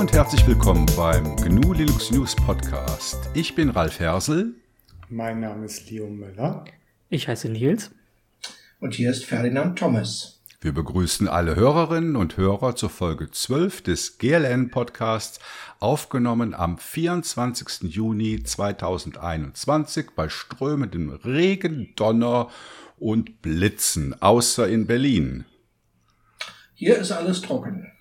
und herzlich willkommen beim GNU Linux News Podcast. Ich bin Ralf Hersel. Mein Name ist Leo Müller. Ich heiße Nils. Und hier ist Ferdinand Thomas. Wir begrüßen alle Hörerinnen und Hörer zur Folge 12 des GLN Podcasts, aufgenommen am 24. Juni 2021 bei strömendem Regen, Donner und Blitzen, außer in Berlin. Hier ist alles trocken.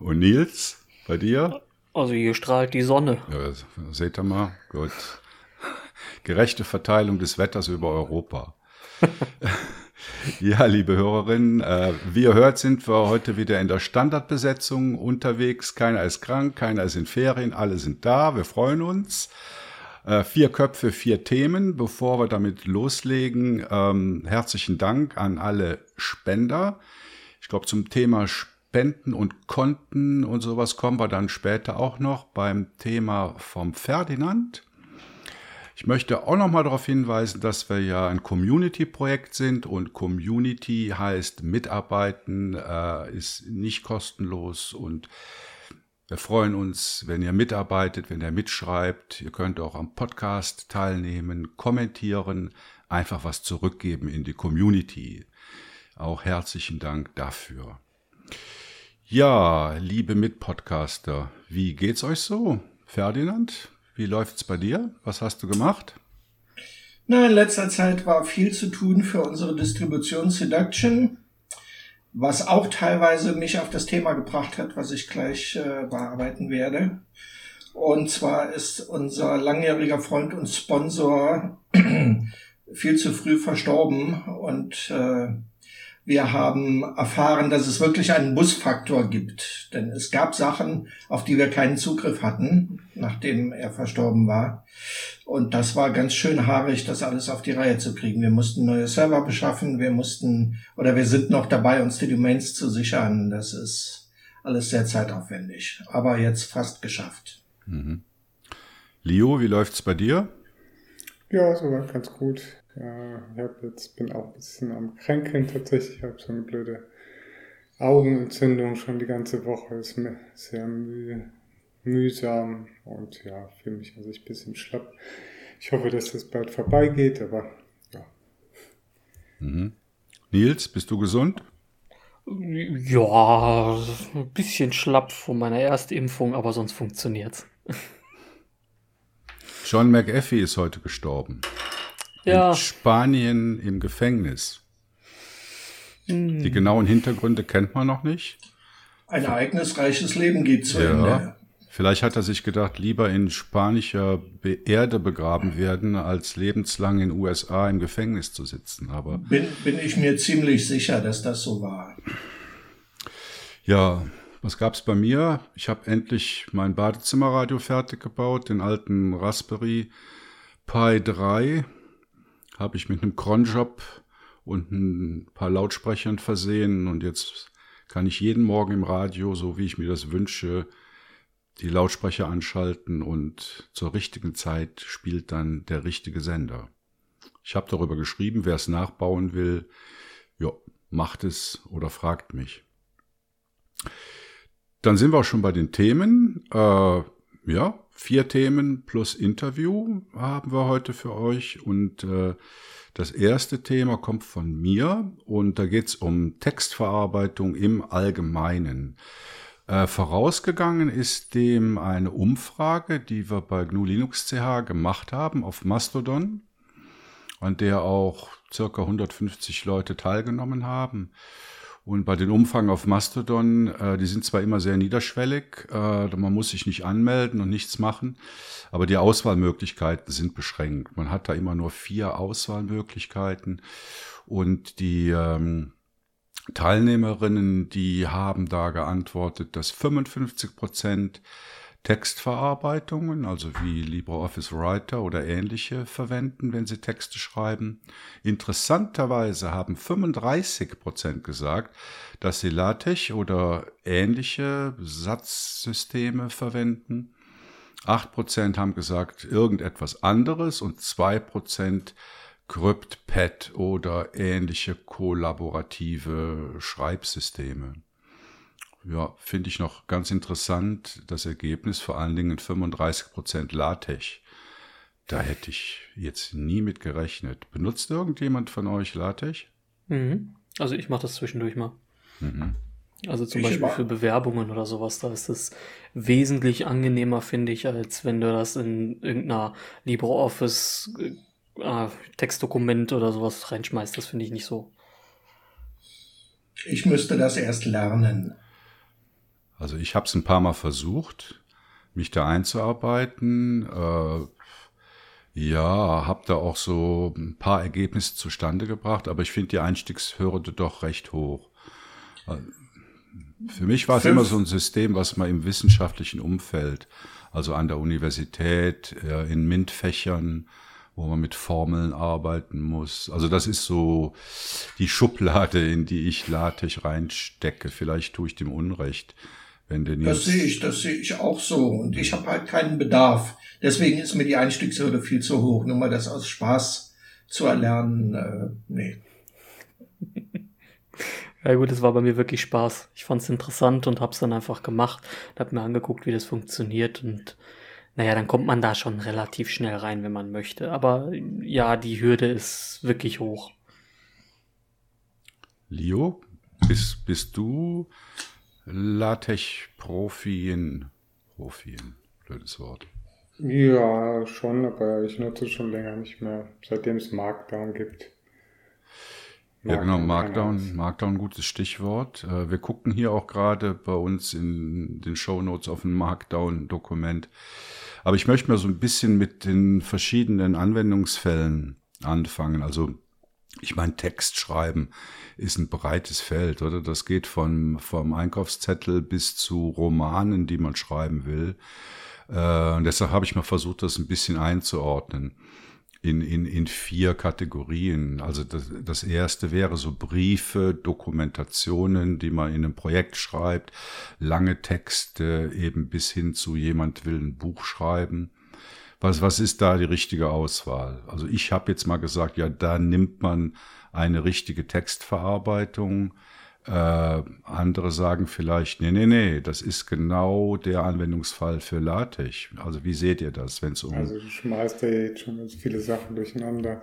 Und Nils, bei dir? Also hier strahlt die Sonne. Ja, seht ihr mal, gut. Gerechte Verteilung des Wetters über Europa. ja, liebe Hörerinnen, äh, wie ihr hört, sind wir heute wieder in der Standardbesetzung unterwegs. Keiner ist krank, keiner ist in Ferien, alle sind da. Wir freuen uns. Äh, vier Köpfe, vier Themen. Bevor wir damit loslegen, ähm, herzlichen Dank an alle Spender. Ich glaube, zum Thema Spenden und Konten und sowas kommen wir dann später auch noch beim Thema vom Ferdinand. Ich möchte auch noch mal darauf hinweisen, dass wir ja ein Community-Projekt sind und Community heißt Mitarbeiten, äh, ist nicht kostenlos und wir freuen uns, wenn ihr mitarbeitet, wenn ihr mitschreibt. Ihr könnt auch am Podcast teilnehmen, kommentieren, einfach was zurückgeben in die Community. Auch herzlichen Dank dafür. Ja, liebe Mitpodcaster, wie geht's euch so? Ferdinand, wie läuft's bei dir? Was hast du gemacht? Na, in letzter Zeit war viel zu tun für unsere Distribution Seduction, was auch teilweise mich auf das Thema gebracht hat, was ich gleich äh, bearbeiten werde. Und zwar ist unser langjähriger Freund und Sponsor viel zu früh verstorben und äh, wir haben erfahren, dass es wirklich einen Busfaktor gibt. Denn es gab Sachen, auf die wir keinen Zugriff hatten, nachdem er verstorben war. Und das war ganz schön haarig, das alles auf die Reihe zu kriegen. Wir mussten neue Server beschaffen, wir mussten, oder wir sind noch dabei, uns die Domains zu sichern. Das ist alles sehr zeitaufwendig. Aber jetzt fast geschafft. Mhm. Leo, wie läuft's bei dir? Ja, soweit ganz gut. Ja, ich hab jetzt, bin auch ein bisschen am Kränkeln tatsächlich. Ich habe so eine blöde Augenentzündung schon die ganze Woche. Ist mir sehr müh, mühsam und ja, fühle mich also ein bisschen schlapp. Ich hoffe, dass das bald vorbeigeht, aber ja. Mhm. Nils, bist du gesund? Ja, ein bisschen schlapp von meiner Erstimpfung, aber sonst funktioniert's. John McAfee ist heute gestorben ja. in Spanien im Gefängnis. Hm. Die genauen Hintergründe kennt man noch nicht. Ein ereignisreiches Leben geht zu ja. Ende. Vielleicht hat er sich gedacht, lieber in spanischer Erde begraben werden, als lebenslang in USA im Gefängnis zu sitzen. Aber bin, bin ich mir ziemlich sicher, dass das so war. Ja, was gab's bei mir? Ich habe endlich mein Badezimmerradio fertig gebaut, den alten Raspberry Pi 3 habe ich mit einem Cronjob und ein paar Lautsprechern versehen und jetzt kann ich jeden Morgen im Radio, so wie ich mir das wünsche, die Lautsprecher anschalten und zur richtigen Zeit spielt dann der richtige Sender. Ich habe darüber geschrieben, wer es nachbauen will, ja, macht es oder fragt mich. Dann sind wir auch schon bei den Themen. Äh, ja, vier Themen plus Interview haben wir heute für euch. Und äh, das erste Thema kommt von mir und da geht es um Textverarbeitung im Allgemeinen. Äh, vorausgegangen ist dem eine Umfrage, die wir bei GNU Linux CH gemacht haben auf Mastodon, an der auch circa 150 Leute teilgenommen haben. Und bei den Umfang auf Mastodon, äh, die sind zwar immer sehr niederschwellig, äh, man muss sich nicht anmelden und nichts machen, aber die Auswahlmöglichkeiten sind beschränkt. Man hat da immer nur vier Auswahlmöglichkeiten und die ähm, Teilnehmerinnen, die haben da geantwortet, dass 55 Prozent Textverarbeitungen, also wie LibreOffice Writer oder ähnliche verwenden, wenn sie Texte schreiben. Interessanterweise haben 35 Prozent gesagt, dass sie LaTeX oder ähnliche Satzsysteme verwenden. 8 Prozent haben gesagt irgendetwas anderes und 2 Prozent CryptPad oder ähnliche kollaborative Schreibsysteme. Ja, finde ich noch ganz interessant, das Ergebnis, vor allen Dingen 35% LaTeX. Da hätte ich jetzt nie mit gerechnet. Benutzt irgendjemand von euch LaTeX? Mhm. Also ich mache das zwischendurch mal. Mhm. Also zum ich Beispiel für Bewerbungen oder sowas, da ist es wesentlich angenehmer, finde ich, als wenn du das in irgendeiner LibreOffice äh, Textdokument oder sowas reinschmeißt. Das finde ich nicht so. Ich müsste das erst lernen. Also ich habe es ein paar Mal versucht, mich da einzuarbeiten. Äh, ja, habe da auch so ein paar Ergebnisse zustande gebracht, aber ich finde die Einstiegshürde doch recht hoch. Äh, für mich war es immer so ein System, was man im wissenschaftlichen Umfeld, also an der Universität, in MINT-Fächern, wo man mit Formeln arbeiten muss. Also das ist so die Schublade, in die ich LaTeX reinstecke. Vielleicht tue ich dem Unrecht. Wenn denn das sehe ich, das sehe ich auch so. Und ich habe halt keinen Bedarf. Deswegen ist mir die Einstiegshürde viel zu hoch. Nur mal das aus Spaß zu erlernen, äh, nee. Ja gut, es war bei mir wirklich Spaß. Ich fand es interessant und habe es dann einfach gemacht. Habe mir angeguckt, wie das funktioniert und naja, dann kommt man da schon relativ schnell rein, wenn man möchte. Aber ja, die Hürde ist wirklich hoch. Leo, bist, bist du LaTeX-Profin? Profin, blödes Wort. Ja, schon, aber ich nutze es schon länger nicht mehr, seitdem es Markdown gibt. Ja, genau, Markdown, Markdown, gutes Stichwort. Äh, wir gucken hier auch gerade bei uns in den Show Notes auf ein Markdown-Dokument. Aber ich möchte mal so ein bisschen mit den verschiedenen Anwendungsfällen anfangen. Also, ich meine, Text schreiben ist ein breites Feld, oder? Das geht von, vom Einkaufszettel bis zu Romanen, die man schreiben will. Äh, und deshalb habe ich mal versucht, das ein bisschen einzuordnen in, in, in vier Kategorien. Also das, das erste wäre so Briefe, Dokumentationen, die man in einem Projekt schreibt, lange Texte eben bis hin zu jemand will ein Buch schreiben. Was, was ist da die richtige Auswahl? Also ich habe jetzt mal gesagt, ja, da nimmt man eine richtige Textverarbeitung, äh, andere sagen vielleicht, nee, nee, nee, das ist genau der Anwendungsfall für LaTeX. Also wie seht ihr das, wenn es um... Also du schmeißt ja jetzt schon viele Sachen durcheinander.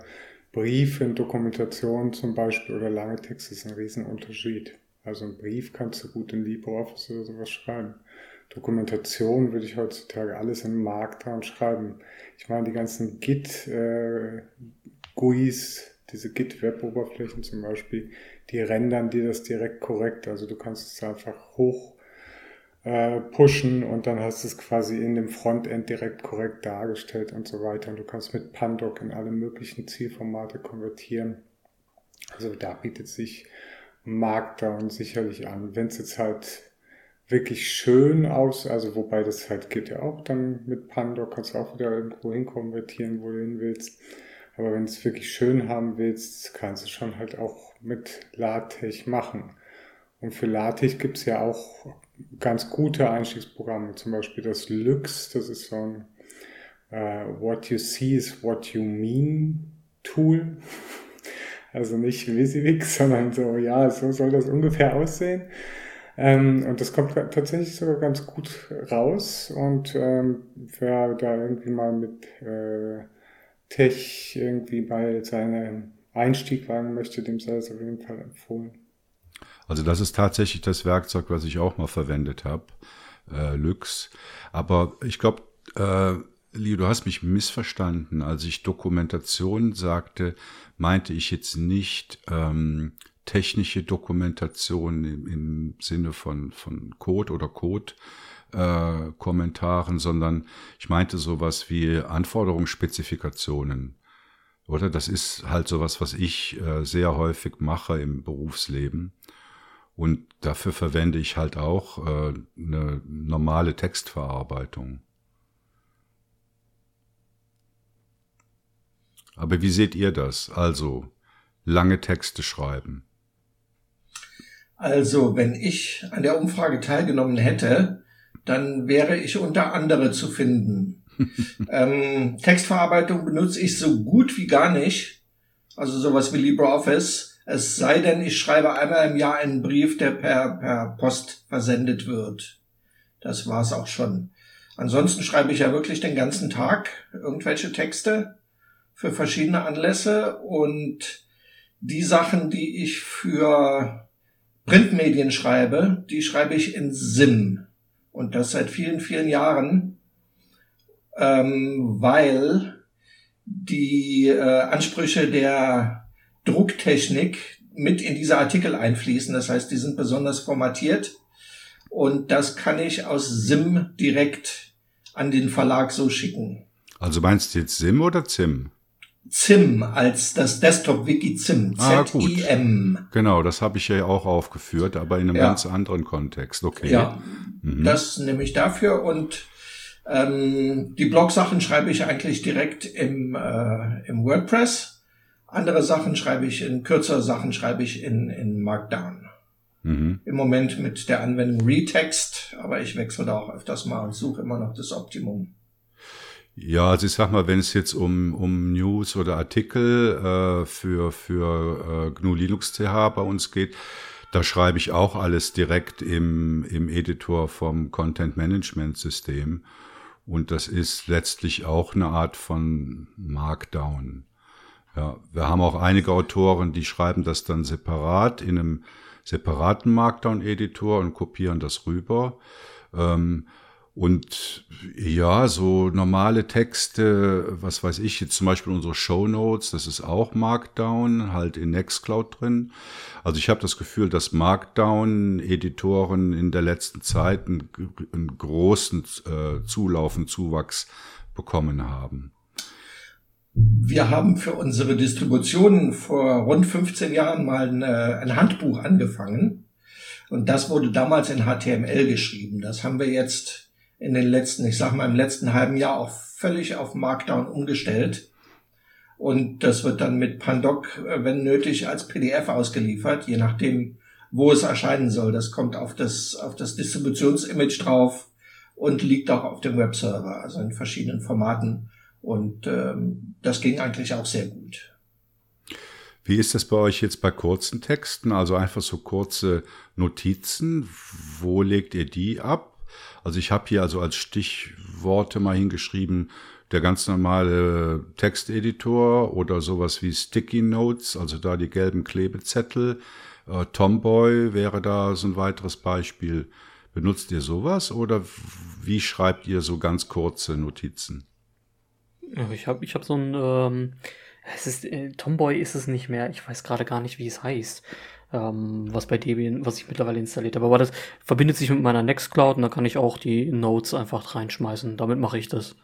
Briefe in Dokumentation zum Beispiel oder lange Texte ist ein Riesenunterschied. Also ein Brief kannst du gut in LibreOffice oder sowas schreiben. Dokumentation würde ich heutzutage alles in Markdown schreiben. Ich meine, die ganzen Git, äh, diese Git-Web-Oberflächen zum Beispiel, die rendern dir das direkt korrekt. Also du kannst es einfach hoch äh, pushen und dann hast du es quasi in dem Frontend direkt korrekt dargestellt und so weiter. Und du kannst mit Pandoc in alle möglichen Zielformate konvertieren. Also da bietet sich Markdown sicherlich an. Wenn es jetzt halt wirklich schön aus, also wobei das halt geht ja auch dann mit Pandoc, kannst du auch wieder irgendwo hin konvertieren, wo du hin willst. Aber wenn du es wirklich schön haben willst, kannst du schon halt auch mit LaTeX machen. Und für LaTeX gibt es ja auch ganz gute Einstiegsprogramme, zum Beispiel das Lux, das ist so ein uh, What You See is What You Mean Tool. Also nicht WYSIWYG, sondern so, ja, so soll das ungefähr aussehen. Ähm, und das kommt tatsächlich sogar ganz gut raus. Und ähm, wer da irgendwie mal mit äh, Tech irgendwie bei seinem Einstieg wagen möchte, dem sei es auf jeden Fall empfohlen. Also das ist tatsächlich das Werkzeug, was ich auch mal verwendet habe, äh, Lux. Aber ich glaube, äh, Leo, du hast mich missverstanden. Als ich Dokumentation sagte, meinte ich jetzt nicht ähm, technische Dokumentation im, im Sinne von, von Code oder Code, äh, Kommentaren, sondern ich meinte sowas wie Anforderungsspezifikationen. Oder das ist halt sowas, was ich äh, sehr häufig mache im Berufsleben. Und dafür verwende ich halt auch äh, eine normale Textverarbeitung. Aber wie seht ihr das? Also lange Texte schreiben. Also, wenn ich an der Umfrage teilgenommen hätte, dann wäre ich unter andere zu finden. ähm, Textverarbeitung benutze ich so gut wie gar nicht. Also sowas wie LibreOffice. Es sei denn, ich schreibe einmal im Jahr einen Brief, der per, per Post versendet wird. Das war's auch schon. Ansonsten schreibe ich ja wirklich den ganzen Tag irgendwelche Texte für verschiedene Anlässe und die Sachen, die ich für Printmedien schreibe, die schreibe ich in SIM. Und das seit vielen, vielen Jahren, ähm, weil die äh, Ansprüche der Drucktechnik mit in diese Artikel einfließen. Das heißt, die sind besonders formatiert und das kann ich aus SIM direkt an den Verlag so schicken. Also meinst du jetzt SIM oder ZIM? ZIM als das Desktop-Wiki ZIM. Ah, Z-I-M. Genau, das habe ich ja auch aufgeführt, aber in einem ja. ganz anderen Kontext. Okay. Ja, mhm. das nehme ich dafür und ähm, die Blog-Sachen schreibe ich eigentlich direkt im, äh, im WordPress. Andere Sachen schreibe ich in kürzere Sachen schreibe ich in, in Markdown. Mhm. Im Moment mit der Anwendung Retext, aber ich wechsle da auch öfters mal und suche immer noch das Optimum. Ja, also ich sag mal, wenn es jetzt um, um News oder Artikel äh, für, für äh, GNU Linux CH bei uns geht, da schreibe ich auch alles direkt im, im Editor vom Content Management System. Und das ist letztlich auch eine Art von Markdown. Ja, wir haben auch einige Autoren, die schreiben das dann separat in einem separaten Markdown-Editor und kopieren das rüber. Ähm, und ja, so normale Texte, was weiß ich, jetzt zum Beispiel unsere Show Notes, das ist auch Markdown, halt in Nextcloud drin. Also ich habe das Gefühl, dass Markdown-Editoren in der letzten Zeit einen, einen großen äh, Zulauf und Zuwachs bekommen haben. Wir haben für unsere Distribution vor rund 15 Jahren mal ein, ein Handbuch angefangen. Und das wurde damals in HTML geschrieben. Das haben wir jetzt in den letzten, ich sag mal im letzten halben Jahr auch völlig auf Markdown umgestellt. Und das wird dann mit Pandoc, äh, wenn nötig, als PDF ausgeliefert, je nachdem, wo es erscheinen soll. Das kommt auf das, auf das Distributionsimage drauf und liegt auch auf dem Webserver, also in verschiedenen Formaten. Und ähm, das ging eigentlich auch sehr gut. Wie ist das bei euch jetzt bei kurzen Texten? Also einfach so kurze Notizen. Wo legt ihr die ab? Also ich habe hier also als Stichworte mal hingeschrieben, der ganz normale Texteditor oder sowas wie Sticky Notes, also da die gelben Klebezettel. Äh, Tomboy wäre da so ein weiteres Beispiel. Benutzt ihr sowas oder wie schreibt ihr so ganz kurze Notizen? Ich habe ich hab so ein, ähm, es ist, äh, Tomboy ist es nicht mehr, ich weiß gerade gar nicht, wie es heißt ähm, was bei Debian, was ich mittlerweile installiert habe. Aber das verbindet sich mit meiner Nextcloud und da kann ich auch die Notes einfach reinschmeißen. Damit mache ich das.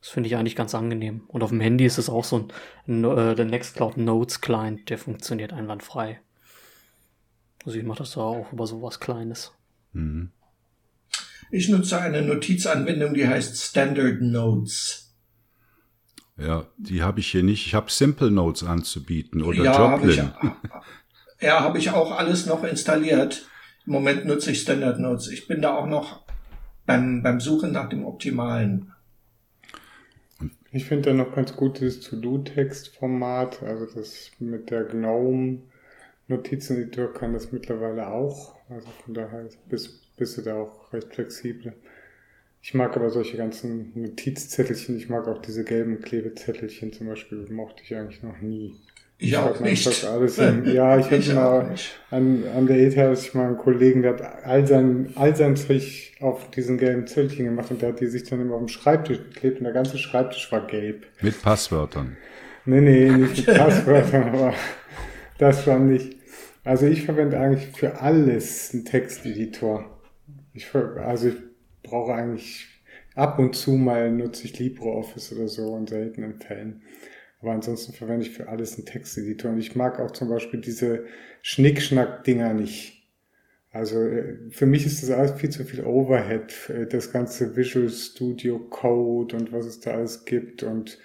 Das finde ich eigentlich ganz angenehm. Und auf dem Handy ist es auch so ein, äh, der Nextcloud Notes Client, der funktioniert einwandfrei. Also ich mache das da auch über sowas Kleines. Mhm. Ich nutze eine Notizanwendung, die heißt Standard Notes. Ja, die habe ich hier nicht. Ich habe Simple Notes anzubieten oder ja, Joplin. Ja, habe ich auch alles noch installiert. Im Moment nutze ich Standard Notes. Ich bin da auch noch beim, beim Suchen nach dem optimalen. Ich finde da noch ganz gut das To-Do-Text-Format. Also das mit der GNOME Notizeneditor kann das mittlerweile auch. Also von daher bist, bist du da auch recht flexibel. Ich mag aber solche ganzen Notizzettelchen. Ich mag auch diese gelben Klebezettelchen zum Beispiel. Mochte ich eigentlich noch nie. Ich auch nicht. In, ja, ich hätte mal an, an der ETH hatte ich mal einen Kollegen, der hat all sein, all sein Zeug auf diesen gelben Zettelchen gemacht und der hat die sich dann immer auf dem Schreibtisch geklebt und der ganze Schreibtisch war gelb. Mit Passwörtern. Nee, nee, nicht mit Passwörtern, aber das war nicht. Also ich verwende eigentlich für alles einen Texteditor. Ich, also ich brauche eigentlich ab und zu mal nutze ich LibreOffice oder so in seltenen Fällen. Aber ansonsten verwende ich für alles einen Texteditor. Und ich mag auch zum Beispiel diese Schnickschnack-Dinger nicht. Also äh, für mich ist das alles viel zu viel Overhead. Äh, das ganze Visual Studio Code und was es da alles gibt. Und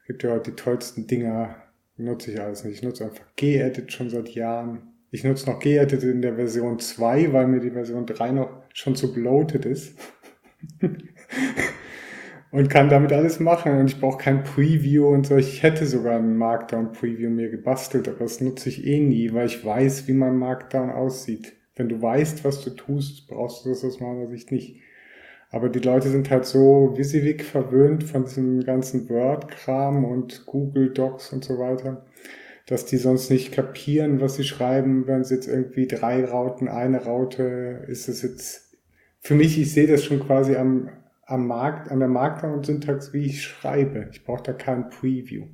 es gibt ja auch die tollsten Dinger. Nutze ich alles nicht. Ich nutze einfach Gedit schon seit Jahren. Ich nutze noch Gedit in der Version 2, weil mir die Version 3 noch schon zu bloated ist. und kann damit alles machen. Und ich brauche kein Preview und so. Ich hätte sogar ein Markdown-Preview mir gebastelt, aber das nutze ich eh nie, weil ich weiß, wie mein Markdown aussieht. Wenn du weißt, was du tust, brauchst du das aus meiner Sicht nicht. Aber die Leute sind halt so WYSIWYG verwöhnt von diesem ganzen Word-Kram und Google Docs und so weiter, dass die sonst nicht kapieren, was sie schreiben, wenn sie jetzt irgendwie drei Rauten, eine Raute, ist es jetzt, für mich, ich sehe das schon quasi am, am Markt, an der Markdown-Syntax, wie ich schreibe. Ich brauche da kein Preview.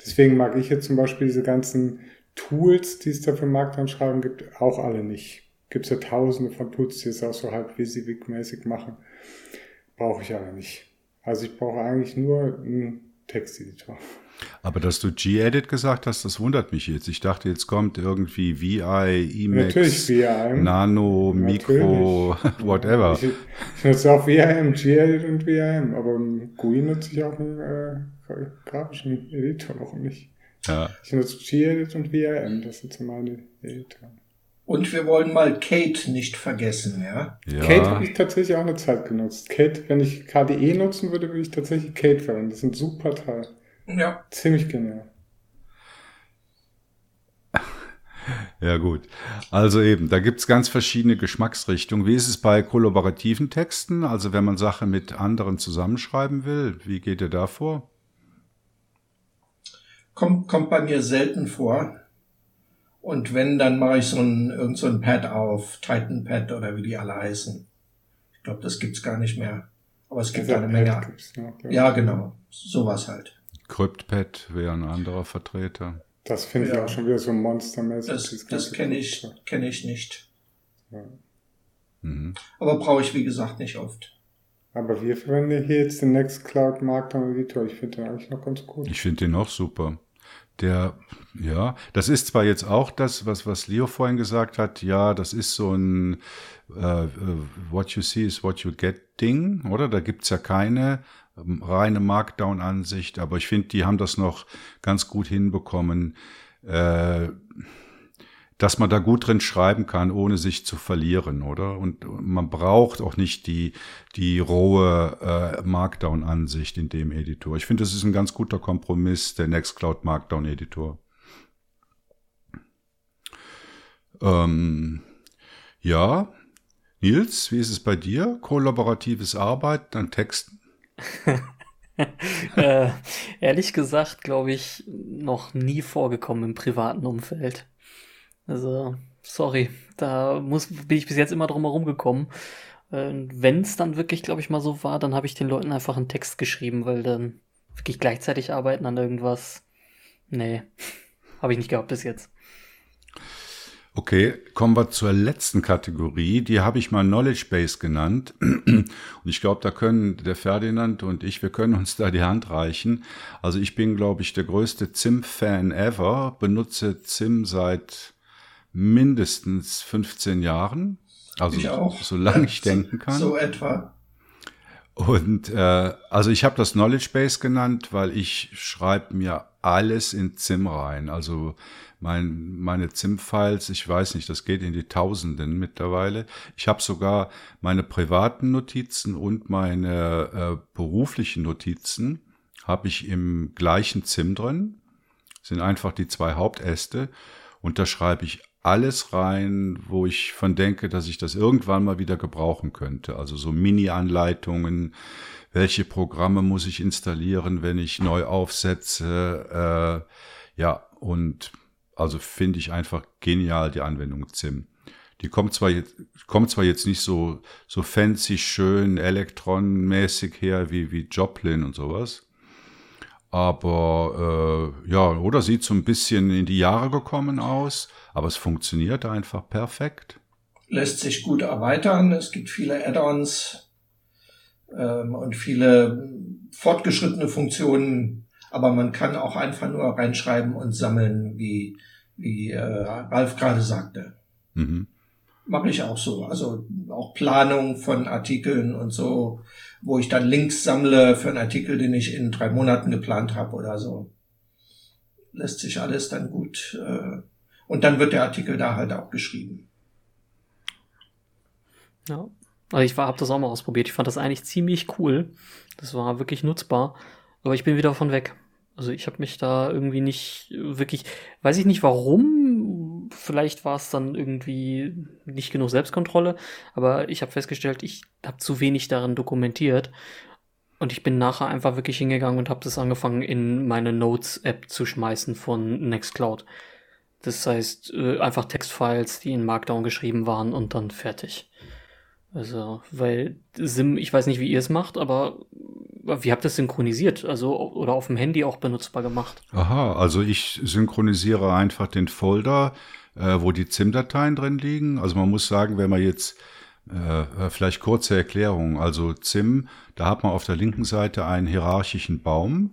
Deswegen mag ich jetzt zum Beispiel diese ganzen Tools, die es da für Markdown-Schreiben gibt, auch alle nicht. Gibt es ja tausende von Tools, die es auch so halb WYSIWYG-mäßig machen. Brauche ich aber nicht. Also ich brauche eigentlich nur einen Texteditor. Aber dass du G-Edit gesagt hast, das wundert mich jetzt. Ich dachte, jetzt kommt irgendwie VI, Emacs, Nano, Mikro, whatever. Ich, ich, nutze auch VIM, G-Edit und VIM, aber GUI nutze ich auch einen äh, grafischen Editor, warum nicht? Ja. Ich nutze G-Edit und VIM, das sind so meine Editor. Und wir wollen mal Kate nicht vergessen, ja? ja. Kate habe ich tatsächlich auch eine Zeit genutzt. Kate, wenn ich KDE nutzen würde, würde ich tatsächlich Kate verwenden. Das ist ein super Teil. Ja. Ziemlich genial. Ja, gut. Also eben, da gibt's ganz verschiedene Geschmacksrichtungen. Wie ist es bei kollaborativen Texten? Also wenn man Sachen mit anderen zusammenschreiben will, wie geht ihr da vor? Kommt, kommt bei mir selten vor. Und wenn, dann mache ich so ein, irgend so ein Pad auf, Titan Pad oder wie die alle heißen. Ich glaube, das gibt's gar nicht mehr. Aber es gibt eine Menge. Noch, ja, genau. Sowas halt. CryptPad wäre ein anderer Vertreter. Das finde ich ja. auch schon wieder so monstermäßig. Das, das kenne ich, kenne ich nicht. Ja. Mhm. Aber brauche ich, wie gesagt, nicht oft. Aber wir verwenden hier jetzt den Nextcloud Markdown Editor. Ich finde den eigentlich noch ganz gut. Ich finde den auch super. Der, ja, das ist zwar jetzt auch das, was, was Leo vorhin gesagt hat, ja, das ist so ein äh, äh What you see is what you get Ding, oder? Da gibt's ja keine ähm, reine Markdown-Ansicht, aber ich finde, die haben das noch ganz gut hinbekommen, äh, dass man da gut drin schreiben kann, ohne sich zu verlieren, oder? Und man braucht auch nicht die, die rohe äh, Markdown-Ansicht in dem Editor. Ich finde, das ist ein ganz guter Kompromiss, der Nextcloud Markdown-Editor. Ähm, ja, Nils, wie ist es bei dir? Kollaboratives Arbeiten an Texten? äh, ehrlich gesagt, glaube ich, noch nie vorgekommen im privaten Umfeld. Also, sorry, da muss, bin ich bis jetzt immer drum herum gekommen. Wenn es dann wirklich, glaube ich, mal so war, dann habe ich den Leuten einfach einen Text geschrieben, weil dann wirklich gleichzeitig arbeiten an irgendwas. Nee, habe ich nicht gehabt bis jetzt. Okay, kommen wir zur letzten Kategorie. Die habe ich mal Knowledge Base genannt. Und ich glaube, da können der Ferdinand und ich, wir können uns da die Hand reichen. Also ich bin, glaube ich, der größte ZIM-Fan ever, benutze ZIM seit mindestens 15 Jahren. Also ich auch. solange ich denken kann. So etwa. Und äh, also ich habe das Knowledge Base genannt, weil ich schreibe mir alles in ZIM rein. Also mein, meine ZIM-Files, ich weiß nicht, das geht in die Tausenden mittlerweile. Ich habe sogar meine privaten Notizen und meine äh, beruflichen Notizen habe ich im gleichen ZIM drin. sind einfach die zwei Hauptäste. Und da schreibe ich alles rein, wo ich von denke, dass ich das irgendwann mal wieder gebrauchen könnte. Also so Mini-Anleitungen, welche Programme muss ich installieren, wenn ich neu aufsetze. Äh, ja, und also finde ich einfach genial die Anwendung ZIM. Die kommt zwar jetzt, kommt zwar jetzt nicht so, so fancy, schön, elektronmäßig her wie, wie Joplin und sowas. Aber äh, ja, oder sieht so ein bisschen in die Jahre gekommen aus, aber es funktioniert einfach perfekt. Lässt sich gut erweitern. Es gibt viele Add-ons ähm, und viele fortgeschrittene Funktionen, aber man kann auch einfach nur reinschreiben und sammeln, wie, wie äh, Ralf gerade sagte. Mhm. Mache ich auch so. Also auch Planung von Artikeln und so, wo ich dann Links sammle für einen Artikel, den ich in drei Monaten geplant habe oder so. Lässt sich alles dann gut. Äh, und dann wird der Artikel da halt auch geschrieben. Ja, Also ich habe das auch mal ausprobiert. Ich fand das eigentlich ziemlich cool. Das war wirklich nutzbar. Aber ich bin wieder davon weg. Also ich habe mich da irgendwie nicht wirklich, weiß ich nicht warum. Vielleicht war es dann irgendwie nicht genug Selbstkontrolle. Aber ich habe festgestellt, ich habe zu wenig darin dokumentiert. Und ich bin nachher einfach wirklich hingegangen und habe das angefangen in meine Notes-App zu schmeißen von Nextcloud. Das heißt, äh, einfach Textfiles, die in Markdown geschrieben waren und dann fertig. Also, weil Sim, ich weiß nicht, wie ihr es macht, aber wie habt ihr es synchronisiert? Also, oder auf dem Handy auch benutzbar gemacht? Aha, also ich synchronisiere einfach den Folder, äh, wo die ZIM-Dateien drin liegen. Also man muss sagen, wenn man jetzt äh, äh vielleicht kurze Erklärung. Also ZIM, da hat man auf der linken Seite einen hierarchischen Baum,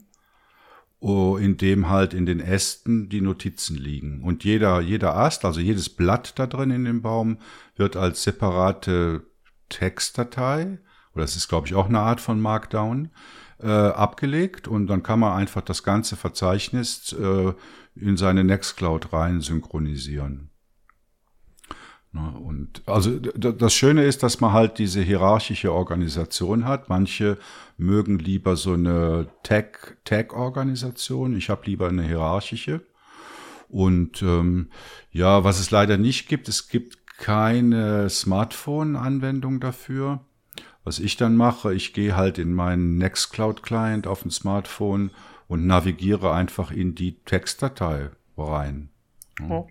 in dem halt in den Ästen die Notizen liegen. Und jeder, jeder Ast, also jedes Blatt da drin in dem Baum, wird als separate Textdatei, oder das ist, glaube ich, auch eine Art von Markdown, äh, abgelegt und dann kann man einfach das ganze Verzeichnis äh, in seine Nextcloud rein synchronisieren. Na, und also das Schöne ist, dass man halt diese hierarchische Organisation hat. Manche mögen lieber so eine Tag-Organisation. ich habe lieber eine hierarchische. Und ähm, ja, was es leider nicht gibt, es gibt keine Smartphone-Anwendung dafür. Was ich dann mache, ich gehe halt in meinen Nextcloud-Client auf dem Smartphone und navigiere einfach in die Textdatei rein. Ja.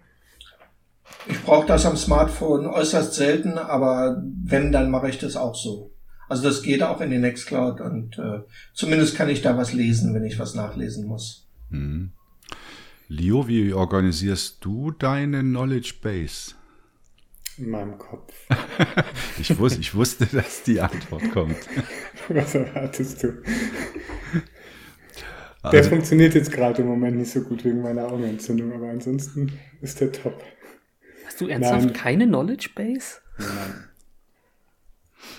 Ich brauche das am Smartphone äußerst selten, aber wenn, dann mache ich das auch so. Also das geht auch in die Nextcloud und äh, zumindest kann ich da was lesen, wenn ich was nachlesen muss. Hm. Leo, wie organisierst du deine Knowledge Base? In meinem Kopf. ich, wusste, ich wusste, dass die Antwort kommt. Was erwartest du? Der also, funktioniert jetzt gerade im Moment nicht so gut wegen meiner Augenentzündung, aber ansonsten ist der top. Hast du ernsthaft Nein. keine Knowledge Base? Nein.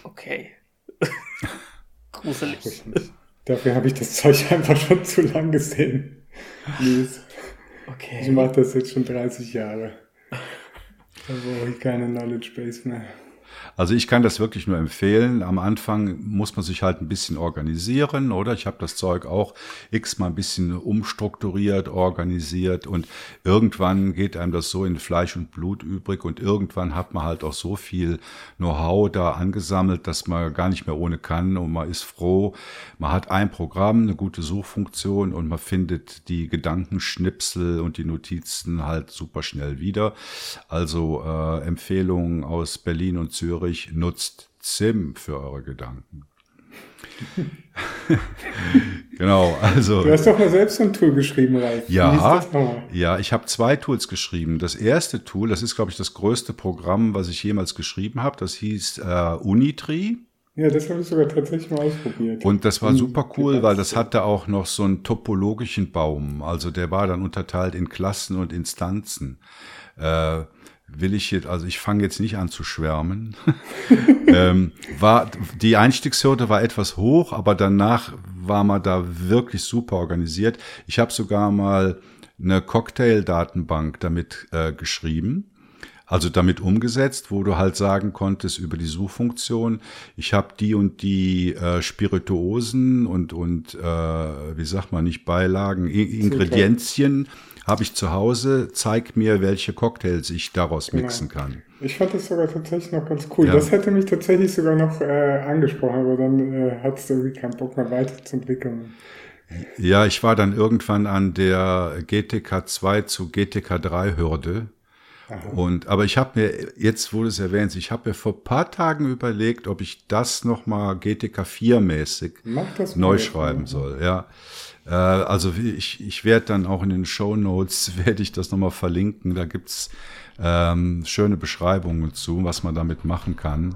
Okay. Gruselig. Dafür habe ich das Zeug einfach schon zu lang gesehen. Okay. Ich mache das jetzt schon 30 Jahre. Da brauche ich keine Knowledge Base mehr. Also ich kann das wirklich nur empfehlen. Am Anfang muss man sich halt ein bisschen organisieren, oder? Ich habe das Zeug auch x-mal ein bisschen umstrukturiert, organisiert und irgendwann geht einem das so in Fleisch und Blut übrig und irgendwann hat man halt auch so viel Know-how da angesammelt, dass man gar nicht mehr ohne kann und man ist froh. Man hat ein Programm, eine gute Suchfunktion und man findet die Gedankenschnipsel und die Notizen halt super schnell wieder. Also äh, Empfehlungen aus Berlin und Zürich Zürich nutzt ZIM für eure Gedanken. genau, also. Du hast doch mal selbst ein Tool geschrieben, Ralf. Ja, ja, ich habe zwei Tools geschrieben. Das erste Tool, das ist, glaube ich, das größte Programm, was ich jemals geschrieben habe. Das hieß äh, Unitree. Ja, das habe ich sogar tatsächlich mal ausprobiert. Und das war super cool, weil das hatte auch noch so einen topologischen Baum. Also der war dann unterteilt in Klassen und Instanzen. Äh, will ich jetzt, also ich fange jetzt nicht an zu schwärmen. ähm, war, die Einstiegshürde war etwas hoch, aber danach war man da wirklich super organisiert. Ich habe sogar mal eine Cocktail-Datenbank damit äh, geschrieben. Also damit umgesetzt, wo du halt sagen konntest über die Suchfunktion, ich habe die und die äh, Spirituosen und und äh, wie sagt man nicht Beilagen, Ingredienzien habe ich zu Hause, zeig mir, welche Cocktails ich daraus genau. mixen kann. Ich fand das sogar tatsächlich noch ganz cool. Ja. Das hätte mich tatsächlich sogar noch äh, angesprochen, aber dann äh, hat es irgendwie keinen Bock mehr weiterzuentwickeln. Ja, ich war dann irgendwann an der GTK 2 zu GTK 3 Hürde. Und aber ich habe mir jetzt, du es erwähnst, ich habe mir vor paar Tagen überlegt, ob ich das nochmal GTK 4 mäßig neu schreiben soll. Ja, also ich, ich werde dann auch in den Show Notes, werde ich das nochmal verlinken. Da gibt's ähm, schöne Beschreibungen zu, was man damit machen kann.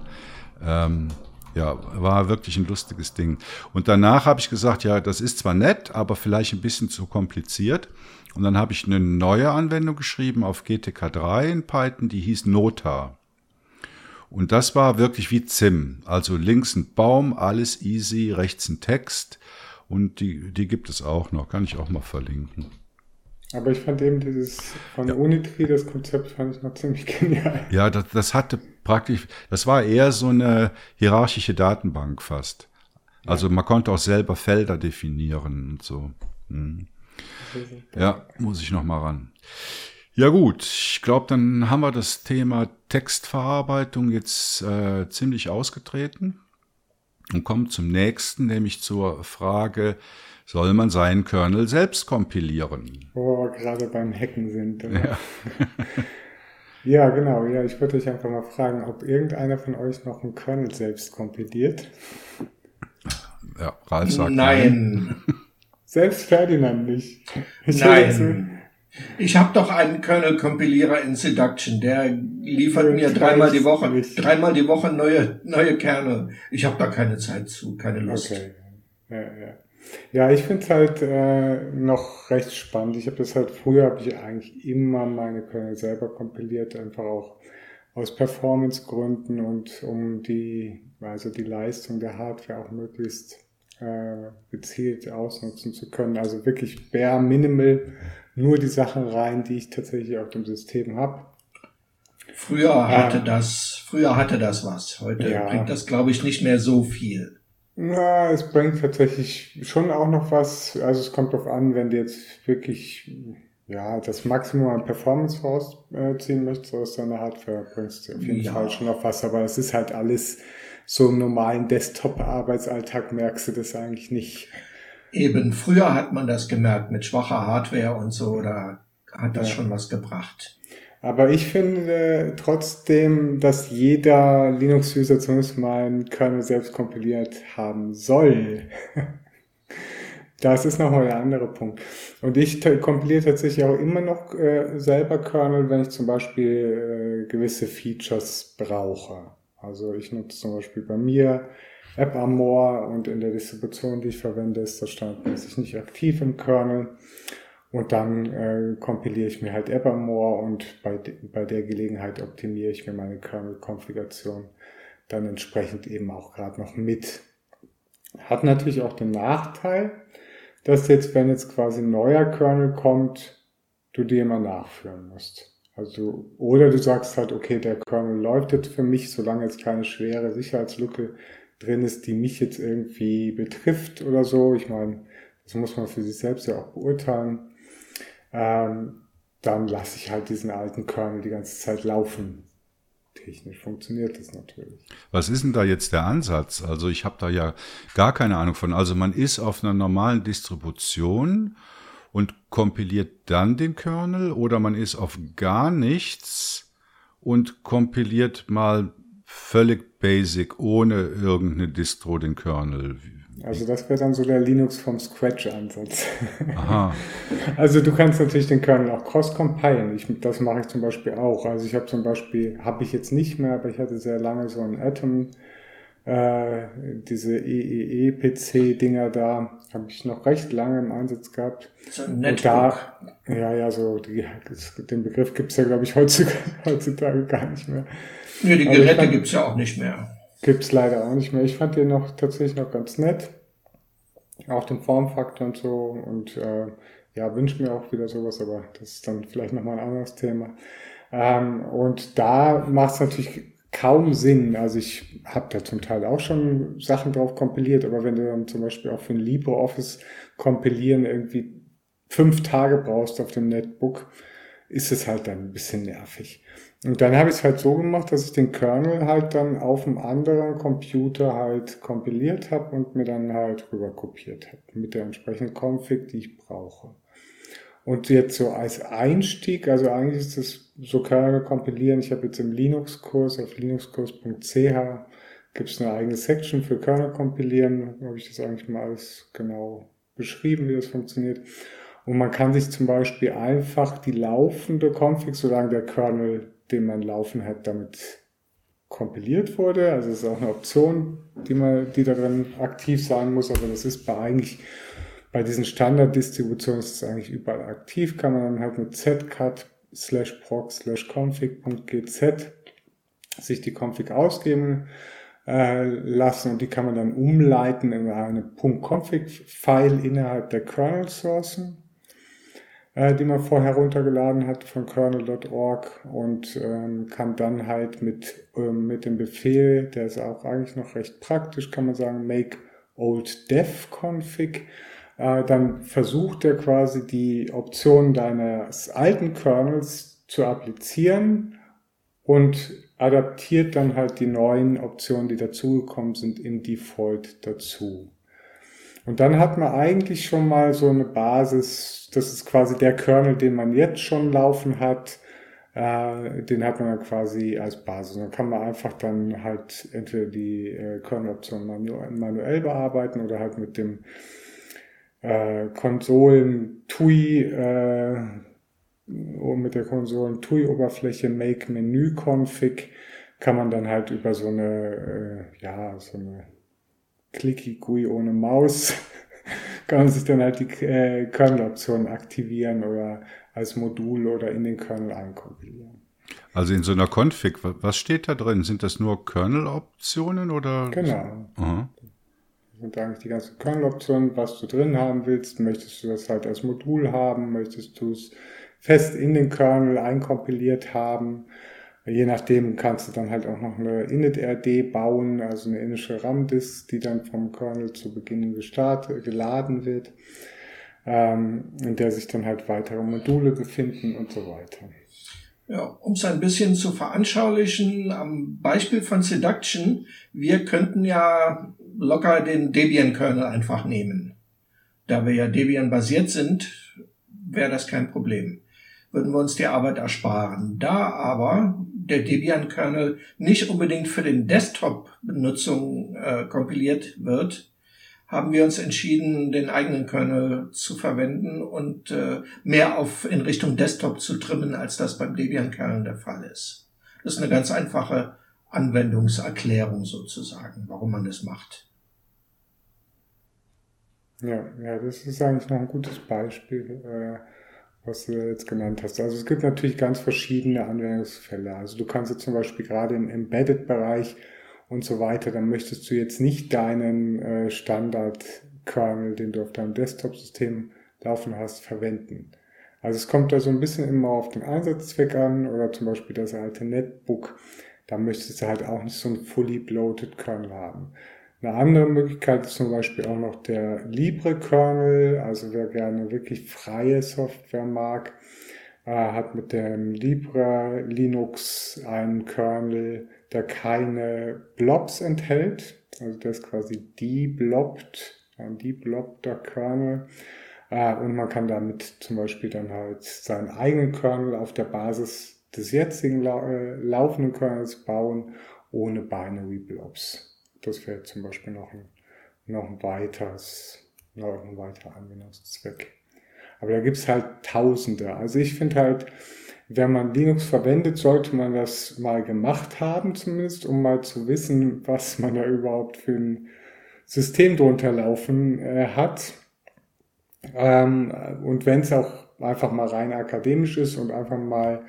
Ähm, ja, war wirklich ein lustiges Ding. Und danach habe ich gesagt, ja, das ist zwar nett, aber vielleicht ein bisschen zu kompliziert. Und dann habe ich eine neue Anwendung geschrieben auf GTK 3 in Python, die hieß Nota. Und das war wirklich wie ZIM. Also links ein Baum, alles easy, rechts ein Text. Und die, die gibt es auch noch, kann ich auch mal verlinken. Aber ich fand eben dieses von ja. Unitree, das Konzept fand ich noch ziemlich genial. Ja, das, das hatte praktisch, das war eher so eine hierarchische Datenbank fast. Also man konnte auch selber Felder definieren und so. Hm. Ja, muss ich noch mal ran. Ja gut, ich glaube, dann haben wir das Thema Textverarbeitung jetzt äh, ziemlich ausgetreten und kommen zum nächsten, nämlich zur Frage, soll man seinen Kernel selbst kompilieren? Wo wir gerade beim Hacken sind. Ja. ja, genau. Ja, ich würde euch einfach mal fragen, ob irgendeiner von euch noch einen Kernel selbst kompiliert. Ja, Ralf sagt nein. nein. Selbst Ferdinand nicht. Ich nein. Ich habe doch einen Kernel-Kompilierer in Seduction, der liefert mir dreimal die Woche, dreimal die Woche neue, neue Kernel. Ich habe da keine Zeit zu, keine Lust. Okay. Ja, ja. ja ich finde es halt äh, noch recht spannend. Ich habe das halt früher, habe ich eigentlich immer meine Kernel selber kompiliert, einfach auch aus Performance-Gründen und um die, also die Leistung der Hardware auch möglichst äh, gezielt ausnutzen zu können. Also wirklich bare minimal nur die Sachen rein, die ich tatsächlich auf dem System habe. Früher hatte ähm, das, früher hatte das was. Heute ja. bringt das, glaube ich, nicht mehr so viel. Na, es bringt tatsächlich schon auch noch was. Also es kommt darauf an, wenn du jetzt wirklich ja, das Maximum an Performance rausziehen möchtest aus deiner Hardware, bringst du auf jeden ja. Fall schon noch was. Aber es ist halt alles so im normalen Desktop-Arbeitsalltag merkst du das eigentlich nicht. Eben, früher hat man das gemerkt mit schwacher Hardware und so, da hat das ja. schon was gebracht. Aber ich finde trotzdem, dass jeder Linux-User zumindest mal einen Kernel selbst kompiliert haben soll. das ist nochmal der andere Punkt. Und ich kompiliere tatsächlich auch immer noch äh, selber Kernel, wenn ich zum Beispiel äh, gewisse Features brauche. Also ich nutze zum Beispiel bei mir AppArmor und in der Distribution, die ich verwende, ist das standardmäßig nicht aktiv im Kernel. Und dann äh, kompiliere ich mir halt AppArmor und bei, de bei der Gelegenheit optimiere ich mir meine Kernel-Konfiguration dann entsprechend eben auch gerade noch mit. Hat natürlich auch den Nachteil, dass jetzt, wenn jetzt quasi ein neuer Kernel kommt, du dir immer nachführen musst. Also, oder du sagst halt, okay, der Kernel läuft jetzt für mich, solange jetzt keine schwere Sicherheitslücke drin ist, die mich jetzt irgendwie betrifft oder so. Ich meine, das muss man für sich selbst ja auch beurteilen. Ähm, dann lasse ich halt diesen alten Kernel die ganze Zeit laufen. Technisch funktioniert das natürlich. Was ist denn da jetzt der Ansatz? Also ich habe da ja gar keine Ahnung von. Also man ist auf einer normalen Distribution und kompiliert dann den Kernel oder man ist auf gar nichts und kompiliert mal völlig basic ohne irgendeine Distro den Kernel. Also das wäre dann so der Linux vom Scratch-Ansatz. Aha. Also du kannst natürlich den Kernel auch cross-compilen. das mache ich zum Beispiel auch. Also ich habe zum Beispiel, habe ich jetzt nicht mehr, aber ich hatte sehr lange so ein Atom äh, diese EEE-PC-Dinger da habe ich noch recht lange im Einsatz gehabt. So ein Netbook. Da, ja, ja, so die, das, den Begriff gibt's ja, glaube ich, heutzutage, heutzutage gar nicht mehr. Nee, die Geräte fand, gibt's ja auch nicht mehr. Gibt's leider auch nicht mehr. Ich fand den noch tatsächlich noch ganz nett. Auch den Formfaktor und so. Und äh, ja, wünsche mir auch wieder sowas, aber das ist dann vielleicht nochmal ein anderes Thema. Ähm, und da macht es natürlich kaum Sinn. Also ich habe da zum Teil auch schon Sachen drauf kompiliert, aber wenn du dann zum Beispiel auch für ein LibreOffice kompilieren irgendwie fünf Tage brauchst auf dem Netbook, ist es halt dann ein bisschen nervig. Und dann habe ich es halt so gemacht, dass ich den Kernel halt dann auf einem anderen Computer halt kompiliert habe und mir dann halt rüber kopiert habe mit der entsprechenden Config, die ich brauche. Und jetzt so als Einstieg, also eigentlich ist das so Kernel kompilieren. Ich habe jetzt im Linux-Kurs auf linuxkurs.ch gibt es eine eigene Section für Kernel kompilieren. Da habe ich das eigentlich mal alles genau beschrieben, wie das funktioniert. Und man kann sich zum Beispiel einfach die laufende Config, solange der Kernel, den man laufen hat, damit kompiliert wurde. Also es ist auch eine Option, die man, die darin aktiv sein muss, aber das ist bei eigentlich bei diesen Standarddistributionen ist es eigentlich überall aktiv, kann man dann halt mit zcat slash proc slash config.gz sich die Config ausgeben äh, lassen und die kann man dann umleiten in eine .config-File innerhalb der Kernel-Sourcen. Äh, die man vorher runtergeladen hat von kernel.org und ähm, kann dann halt mit, ähm, mit dem Befehl, der ist auch eigentlich noch recht praktisch, kann man sagen, make old dev config, äh, dann versucht er quasi die Optionen deines alten Kernels zu applizieren und adaptiert dann halt die neuen Optionen, die dazugekommen sind, im Default dazu. Und dann hat man eigentlich schon mal so eine Basis, das ist quasi der Kernel, den man jetzt schon laufen hat, äh, den hat man dann quasi als Basis. dann kann man einfach dann halt entweder die äh, Kernel-Option manu manuell bearbeiten oder halt mit dem äh, Konsolen-TUI äh, mit der Konsolen-TUI-Oberfläche Make Menu Config kann man dann halt über so eine, äh, ja, so eine Clicky GUI ohne Maus kann man sich dann halt die äh, Kernel-Optionen aktivieren oder als Modul oder in den Kernel einkompilieren. Also in so einer Config, was steht da drin? Sind das nur Kernel-Optionen oder? Genau. Aha. Das sind eigentlich die ganzen Kernel-Optionen, was du drin haben willst. Möchtest du das halt als Modul haben? Möchtest du es fest in den Kernel einkompiliert haben? Je nachdem kannst du dann halt auch noch eine init-rd bauen, also eine indische RAM-Disk, die dann vom Kernel zu Beginn gestartet, geladen wird, ähm, in der sich dann halt weitere Module befinden und so weiter. Ja, um es ein bisschen zu veranschaulichen, am Beispiel von Seduction, wir könnten ja locker den Debian-Kernel einfach nehmen. Da wir ja Debian basiert sind, wäre das kein Problem. Würden wir uns die Arbeit ersparen. Da aber der Debian-Kernel nicht unbedingt für den Desktop-Benutzung äh, kompiliert wird, haben wir uns entschieden, den eigenen Kernel zu verwenden und äh, mehr auf in Richtung Desktop zu trimmen, als das beim Debian-Kernel der Fall ist. Das ist eine ganz einfache Anwendungserklärung sozusagen, warum man das macht. Ja, ja, das ist eigentlich noch ein gutes Beispiel. Äh was du jetzt genannt hast. Also es gibt natürlich ganz verschiedene Anwendungsfälle. Also du kannst jetzt zum Beispiel gerade im Embedded-Bereich und so weiter, dann möchtest du jetzt nicht deinen äh, Standard-Kernel, den du auf deinem Desktop-System laufen hast, verwenden. Also es kommt da so ein bisschen immer auf den Einsatzzweck an oder zum Beispiel das alte Netbook. Da möchtest du halt auch nicht so einen fully bloated Kernel haben. Eine andere Möglichkeit ist zum Beispiel auch noch der Libre-Kernel. Also wer gerne wirklich freie Software mag, äh, hat mit dem Libre Linux einen Kernel, der keine Blobs enthält. Also der ist quasi deblobbt, ein deblobbter Kernel. Äh, und man kann damit zum Beispiel dann halt seinen eigenen Kernel auf der Basis des jetzigen äh, laufenden Kernels bauen, ohne Binary Blobs. Das wäre zum Beispiel noch ein, noch ein weiteres, noch ein weiterer Anwendungszweck. Aber da gibt es halt Tausende. Also ich finde halt, wenn man Linux verwendet, sollte man das mal gemacht haben, zumindest, um mal zu wissen, was man da überhaupt für ein System drunter laufen äh, hat. Ähm, und wenn es auch einfach mal rein akademisch ist und einfach mal,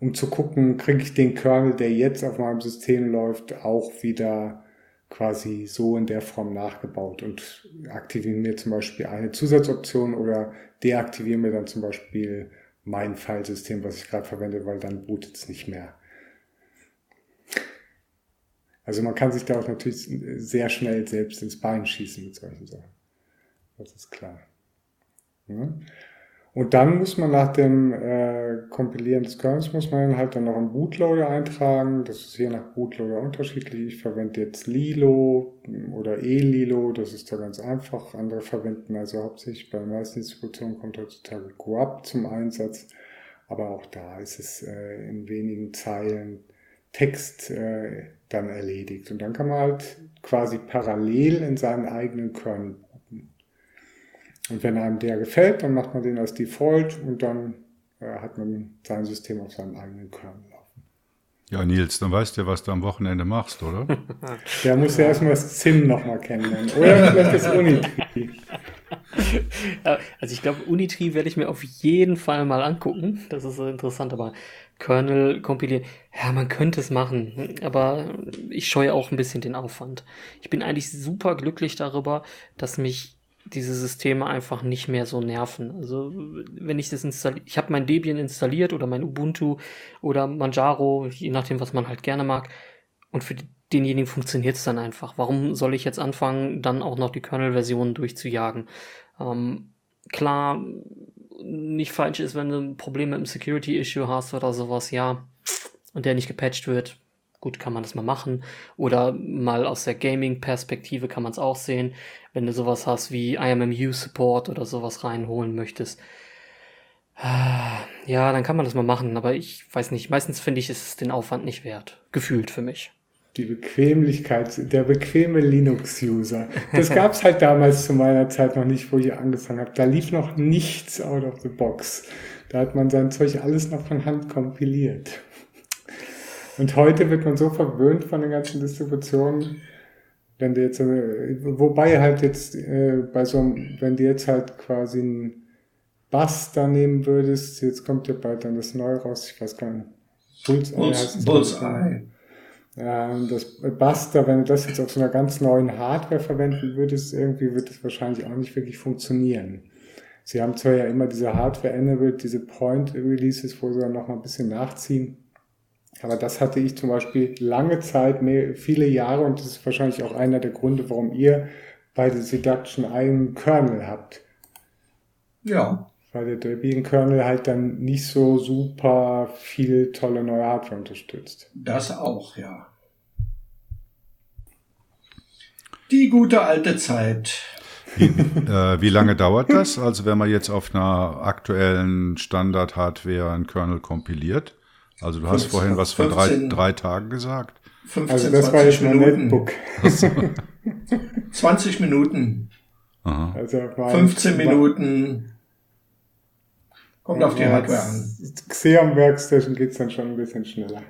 um zu gucken, kriege ich den Kernel, der jetzt auf meinem System läuft, auch wieder quasi so in der Form nachgebaut und aktivieren mir zum Beispiel eine Zusatzoption oder deaktivieren mir dann zum Beispiel mein Filesystem, was ich gerade verwende, weil dann bootet es nicht mehr. Also man kann sich da auch natürlich sehr schnell selbst ins Bein schießen mit solchen Sachen. Das ist klar. Ja? Und dann muss man nach dem äh, Kompilieren des Kernels muss man halt dann noch einen Bootloader eintragen. Das ist je nach Bootloader unterschiedlich. Ich verwende jetzt Lilo oder eLilo. Das ist da ganz einfach. Andere verwenden also hauptsächlich bei den meisten Distributionen kommt heutzutage GoUp zum Einsatz. Aber auch da ist es äh, in wenigen Zeilen Text äh, dann erledigt. Und dann kann man halt quasi parallel in seinen eigenen Kernel und wenn einem der gefällt, dann macht man den als Default und dann äh, hat man sein System auf seinem eigenen Kernel laufen. Ja, Nils, dann weißt du, was du am Wochenende machst, oder? der muss ja erstmal das ZIM nochmal kennenlernen. Oder vielleicht das Unitree. also ich glaube, Unitree werde ich mir auf jeden Fall mal angucken. Das ist interessant, aber Kernel kompilieren, ja, man könnte es machen, aber ich scheue auch ein bisschen den Aufwand. Ich bin eigentlich super glücklich darüber, dass mich diese Systeme einfach nicht mehr so nerven. Also wenn ich das installiere, ich habe mein Debian installiert oder mein Ubuntu oder Manjaro, je nachdem, was man halt gerne mag. Und für denjenigen funktioniert es dann einfach. Warum soll ich jetzt anfangen, dann auch noch die Kernel-Version durchzujagen? Ähm, klar, nicht falsch ist, wenn du ein Problem mit einem Security-Issue hast oder sowas, ja, und der nicht gepatcht wird, gut, kann man das mal machen. Oder mal aus der Gaming-Perspektive kann man es auch sehen, wenn du sowas hast wie IMMU-Support oder sowas reinholen möchtest. Ja, dann kann man das mal machen, aber ich weiß nicht, meistens finde ich, ist es den Aufwand nicht wert. Gefühlt für mich. Die Bequemlichkeit, der bequeme Linux-User. Das gab es halt damals zu meiner Zeit noch nicht, wo ich angefangen habe. Da lief noch nichts out of the box. Da hat man sein Zeug alles noch von Hand kompiliert. Und heute wird man so verwöhnt von den ganzen Distributionen, wenn du jetzt, äh, wobei halt jetzt äh, bei so einem, wenn du jetzt halt quasi einen Bass da nehmen würdest, jetzt kommt ja bald dann das Neue raus, ich weiß gar nicht. Bullseye Bulls, heißt es. Bullseye. Ja, das Buster, wenn du das jetzt auf so einer ganz neuen Hardware verwenden würdest, irgendwie wird das wahrscheinlich auch nicht wirklich funktionieren. Sie haben zwar ja immer diese Hardware-Enabled, diese Point-Releases, wo sie dann noch mal ein bisschen nachziehen. Aber das hatte ich zum Beispiel lange Zeit, mehr, viele Jahre, und das ist wahrscheinlich auch einer der Gründe, warum ihr bei der Seduction einen Kernel habt. Ja. Weil der Debian Kernel halt dann nicht so super viel tolle neue Hardware unterstützt. Das auch, ja. Die gute alte Zeit. Wie, äh, wie lange dauert das? Also wenn man jetzt auf einer aktuellen Standard-Hardware einen Kernel kompiliert? Also du 15, hast vorhin was von 15, drei, drei Tagen gesagt. 15, also das war jetzt mein Netbook. 20 Minuten. Aha. Also 15 Minuten. Kommt auf die Hardware an. Xeon Workstation geht's dann schon ein bisschen schneller.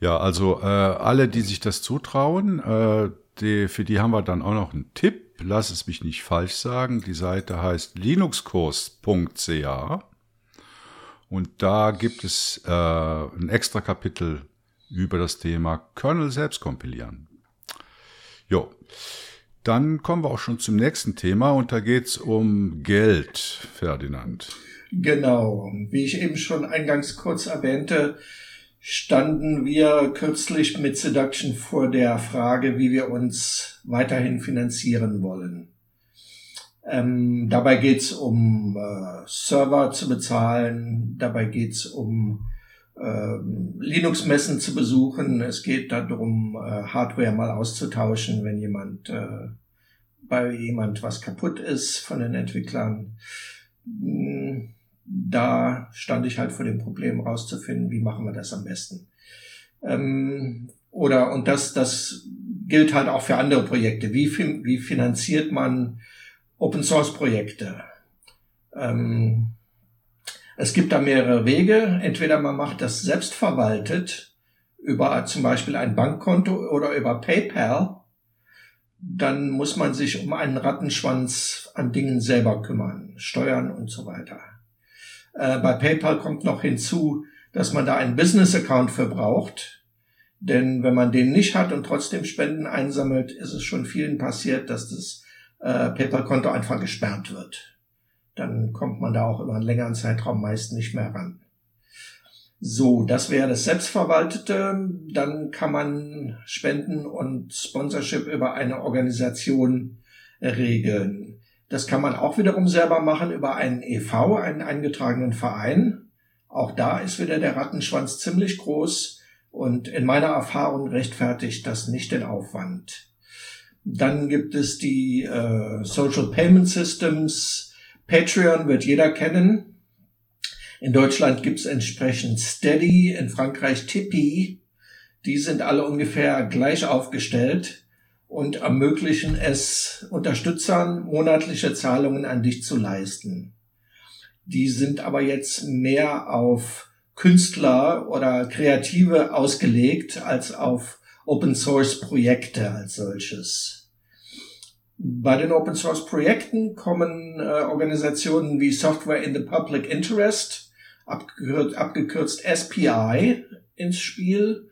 Ja, also äh, alle, die sich das zutrauen, äh, die, für die haben wir dann auch noch einen Tipp. Lass es mich nicht falsch sagen. Die Seite heißt linuxkurs.ca. Und da gibt es äh, ein extra Kapitel über das Thema Kernel selbst kompilieren. Jo. Dann kommen wir auch schon zum nächsten Thema und da geht es um Geld, Ferdinand. Genau. Wie ich eben schon eingangs kurz erwähnte, standen wir kürzlich mit Seduction vor der Frage, wie wir uns weiterhin finanzieren wollen. Ähm, dabei geht es um äh, Server zu bezahlen, dabei geht es um äh, Linux-Messen zu besuchen. Es geht darum, äh, Hardware mal auszutauschen, wenn jemand äh, bei jemand was kaputt ist von den Entwicklern. Hm, da stand ich halt vor dem Problem rauszufinden, wie machen wir das am besten. Ähm, oder und das das gilt halt auch für andere Projekte. Wie wie finanziert man Open Source Projekte. Ähm, es gibt da mehrere Wege. Entweder man macht das selbst verwaltet über zum Beispiel ein Bankkonto oder über PayPal. Dann muss man sich um einen Rattenschwanz an Dingen selber kümmern, Steuern und so weiter. Äh, bei PayPal kommt noch hinzu, dass man da einen Business-Account für braucht. Denn wenn man den nicht hat und trotzdem Spenden einsammelt, ist es schon vielen passiert, dass das äh, PayPal-Konto einfach gesperrt wird. Dann kommt man da auch über einen längeren Zeitraum meist nicht mehr ran. So, das wäre das Selbstverwaltete. Dann kann man Spenden und Sponsorship über eine Organisation regeln. Das kann man auch wiederum selber machen über einen EV, einen eingetragenen Verein. Auch da ist wieder der Rattenschwanz ziemlich groß und in meiner Erfahrung rechtfertigt das nicht den Aufwand. Dann gibt es die äh, Social Payment Systems. Patreon wird jeder kennen. In Deutschland gibt es entsprechend Steady, in Frankreich Tipeee. Die sind alle ungefähr gleich aufgestellt und ermöglichen es Unterstützern monatliche Zahlungen an dich zu leisten. Die sind aber jetzt mehr auf Künstler oder Kreative ausgelegt als auf Open Source Projekte als solches. Bei den Open Source Projekten kommen äh, Organisationen wie Software in the Public Interest, abgekürzt, abgekürzt SPI, ins Spiel,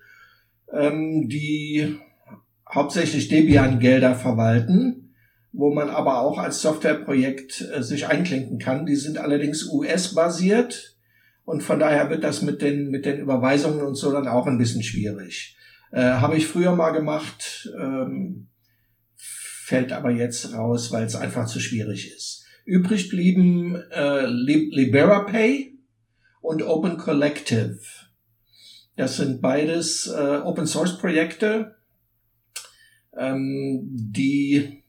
ähm, die hauptsächlich Debian-Gelder verwalten. wo man aber auch als Softwareprojekt äh, sich einklinken kann. Die sind allerdings US-basiert und von daher wird das mit den, mit den Überweisungen und so dann auch ein bisschen schwierig. Äh, Habe ich früher mal gemacht, ähm, fällt aber jetzt raus, weil es einfach zu schwierig ist. Übrig blieben äh, LiberaPay und Open Collective. Das sind beides äh, Open Source Projekte, ähm, die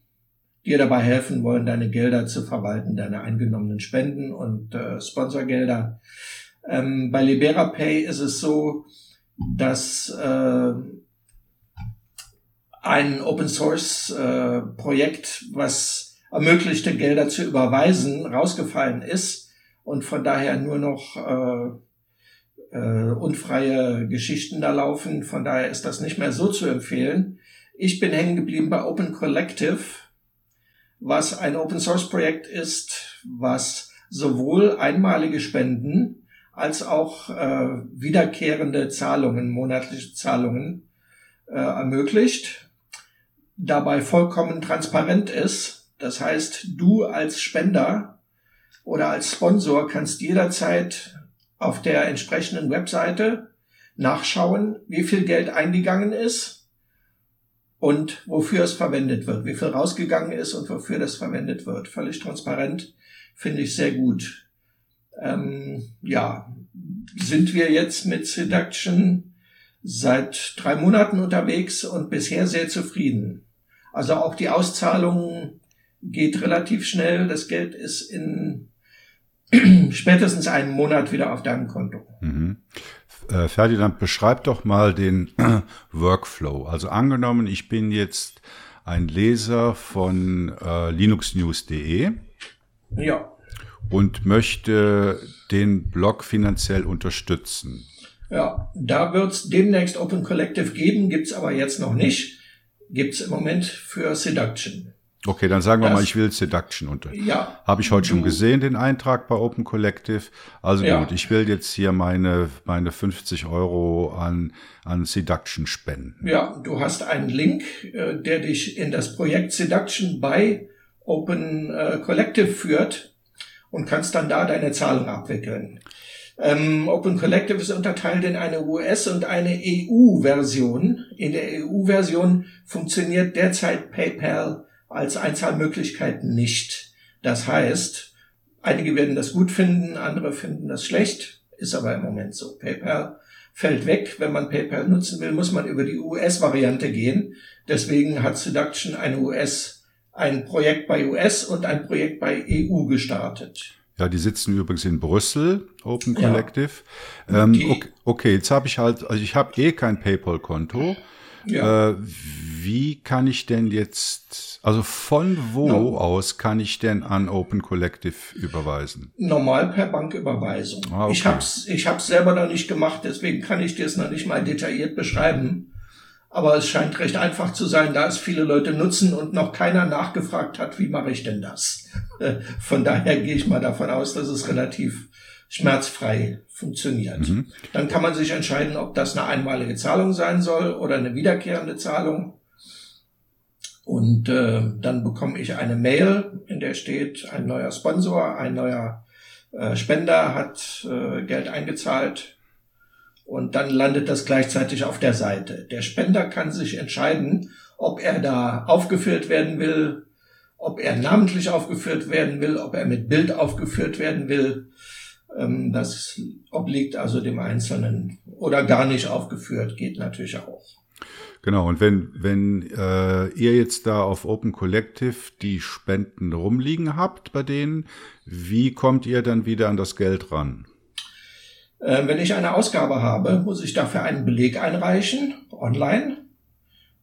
dir dabei helfen wollen, deine Gelder zu verwalten, deine eingenommenen Spenden und äh, Sponsorgelder. Ähm, bei LiberaPay ist es so, dass äh, ein Open Source äh, Projekt, was ermöglichte, Gelder zu überweisen, rausgefallen ist und von daher nur noch äh, äh, unfreie Geschichten da laufen. Von daher ist das nicht mehr so zu empfehlen. Ich bin hängen geblieben bei Open Collective was ein Open Source Projekt ist, was sowohl einmalige Spenden als auch äh, wiederkehrende Zahlungen, monatliche Zahlungen äh, ermöglicht, dabei vollkommen transparent ist. Das heißt, du als Spender oder als Sponsor kannst jederzeit auf der entsprechenden Webseite nachschauen, wie viel Geld eingegangen ist und wofür es verwendet wird, wie viel rausgegangen ist und wofür das verwendet wird. Völlig transparent, finde ich sehr gut. Ähm, ja, sind wir jetzt mit Seduction seit drei Monaten unterwegs und bisher sehr zufrieden. Also auch die Auszahlung geht relativ schnell. Das Geld ist in spätestens einem Monat wieder auf deinem Konto. Mhm. Äh, Ferdinand, beschreib doch mal den Workflow. Also angenommen, ich bin jetzt ein Leser von äh, linuxnews.de. Ja. Und möchte den Blog finanziell unterstützen. Ja, da wird es demnächst Open Collective geben, gibt's aber jetzt noch nicht. Gibt's im Moment für Seduction. Okay, dann sagen wir das, mal, ich will Seduction unter. Ja. Habe ich heute schon gesehen, den Eintrag bei Open Collective. Also ja. gut, ich will jetzt hier meine, meine 50 Euro an, an Seduction spenden. Ja, du hast einen Link, äh, der dich in das Projekt Seduction bei Open äh, Collective führt und kannst dann da deine Zahlung abwickeln. Ähm, Open Collective ist unterteilt in eine US- und eine EU-Version. In der EU-Version funktioniert derzeit PayPal als Einzahlmöglichkeit nicht. Das heißt, einige werden das gut finden, andere finden das schlecht, ist aber im Moment so. PayPal fällt weg. Wenn man PayPal nutzen will, muss man über die US-Variante gehen. Deswegen hat Seduction eine US, ein Projekt bei US und ein Projekt bei EU gestartet. Ja, die sitzen übrigens in Brüssel, Open Collective. Ja. Ähm, okay, okay, jetzt habe ich halt, also ich habe eh kein PayPal-Konto. Ja. Äh, wie kann ich denn jetzt, also von wo no. aus kann ich denn an Open Collective überweisen? Normal per Banküberweisung. Ah, okay. Ich habe es ich hab's selber noch nicht gemacht, deswegen kann ich dir es noch nicht mal detailliert beschreiben. Aber es scheint recht einfach zu sein, da es viele Leute nutzen und noch keiner nachgefragt hat, wie mache ich denn das? Von daher gehe ich mal davon aus, dass es relativ schmerzfrei funktioniert. Mhm. Dann kann man sich entscheiden, ob das eine einmalige Zahlung sein soll oder eine wiederkehrende Zahlung. Und äh, dann bekomme ich eine Mail, in der steht, ein neuer Sponsor, ein neuer äh, Spender hat äh, Geld eingezahlt. Und dann landet das gleichzeitig auf der Seite. Der Spender kann sich entscheiden, ob er da aufgeführt werden will, ob er namentlich aufgeführt werden will, ob er mit Bild aufgeführt werden will. Ähm, das obliegt also dem Einzelnen oder gar nicht aufgeführt, geht natürlich auch. Genau, und wenn, wenn äh, ihr jetzt da auf Open Collective die Spenden rumliegen habt bei denen, wie kommt ihr dann wieder an das Geld ran? Äh, wenn ich eine Ausgabe habe, muss ich dafür einen Beleg einreichen, online.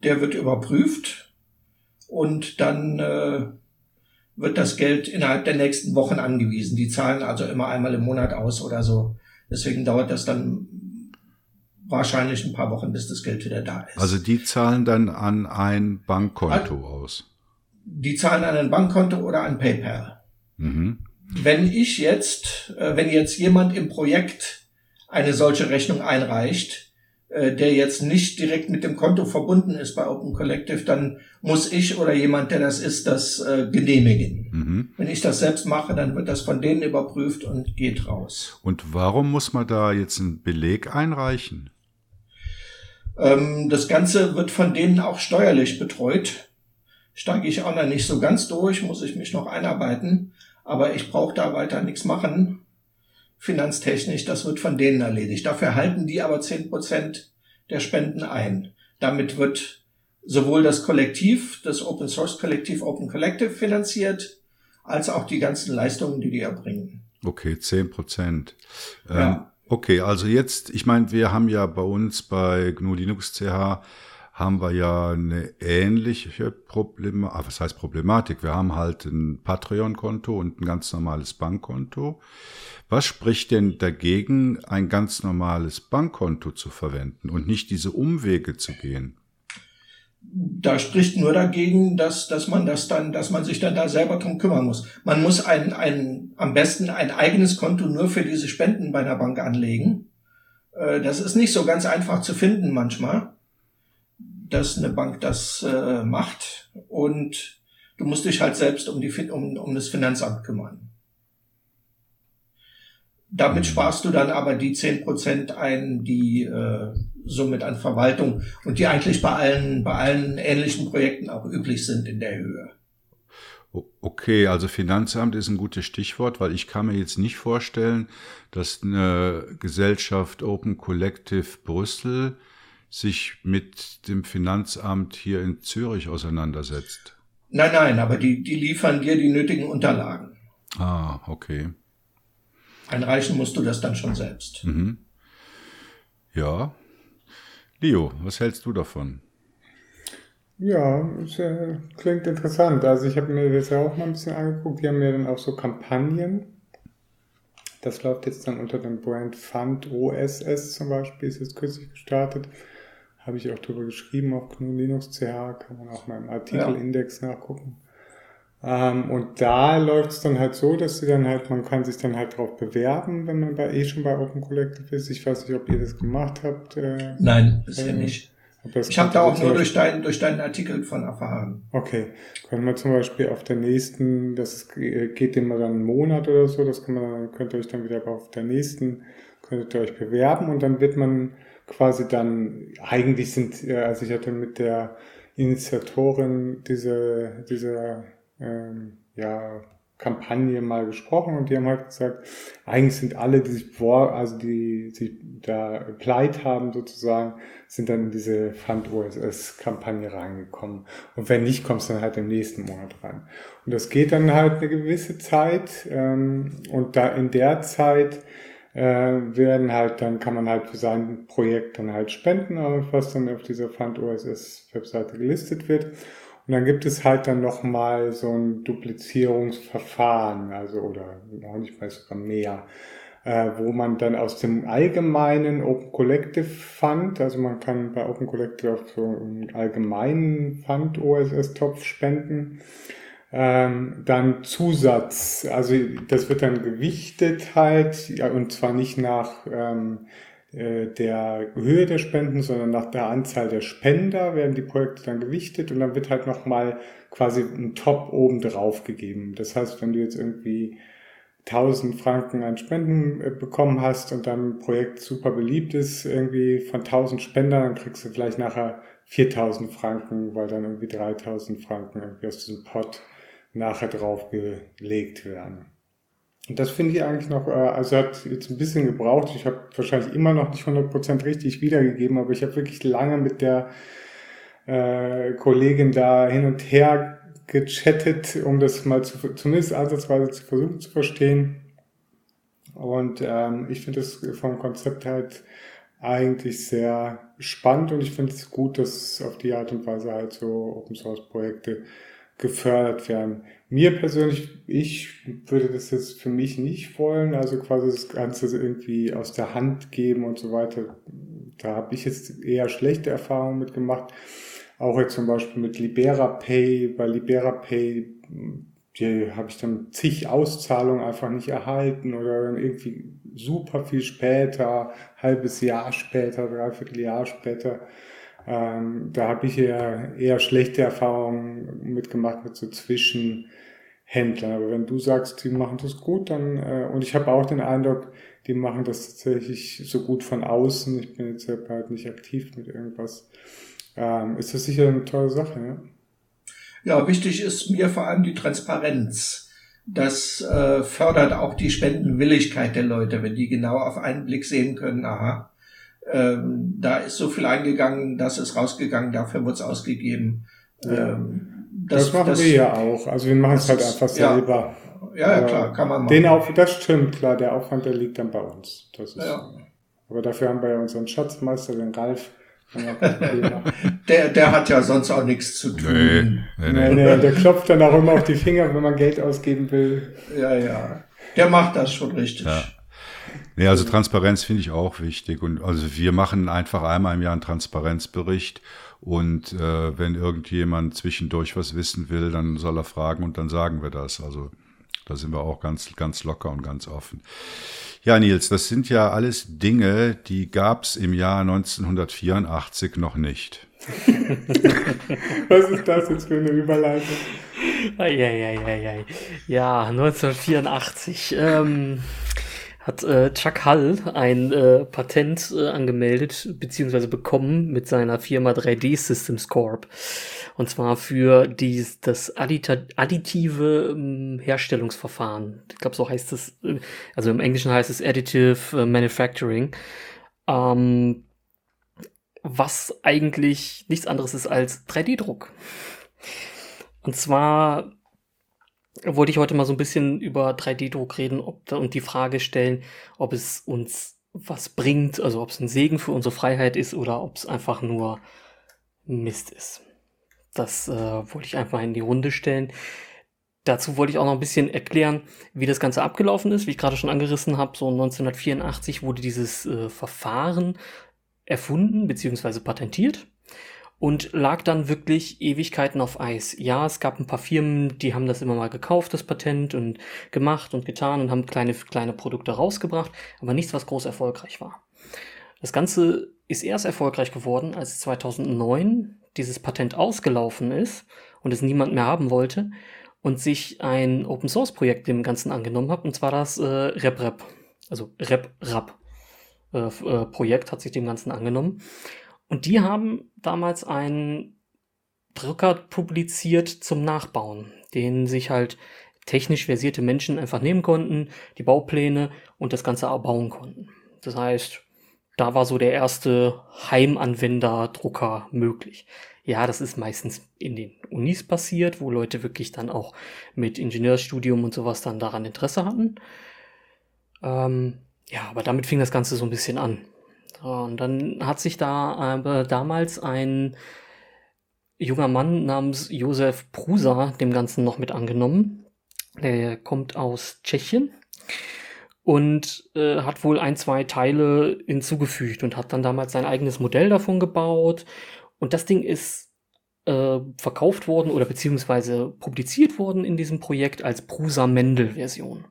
Der wird überprüft und dann äh, wird das Geld innerhalb der nächsten Wochen angewiesen. Die zahlen also immer einmal im Monat aus oder so. Deswegen dauert das dann wahrscheinlich ein paar Wochen, bis das Geld wieder da ist. Also die zahlen dann an ein Bankkonto also, aus? Die zahlen an ein Bankkonto oder an PayPal. Mhm. Wenn ich jetzt, äh, wenn jetzt jemand im Projekt eine solche Rechnung einreicht, äh, der jetzt nicht direkt mit dem Konto verbunden ist bei Open Collective, dann muss ich oder jemand, der das ist, das äh, genehmigen. Mhm. Wenn ich das selbst mache, dann wird das von denen überprüft und geht raus. Und warum muss man da jetzt einen Beleg einreichen? Ähm, das Ganze wird von denen auch steuerlich betreut steige ich auch noch nicht so ganz durch, muss ich mich noch einarbeiten. Aber ich brauche da weiter nichts machen. Finanztechnisch, das wird von denen erledigt. Dafür halten die aber zehn Prozent der Spenden ein. Damit wird sowohl das Kollektiv, das Open Source Kollektiv Open Collective finanziert, als auch die ganzen Leistungen, die die erbringen. Okay, zehn Prozent. Ja. Ähm, okay, also jetzt, ich meine, wir haben ja bei uns bei GNU Linux CH haben wir ja eine ähnliche Problematik, ah, was heißt Problematik? Wir haben halt ein Patreon-Konto und ein ganz normales Bankkonto. Was spricht denn dagegen, ein ganz normales Bankkonto zu verwenden und nicht diese Umwege zu gehen? Da spricht nur dagegen, dass, dass man das dann, dass man sich dann da selber drum kümmern muss. Man muss ein, ein, am besten ein eigenes Konto nur für diese Spenden bei der Bank anlegen. Äh, das ist nicht so ganz einfach zu finden manchmal dass eine Bank das äh, macht und du musst dich halt selbst um, die, um, um das Finanzamt kümmern. Damit sparst du dann aber die zehn Prozent ein, die äh, somit an Verwaltung und die eigentlich bei allen, bei allen ähnlichen Projekten auch üblich sind in der Höhe. Okay, also Finanzamt ist ein gutes Stichwort, weil ich kann mir jetzt nicht vorstellen, dass eine Gesellschaft Open Collective Brüssel sich mit dem Finanzamt hier in Zürich auseinandersetzt. Nein, nein, aber die, die liefern dir die nötigen Unterlagen. Ah, okay. Einreichen musst du das dann schon selbst. Mhm. Ja. Leo, was hältst du davon? Ja, es, äh, klingt interessant. Also ich habe mir das ja auch mal ein bisschen angeguckt. Die haben ja dann auch so Kampagnen. Das läuft jetzt dann unter dem Brand Fund OSS zum Beispiel, ist jetzt kürzlich gestartet habe ich auch drüber geschrieben auf GNU Linux CH, kann man auch mal im Artikelindex ja. nachgucken. Ähm, und da läuft es dann halt so, dass sie dann halt, man kann sich dann halt drauf bewerben, wenn man bei, eh schon bei Open Collective ist. Ich weiß nicht, ob ihr das gemacht habt. Äh, Nein, bisher äh, nicht. Ich habe da auch nur durch, dein, durch deinen Artikel von erfahren. Okay. Können wir zum Beispiel auf der nächsten, das geht immer dann einen Monat oder so, das kann man dann, könnt ihr euch dann wieder auf der nächsten, könntet ihr euch bewerben und dann wird man quasi dann, eigentlich sind, äh, also ich hatte mit der Initiatorin dieser, dieser ähm, ja, Kampagne mal gesprochen und die haben halt gesagt, eigentlich sind alle, die sich vor, also die sich da applied haben sozusagen, sind dann in diese Fund OSS Kampagne reingekommen. Und wenn nicht, kommst du dann halt im nächsten Monat rein. Und das geht dann halt eine gewisse Zeit ähm, und da in der Zeit äh, werden halt, dann kann man halt für sein Projekt dann halt spenden, was dann auf dieser Fund OSS Webseite gelistet wird. Und dann gibt es halt dann nochmal so ein Duplizierungsverfahren, also oder nicht mal sogar mehr, äh, wo man dann aus dem allgemeinen Open Collective Fund, also man kann bei Open Collective auf so einen allgemeinen Fund OSS-Topf spenden ähm, dann Zusatz, also das wird dann gewichtet halt, ja, und zwar nicht nach ähm, äh, der Höhe der Spenden, sondern nach der Anzahl der Spender werden die Projekte dann gewichtet und dann wird halt nochmal quasi ein Top oben drauf gegeben. Das heißt, wenn du jetzt irgendwie 1000 Franken an Spenden äh, bekommen hast und dann ein Projekt super beliebt ist, irgendwie von 1000 Spendern, dann kriegst du vielleicht nachher 4000 Franken, weil dann irgendwie 3000 Franken irgendwie aus diesem Pot nachher draufgelegt werden. Und das finde ich eigentlich noch, äh, also hat jetzt ein bisschen gebraucht. Ich habe wahrscheinlich immer noch nicht 100% richtig wiedergegeben, aber ich habe wirklich lange mit der äh, Kollegin da hin und her gechattet, um das mal zu, zumindest ansatzweise zu versuchen zu verstehen. Und ähm, ich finde das vom Konzept halt eigentlich sehr spannend und ich finde es gut, dass auf die Art und Weise halt so Open Source Projekte gefördert werden. Mir persönlich, ich würde das jetzt für mich nicht wollen, also quasi das Ganze irgendwie aus der Hand geben und so weiter. Da habe ich jetzt eher schlechte Erfahrungen mitgemacht. Auch jetzt zum Beispiel mit Libera Pay. Bei Libera Pay, die habe ich dann zig Auszahlungen einfach nicht erhalten oder irgendwie super viel später, halbes Jahr später, dreiviertel Jahr später. Ähm, da habe ich eher, eher schlechte Erfahrungen mitgemacht mit so Zwischenhändlern. Aber wenn du sagst, die machen das gut, dann, äh, und ich habe auch den Eindruck, die machen das tatsächlich so gut von außen. Ich bin jetzt ja bald nicht aktiv mit irgendwas. Ähm, ist das sicher eine tolle Sache, ja? Ja, wichtig ist mir vor allem die Transparenz. Das äh, fördert auch die Spendenwilligkeit der Leute, wenn die genau auf einen Blick sehen können, aha, ähm, da ist so viel eingegangen, das ist rausgegangen, dafür wird es ausgegeben. Ähm, das, das, machen das, wir ja auch. Also wir machen es halt einfach selber. Ja, ja, klar, kann man machen. Den Auf, das stimmt, klar, der Aufwand, der liegt dann bei uns. Das ist, ja. Aber dafür haben wir ja unseren Schatzmeister, den Ralf, der, der hat ja sonst auch nichts zu tun. Nee, nee, nee. nee, der klopft dann auch immer auf die Finger, wenn man Geld ausgeben will. Ja, ja. Der macht das schon richtig. Ja. Nee, also Transparenz finde ich auch wichtig. Und also wir machen einfach einmal im Jahr einen Transparenzbericht. Und äh, wenn irgendjemand zwischendurch was wissen will, dann soll er fragen und dann sagen wir das. Also da sind wir auch ganz, ganz locker und ganz offen. Ja, Nils, das sind ja alles Dinge, die gab es im Jahr 1984 noch nicht. Was ist das jetzt für eine Überleitung? Eieieiei. Ja, 1984 ähm, hat äh, Chuck Hull ein äh, Patent äh, angemeldet bzw. bekommen mit seiner Firma 3D Systems Corp. Und zwar für dies, das addita additive ähm, Herstellungsverfahren. Ich glaube, so heißt es, äh, also im Englischen heißt es Additive äh, Manufacturing. Ähm, was eigentlich nichts anderes ist als 3D-Druck. Und zwar wollte ich heute mal so ein bisschen über 3D-Druck reden ob, und die Frage stellen, ob es uns was bringt, also ob es ein Segen für unsere Freiheit ist oder ob es einfach nur Mist ist. Das äh, wollte ich einfach in die Runde stellen. Dazu wollte ich auch noch ein bisschen erklären, wie das Ganze abgelaufen ist. Wie ich gerade schon angerissen habe, so 1984 wurde dieses äh, Verfahren erfunden bzw. patentiert und lag dann wirklich Ewigkeiten auf Eis. Ja, es gab ein paar Firmen, die haben das immer mal gekauft, das Patent und gemacht und getan und haben kleine, kleine Produkte rausgebracht, aber nichts, was groß erfolgreich war. Das Ganze ist erst erfolgreich geworden, als 2009 dieses Patent ausgelaufen ist und es niemand mehr haben wollte und sich ein Open Source Projekt dem Ganzen angenommen hat, und zwar das äh, RepRap, also RepRap äh, äh, Projekt hat sich dem Ganzen angenommen. Und die haben damals einen Drucker publiziert zum Nachbauen, den sich halt technisch versierte Menschen einfach nehmen konnten, die Baupläne und das Ganze bauen konnten. Das heißt, da war so der erste Heimanwender-Drucker möglich. Ja, das ist meistens in den Unis passiert, wo Leute wirklich dann auch mit Ingenieurstudium und sowas dann daran Interesse hatten. Ähm, ja, aber damit fing das Ganze so ein bisschen an. Und dann hat sich da aber damals ein junger Mann namens Josef Prusa dem Ganzen noch mit angenommen. Der kommt aus Tschechien und äh, hat wohl ein, zwei Teile hinzugefügt und hat dann damals sein eigenes Modell davon gebaut und das Ding ist äh, verkauft worden oder beziehungsweise publiziert worden in diesem Projekt als Prusa-Mendel-Version.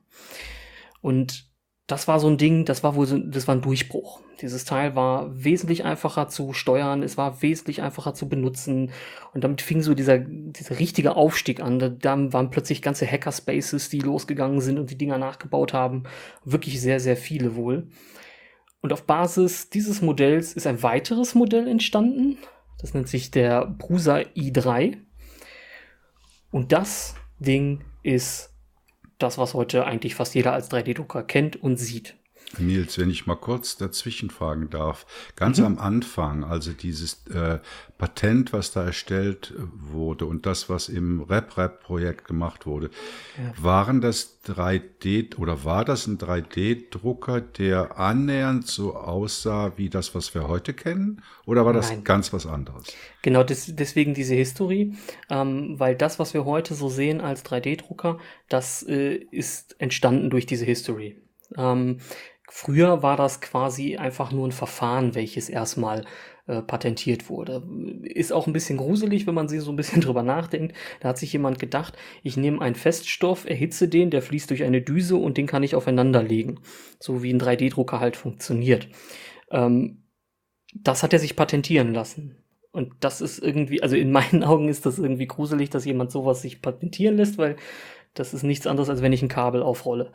Und das war so ein Ding, das war wohl so, das war ein Durchbruch. Dieses Teil war wesentlich einfacher zu steuern, es war wesentlich einfacher zu benutzen und damit fing so dieser, dieser richtige Aufstieg an. Da, waren plötzlich ganze Hackerspaces, die losgegangen sind und die Dinger nachgebaut haben. Wirklich sehr, sehr viele wohl. Und auf Basis dieses Modells ist ein weiteres Modell entstanden, das nennt sich der Prusa i3. Und das Ding ist das, was heute eigentlich fast jeder als 3D-Drucker kennt und sieht. Nils, wenn ich mal kurz dazwischen fragen darf. Ganz mhm. am Anfang, also dieses äh, Patent, was da erstellt wurde und das, was im RepRap-Projekt gemacht wurde, ja. waren das 3D oder war das ein 3D-Drucker, der annähernd so aussah wie das, was wir heute kennen? Oder war das Nein. ganz was anderes? Genau, des, deswegen diese Historie, ähm, weil das, was wir heute so sehen als 3D-Drucker, das äh, ist entstanden durch diese History. Ähm, früher war das quasi einfach nur ein Verfahren, welches erstmal äh, patentiert wurde. Ist auch ein bisschen gruselig, wenn man sich so ein bisschen drüber nachdenkt. Da hat sich jemand gedacht, ich nehme einen Feststoff, erhitze den, der fließt durch eine Düse und den kann ich aufeinander legen. So wie ein 3D-Drucker halt funktioniert. Ähm, das hat er sich patentieren lassen. Und das ist irgendwie, also in meinen Augen ist das irgendwie gruselig, dass jemand sowas sich patentieren lässt, weil das ist nichts anderes, als wenn ich ein Kabel aufrolle.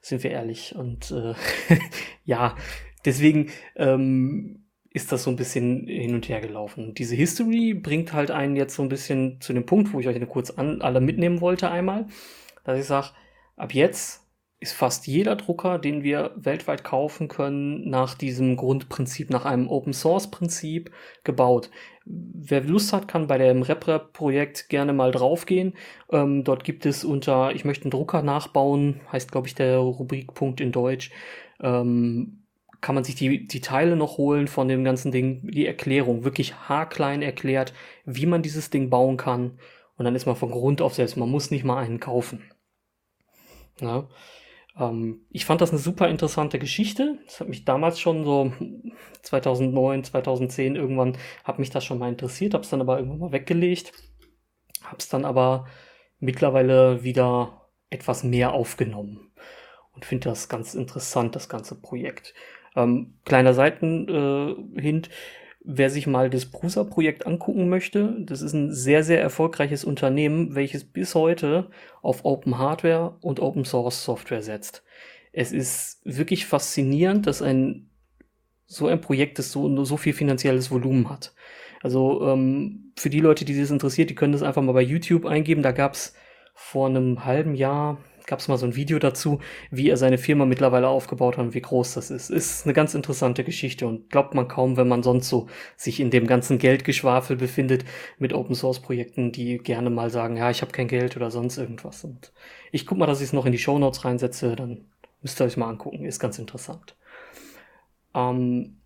Sind wir ehrlich. Und äh, ja, deswegen ähm, ist das so ein bisschen hin und her gelaufen. Diese History bringt halt einen jetzt so ein bisschen zu dem Punkt, wo ich euch eine kurz an, alle mitnehmen wollte einmal, dass ich sage, ab jetzt ist fast jeder Drucker, den wir weltweit kaufen können, nach diesem Grundprinzip, nach einem Open Source Prinzip gebaut. Wer Lust hat, kann bei dem RepRap-Projekt gerne mal draufgehen. Ähm, dort gibt es unter Ich möchte einen Drucker nachbauen, heißt glaube ich der Rubrikpunkt in Deutsch, ähm, kann man sich die, die Teile noch holen von dem ganzen Ding, die Erklärung, wirklich haarklein erklärt, wie man dieses Ding bauen kann. Und dann ist man von Grund auf selbst, man muss nicht mal einen kaufen. Ja. Ähm, ich fand das eine super interessante Geschichte. Das hat mich damals schon so 2009, 2010 irgendwann, hat mich das schon mal interessiert, habe es dann aber irgendwann mal weggelegt. Habe es dann aber mittlerweile wieder etwas mehr aufgenommen und finde das ganz interessant, das ganze Projekt. Ähm, kleiner Seitenhint, äh, wer sich mal das Prusa-Projekt angucken möchte, das ist ein sehr, sehr erfolgreiches Unternehmen, welches bis heute auf Open Hardware und Open Source Software setzt. Es ist wirklich faszinierend, dass ein so ein Projekt, das so, so viel finanzielles Volumen hat. Also ähm, für die Leute, die das interessiert, die können das einfach mal bei YouTube eingeben. Da gab's vor einem halben Jahr, gab es mal so ein Video dazu, wie er seine Firma mittlerweile aufgebaut hat und wie groß das ist. Ist eine ganz interessante Geschichte und glaubt man kaum, wenn man sonst so sich in dem ganzen Geldgeschwafel befindet mit Open Source Projekten, die gerne mal sagen, ja, ich habe kein Geld oder sonst irgendwas. Und ich guck mal, dass ich es noch in die Show Notes reinsetze, dann müsst ihr euch mal angucken. Ist ganz interessant. Ähm,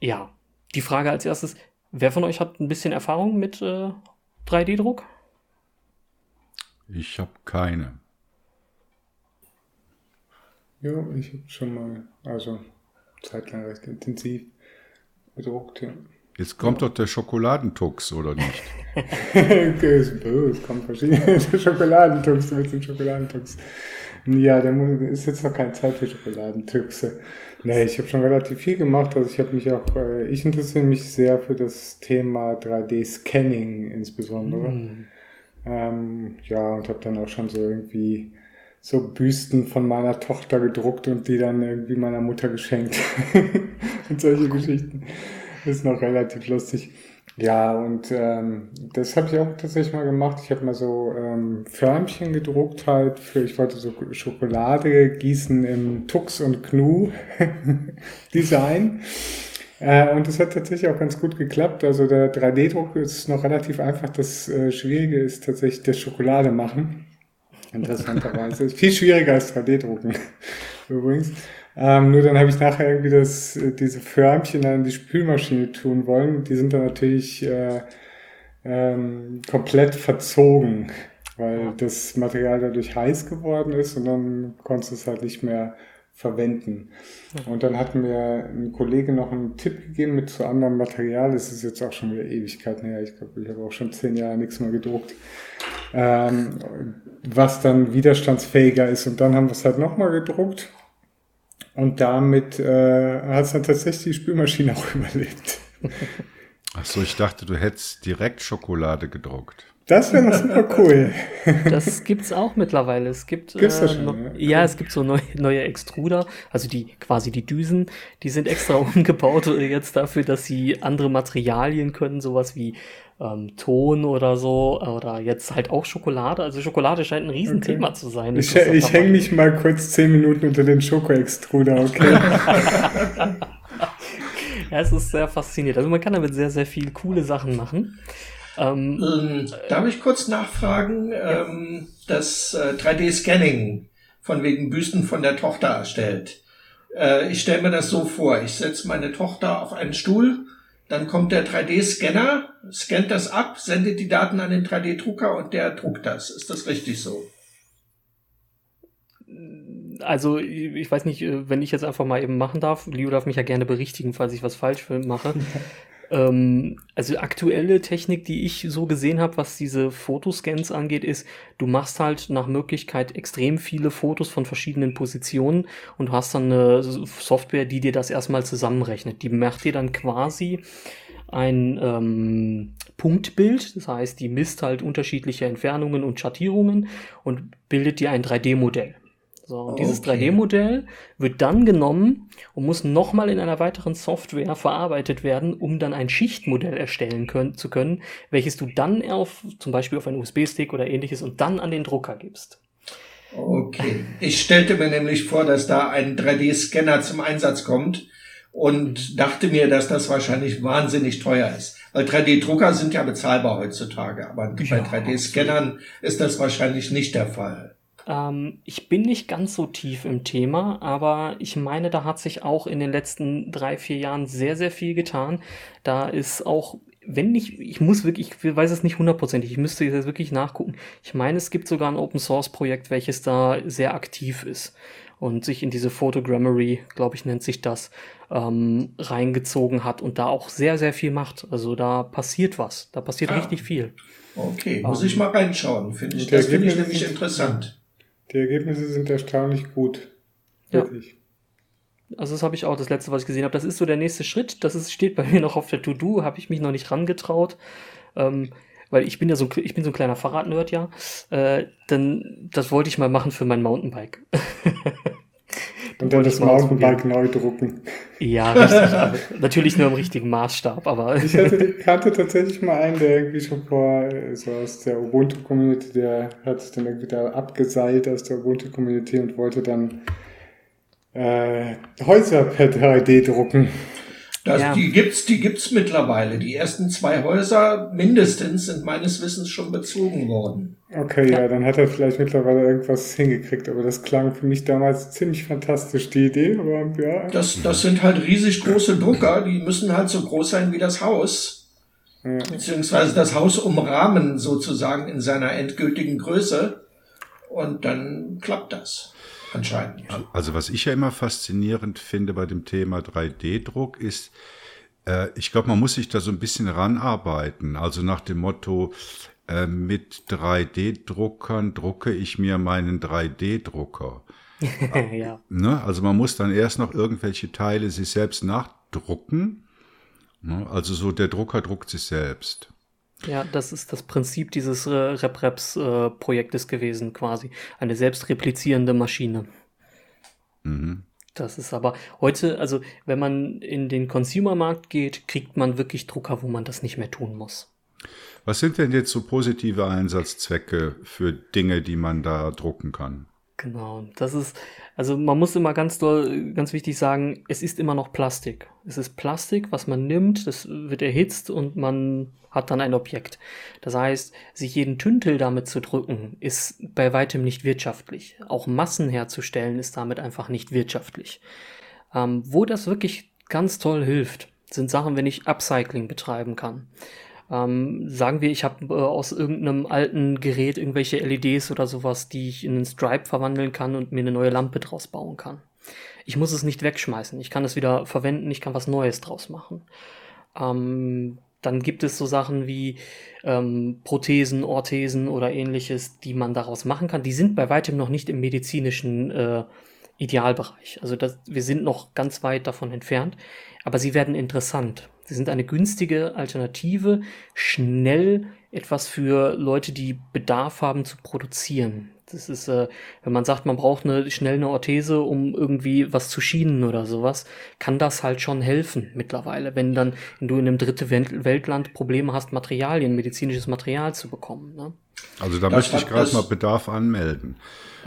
ja, die Frage als erstes, wer von euch hat ein bisschen Erfahrung mit äh, 3D-Druck? Ich habe keine. Ja, ich habe schon mal, also zeitlang recht intensiv gedruckt, ja. Jetzt kommt ja. doch der Schokoladentux, oder nicht? es kommt verschiedene Schokoladentux mit dem Schokoladentux. Ja, der ist jetzt noch keine Zeit für Schokoladentuxe. Nee, ich habe schon relativ viel gemacht. Also ich habe mich auch, äh, ich interessiere mich sehr für das Thema 3D-Scanning insbesondere. Mm. Ähm, ja, und habe dann auch schon so irgendwie so Büsten von meiner Tochter gedruckt und die dann irgendwie meiner Mutter geschenkt. und solche Geschichten. Ist noch relativ lustig. Ja, und ähm, das habe ich auch tatsächlich mal gemacht. Ich habe mal so ähm, Förmchen gedruckt halt für, ich wollte so Schokolade gießen im Tux und Knu Design. Äh, und das hat tatsächlich auch ganz gut geklappt. Also der 3D-Druck ist noch relativ einfach. Das äh, Schwierige ist tatsächlich das Schokolade machen. Interessanterweise. ist viel schwieriger als 3D-Drucken. Übrigens. Ähm, nur dann habe ich nachher irgendwie das, äh, diese Förmchen dann in die Spülmaschine tun wollen. Die sind dann natürlich äh, ähm, komplett verzogen, weil das Material dadurch heiß geworden ist und dann konntest du es halt nicht mehr verwenden. Und dann hat mir ein Kollege noch einen Tipp gegeben mit zu anderem Material. Das ist jetzt auch schon wieder Ewigkeiten her. Ich glaube, ich habe auch schon zehn Jahre nichts mehr gedruckt. Ähm, was dann widerstandsfähiger ist. Und dann haben wir es halt nochmal gedruckt. Und damit äh, hat es dann tatsächlich die Spülmaschine auch überlebt. Ach so, ich dachte, du hättest direkt Schokolade gedruckt. Das wäre noch super cool. Das gibt's auch mittlerweile. Es gibt Gibt's das äh, schon, noch, ja? ja, es gibt so neue, neue Extruder, also die quasi die Düsen, die sind extra umgebaut jetzt dafür, dass sie andere Materialien können, sowas wie ähm, Ton oder so oder jetzt halt auch Schokolade. Also Schokolade scheint ein Riesenthema Okay. zu sein. Ich, ich hänge mich mal kurz zehn Minuten unter den Schoko-Extruder, okay? Ja, es ist sehr faszinierend. Also man kann damit sehr, sehr viel coole Sachen machen. Ähm, Ähm, darf ich kurz nachfragen, ähm, das äh, 3D-Scanning von wegen Büsten von der Tochter erstellt. Äh, ich stelle mir das so vor, ich setze meine Tochter auf einen Stuhl, dann kommt der 3D-Scanner, scannt das ab, sendet die Daten an den 3D-Drucker und der druckt das. Ist das richtig so? also ich weiß nicht, äh, wenn ich jetzt einfach mal eben machen darf, Leo darf mich ja gerne berichtigen, falls ich was falsch mache. ähm, also aktuelle Technik, die ich so gesehen habe, was diese Fotoscans angeht, ist, du machst halt nach Möglichkeit extrem viele Fotos von verschiedenen Positionen und hast dann eine Software, die dir das erstmal zusammenrechnet. Die macht dir dann quasi ein ähm, Punktbild, das heißt, die misst halt unterschiedliche Entfernungen und Schattierungen und bildet dir ein 3D-Modell. So, und dieses okay. 3D-Modell wird dann genommen und muss nochmal in einer weiteren Software verarbeitet werden, um dann ein Schichtmodell erstellen können, zu können, welches du dann auf, zum Beispiel auf einen USB-Stick oder ähnliches und dann an den Drucker gibst. Okay. Ich stellte mir nämlich vor, dass da ein 3D-Scanner zum Einsatz kommt und dachte mir, dass das wahrscheinlich wahnsinnig teuer ist. Weil 3D-Drucker sind ja bezahlbar heutzutage, aber ja, bei 3D-Scannern ist das wahrscheinlich nicht der Fall. Ähm, ich bin nicht ganz so tief im Thema, aber ich meine, da hat sich auch in den letzten drei, vier Jahren sehr, sehr viel getan. Da ist auch, wenn nicht, ich muss wirklich, ich weiß es nicht hundertprozentig, ich müsste jetzt wirklich nachgucken. Ich meine, es gibt sogar ein Open Source Projekt, welches da sehr aktiv ist und sich in diese Photogrammery, glaube ich, nennt sich das, ähm, reingezogen hat und da auch sehr, sehr viel macht. Also da passiert was, da passiert ah. richtig viel. Okay, muss ähm, ich mal reinschauen. Finde ich, das finde ich nämlich interessant. Die Ergebnisse sind erstaunlich gut. Wirklich. Ja. Also das habe ich auch das letzte, was ich gesehen habe. Das ist so der nächste Schritt. Das ist, steht bei mir noch auf der To-Do. Habe ich mich noch nicht rangetraut. Ähm, weil ich bin ja so, ich bin so ein kleiner Fahrradnerd, ja. Äh, dann, das wollte ich mal machen für mein Mountainbike. Und dann das Mountainbike neu drucken. Ja, richtig. natürlich nur im richtigen Maßstab, aber. ich hatte, kannte tatsächlich mal einen, der irgendwie schon vor, so aus der Ubuntu-Community, der hat sich dann irgendwie da abgeseilt aus der Ubuntu-Community und wollte dann äh, Häuser per 3D drucken. Das, ja. Die gibt's, die gibt's mittlerweile. Die ersten zwei Häuser mindestens sind meines Wissens schon bezogen worden. Okay, ja, dann hat er vielleicht mittlerweile irgendwas hingekriegt, aber das klang für mich damals ziemlich fantastisch, die Idee, aber ja. Das, das sind halt riesig große Drucker, die müssen halt so groß sein wie das Haus. Ja. Beziehungsweise das Haus umrahmen sozusagen in seiner endgültigen Größe. Und dann klappt das anscheinend. Also was ich ja immer faszinierend finde bei dem Thema 3D-Druck ist, äh, ich glaube, man muss sich da so ein bisschen ranarbeiten. Also nach dem Motto, äh, mit 3D-Druckern drucke ich mir meinen 3D-Drucker. ja. ne? Also man muss dann erst noch irgendwelche Teile sich selbst nachdrucken. Ne? Also so der Drucker druckt sich selbst. Ja, das ist das Prinzip dieses äh, RepReps-Projektes äh, gewesen, quasi. Eine selbstreplizierende Maschine. Mhm. Das ist aber heute, also wenn man in den Consumermarkt geht, kriegt man wirklich Drucker, wo man das nicht mehr tun muss. Was sind denn jetzt so positive Einsatzzwecke für Dinge, die man da drucken kann? Genau, das ist, also man muss immer ganz doll, ganz wichtig sagen, es ist immer noch Plastik. Es ist Plastik, was man nimmt, das wird erhitzt und man hat dann ein Objekt. Das heißt, sich jeden Tüntel damit zu drücken, ist bei weitem nicht wirtschaftlich. Auch Massen herzustellen ist damit einfach nicht wirtschaftlich. Ähm, wo das wirklich ganz toll hilft, sind Sachen, wenn ich Upcycling betreiben kann. Ähm, sagen wir, ich habe äh, aus irgendeinem alten Gerät irgendwelche LEDs oder sowas, die ich in einen Stripe verwandeln kann und mir eine neue Lampe draus bauen kann. Ich muss es nicht wegschmeißen. Ich kann es wieder verwenden, ich kann was Neues draus machen. Ähm, dann gibt es so Sachen wie ähm, Prothesen, Orthesen oder ähnliches, die man daraus machen kann. Die sind bei weitem noch nicht im medizinischen äh, Idealbereich. Also das, wir sind noch ganz weit davon entfernt, aber sie werden interessant. Sie sind eine günstige Alternative, schnell etwas für Leute, die Bedarf haben zu produzieren. Das ist, äh, wenn man sagt, man braucht eine, schnell eine Orthese, um irgendwie was zu schienen oder sowas, kann das halt schon helfen mittlerweile, wenn dann wenn du in einem dritten Weltland Probleme hast, Materialien, medizinisches Material zu bekommen. Ne? Also da das möchte ich gerade mal Bedarf anmelden.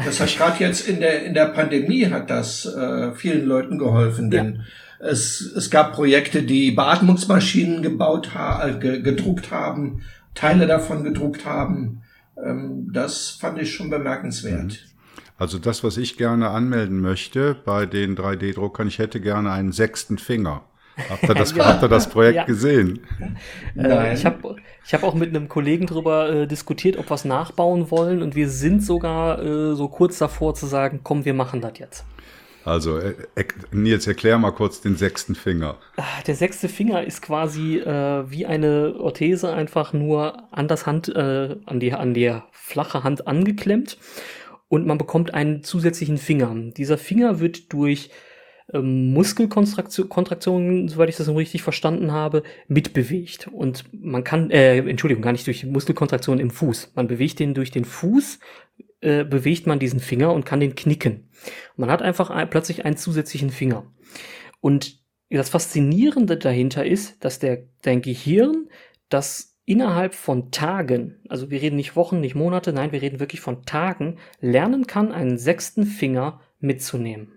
Das hat gerade jetzt in der in der Pandemie hat das äh, vielen Leuten geholfen, denn ja es, es gab Projekte, die Beatmungsmaschinen gebaut haben, äh, gedruckt haben, Teile davon gedruckt haben. Ähm, das fand ich schon bemerkenswert. Mhm. Also das, was ich gerne anmelden möchte bei den 3D-Druckern, ich hätte gerne einen sechsten Finger. Habt ihr das, ja. habt ihr das Projekt ja. gesehen? Äh, ich habe ich hab auch mit einem Kollegen darüber äh, diskutiert, ob wir es nachbauen wollen und wir sind sogar äh, so kurz davor zu sagen, komm, wir machen das jetzt. Also, äh, Nils, erklär mal kurz den sechsten Finger. Ah, der sechste Finger ist quasi äh, wie eine Orthese, einfach nur an das Hand, äh, an, die, an die flache Hand angeklemmt und man bekommt einen zusätzlichen Finger. Dieser Finger wird durch ähm, Muskelkontraktionen, soweit ich das richtig verstanden habe, mitbewegt. Und man kann, äh, Entschuldigung, gar nicht durch Muskelkontraktionen im Fuß. Man bewegt den durch den Fuß, äh, bewegt man diesen Finger und kann den knicken. Man hat einfach ein, plötzlich einen zusätzlichen Finger. Und das Faszinierende dahinter ist, dass der, dein Gehirn das innerhalb von Tagen, also wir reden nicht Wochen, nicht Monate, nein, wir reden wirklich von Tagen, lernen kann, einen sechsten Finger mitzunehmen.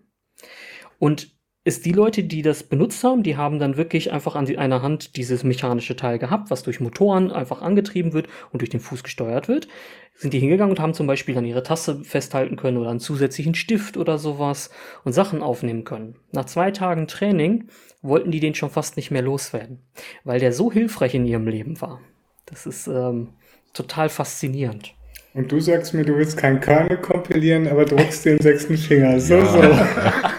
Und es die Leute, die das benutzt haben, die haben dann wirklich einfach an einer Hand dieses mechanische Teil gehabt, was durch Motoren einfach angetrieben wird und durch den Fuß gesteuert wird. Sind die hingegangen und haben zum Beispiel dann ihre Tasse festhalten können oder einen zusätzlichen Stift oder sowas und Sachen aufnehmen können. Nach zwei Tagen Training wollten die den schon fast nicht mehr loswerden, weil der so hilfreich in ihrem Leben war. Das ist ähm, total faszinierend. Und du sagst mir, du willst keinen Kernel kompilieren, aber druckst den sechsten Finger. So, ja. so.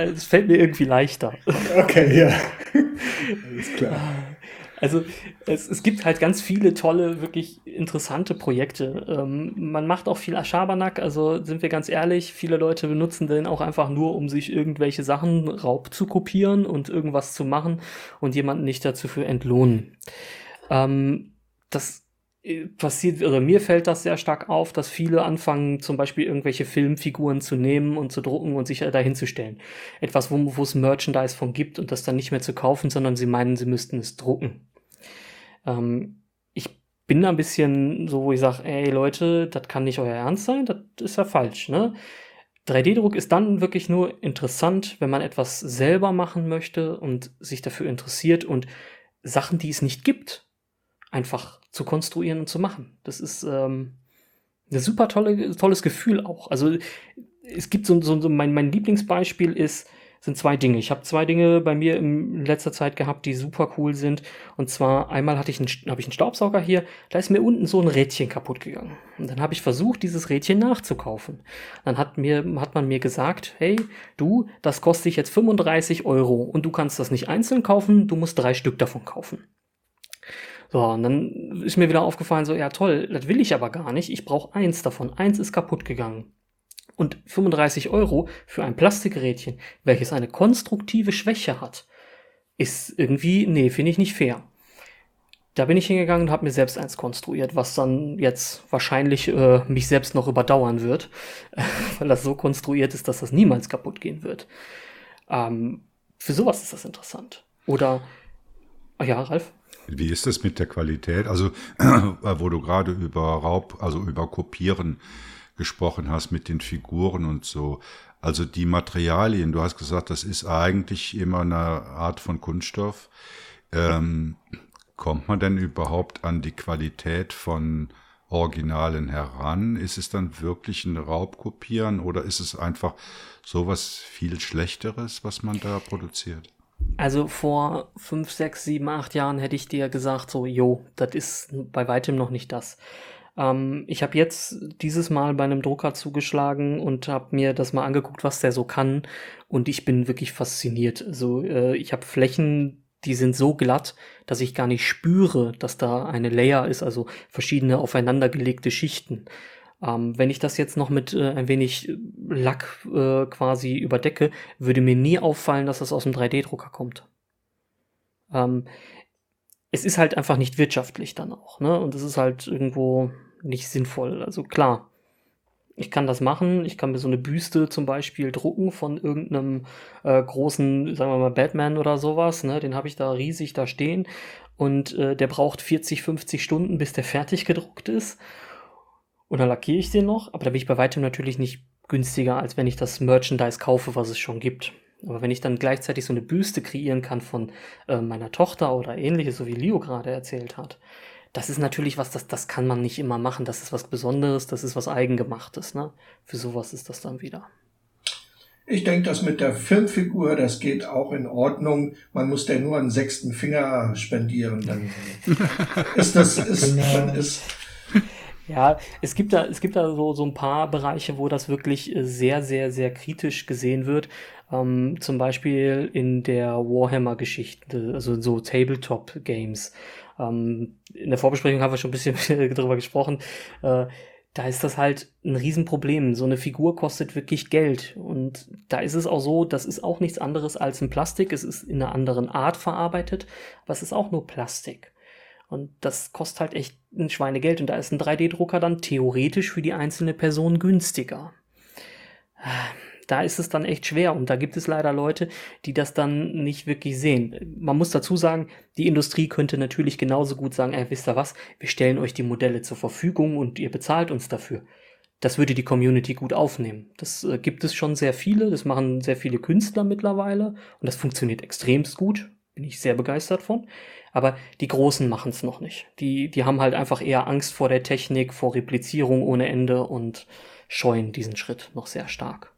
es fällt mir irgendwie leichter. Okay, ja. Alles klar. Also es, es gibt halt ganz viele tolle, wirklich interessante Projekte. Ähm, man macht auch viel Schabernack, also sind wir ganz ehrlich, viele Leute benutzen den auch einfach nur, um sich irgendwelche Sachen Raub zu kopieren und irgendwas zu machen und jemanden nicht dazu für entlohnen. Ähm, das passiert, oder mir fällt das sehr stark auf, dass viele anfangen, zum Beispiel irgendwelche Filmfiguren zu nehmen und zu drucken und sich dahin zu. Etwas, wo, wo es Merchandise von gibt und das dann nicht mehr zu kaufen, sondern sie meinen, sie müssten es drucken. Ähm, ich bin da ein bisschen so, wo ich sage, ey Leute, das kann nicht euer Ernst sein, das ist ja falsch, ne? 3D-Druck ist dann wirklich nur interessant, wenn man etwas selber machen möchte und sich dafür interessiert und Sachen, die es nicht gibt, einfach zu konstruieren und zu machen. Das ist ähm, ein super tolle, tolles Gefühl auch. Also es gibt so, so, so mein, mein Lieblingsbeispiel ist, sind zwei Dinge. Ich habe zwei Dinge bei mir in letzter Zeit gehabt, die super cool sind. Und zwar einmal hatte ich einen, habe ich einen Staubsauger hier, da ist mir unten so ein Rädchen kaputt gegangen. Und dann habe ich versucht, dieses Rädchen nachzukaufen. Dann hat mir, hat man mir gesagt, hey, du, das kostet dich jetzt 35 Euro und du kannst das nicht einzeln kaufen, du musst drei Stück davon kaufen. So, und dann ist mir wieder aufgefallen, so, ja toll, das will ich aber gar nicht. Ich brauche eins davon. Eins ist kaputt gegangen. Und 35 Euro für ein Plastikgerätchen, welches eine konstruktive Schwäche hat, ist irgendwie, nee, finde ich nicht fair. Da bin ich hingegangen und habe mir selbst eins konstruiert, was dann jetzt wahrscheinlich äh, mich selbst noch überdauern wird, weil das so konstruiert ist, dass das niemals kaputt gehen wird. Ähm, für sowas ist das interessant. Oder, ach ja, Ralf? Wie ist es mit der Qualität? Also, wo du gerade über Raub, also über Kopieren gesprochen hast mit den Figuren und so. Also die Materialien, du hast gesagt, das ist eigentlich immer eine Art von Kunststoff. Ähm, kommt man denn überhaupt an die Qualität von Originalen heran? Ist es dann wirklich ein Raubkopieren oder ist es einfach sowas viel Schlechteres, was man da produziert? Also vor fünf, sechs, sieben, acht Jahren hätte ich dir gesagt, so, jo, das ist bei weitem noch nicht das. Ähm, ich habe jetzt dieses Mal bei einem Drucker zugeschlagen und habe mir das mal angeguckt, was der so kann. Und ich bin wirklich fasziniert. Also äh, ich habe Flächen, die sind so glatt, dass ich gar nicht spüre, dass da eine Layer ist, also verschiedene aufeinandergelegte Schichten. Ähm, wenn ich das jetzt noch mit äh, ein wenig Lack äh, quasi überdecke, würde mir nie auffallen, dass das aus dem 3D-Drucker kommt. Ähm, es ist halt einfach nicht wirtschaftlich dann auch, ne? Und es ist halt irgendwo nicht sinnvoll. Also klar, ich kann das machen. Ich kann mir so eine Büste zum Beispiel drucken von irgendeinem äh, großen, sagen wir mal, Batman oder sowas. Ne? Den habe ich da riesig da stehen. Und äh, der braucht 40, 50 Stunden, bis der fertig gedruckt ist. Und dann lackiere ich den noch, aber da bin ich bei weitem natürlich nicht günstiger, als wenn ich das Merchandise kaufe, was es schon gibt. Aber wenn ich dann gleichzeitig so eine Büste kreieren kann von äh, meiner Tochter oder ähnliches, so wie Leo gerade erzählt hat, das ist natürlich was, das, das kann man nicht immer machen. Das ist was Besonderes, das ist was Eigengemachtes. Ne? Für sowas ist das dann wieder. Ich denke, das mit der Filmfigur, das geht auch in Ordnung. Man muss der nur einen sechsten Finger spendieren, dann ist das, ist, genau. dann ist, ja, es gibt da, es gibt da so, so ein paar Bereiche, wo das wirklich äh, sehr, sehr, sehr kritisch gesehen wird. Ähm, zum Beispiel in der Warhammer-Geschichte, also so Tabletop-Games. Ähm, in der Vorbesprechung haben wir schon ein bisschen darüber gesprochen. Äh, da ist das halt ein Riesenproblem. So eine Figur kostet wirklich Geld. Und da ist es auch so, das ist auch nichts anderes als ein Plastik. Es ist in einer anderen Art verarbeitet, aber es ist auch nur Plastik. Und das kostet halt echt ein Schweinegeld. Und da ist ein 3D-Drucker dann theoretisch für die einzelne Person günstiger da ist es dann echt schwer und da gibt es leider Leute, die das dann nicht wirklich sehen. Man muss dazu sagen, die Industrie könnte natürlich genauso gut sagen, ey, wisst ihr was, wir stellen euch die Modelle zur Verfügung und ihr bezahlt uns dafür. Das würde die Community gut aufnehmen. Das äh, gibt es schon sehr viele, das machen sehr viele Künstler mittlerweile und das funktioniert extremst gut. Bin ich sehr begeistert von. Aber die Großen machen es noch nicht. Die, die haben halt einfach eher Angst vor der Technik, vor Replizierung ohne Ende und scheuen diesen Schritt noch sehr stark.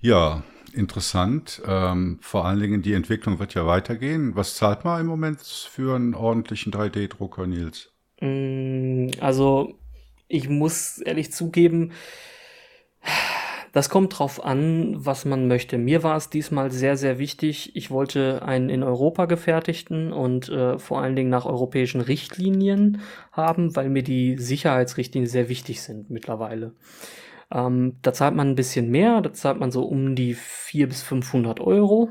Ja, interessant. Ähm, vor allen Dingen die Entwicklung wird ja weitergehen. Was zahlt man im Moment für einen ordentlichen 3D-Drucker, Nils? Mm, also, ich muss ehrlich zugeben, das kommt drauf an, was man möchte. Mir war es diesmal sehr, sehr wichtig. Ich wollte einen in Europa gefertigten und äh, vor allen Dingen nach europäischen Richtlinien haben, weil mir die Sicherheitsrichtlinien sehr wichtig sind mittlerweile. Ähm, da zahlt man ein bisschen mehr, da zahlt man so um die 400 bis 500 Euro.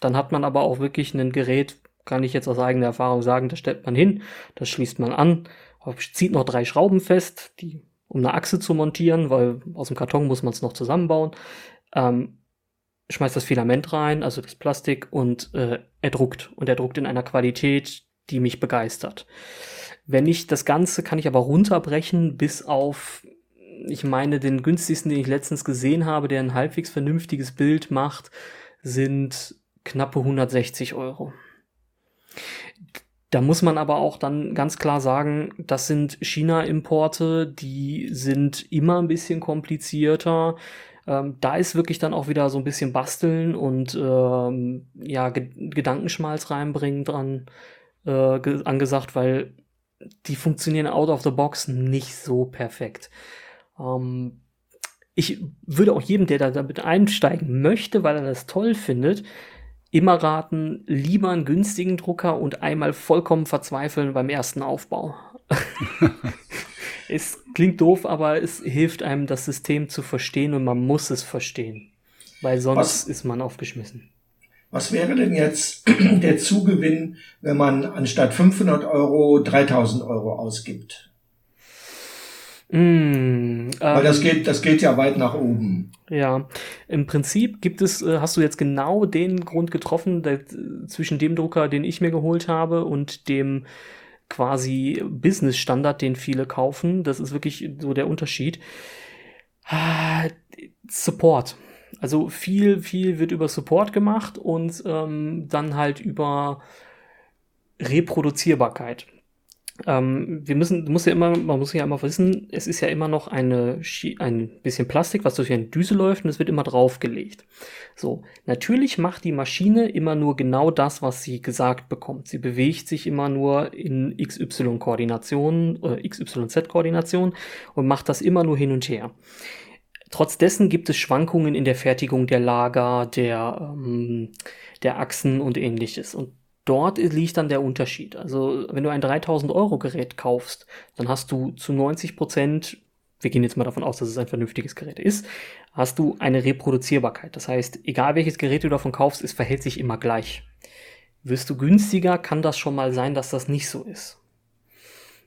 Dann hat man aber auch wirklich ein Gerät, kann ich jetzt aus eigener Erfahrung sagen, das stellt man hin, das schließt man an, zieht noch drei Schrauben fest, die, um eine Achse zu montieren, weil aus dem Karton muss man es noch zusammenbauen. Ähm, schmeißt das Filament rein, also das Plastik, und äh, er druckt. Und er druckt in einer Qualität, die mich begeistert. Wenn ich das Ganze kann ich aber runterbrechen bis auf ich meine, den günstigsten, den ich letztens gesehen habe, der ein halbwegs vernünftiges Bild macht, sind knappe 160 Euro. Da muss man aber auch dann ganz klar sagen, das sind China-Importe, die sind immer ein bisschen komplizierter. Ähm, da ist wirklich dann auch wieder so ein bisschen basteln und ähm, ja, Ge Gedankenschmalz reinbringen dran äh, angesagt, weil die funktionieren out of the box nicht so perfekt. Ähm, ich würde auch jedem, der da damit einsteigen möchte, weil er das toll findet, immer raten, lieber einen günstigen Drucker und einmal vollkommen verzweifeln beim ersten Aufbau. es klingt doof, aber es hilft einem, das System zu verstehen und man muss es verstehen, weil sonst was, ist man aufgeschmissen. Was wäre denn jetzt der Zugewinn, wenn man anstatt 500 Euro 3000 Euro ausgibt? Mm, Weil das ähm, geht, das geht ja weit nach oben. Ja, im Prinzip gibt es, äh, hast du jetzt genau den Grund getroffen, der, zwischen dem Drucker, den ich mir geholt habe und dem quasi Business-Standard, den viele kaufen. Das ist wirklich so der Unterschied. Ah, Support. Also viel, viel wird über Support gemacht und ähm, dann halt über Reproduzierbarkeit. Ähm, wir müssen, muss ja immer, man muss ja immer wissen, es ist ja immer noch eine, ein bisschen Plastik, was durch eine Düse läuft und es wird immer draufgelegt. So, natürlich macht die Maschine immer nur genau das, was sie gesagt bekommt. Sie bewegt sich immer nur in XY-Koordination, äh, XYZ-Koordination und macht das immer nur hin und her. Trotz dessen gibt es Schwankungen in der Fertigung der Lager, der, ähm, der Achsen und ähnliches. Und dort liegt dann der Unterschied. Also wenn du ein 3000 Euro Gerät kaufst, dann hast du zu 90 Prozent, wir gehen jetzt mal davon aus, dass es ein vernünftiges Gerät ist, hast du eine Reproduzierbarkeit. Das heißt, egal welches Gerät du davon kaufst, es verhält sich immer gleich. Wirst du günstiger, kann das schon mal sein, dass das nicht so ist.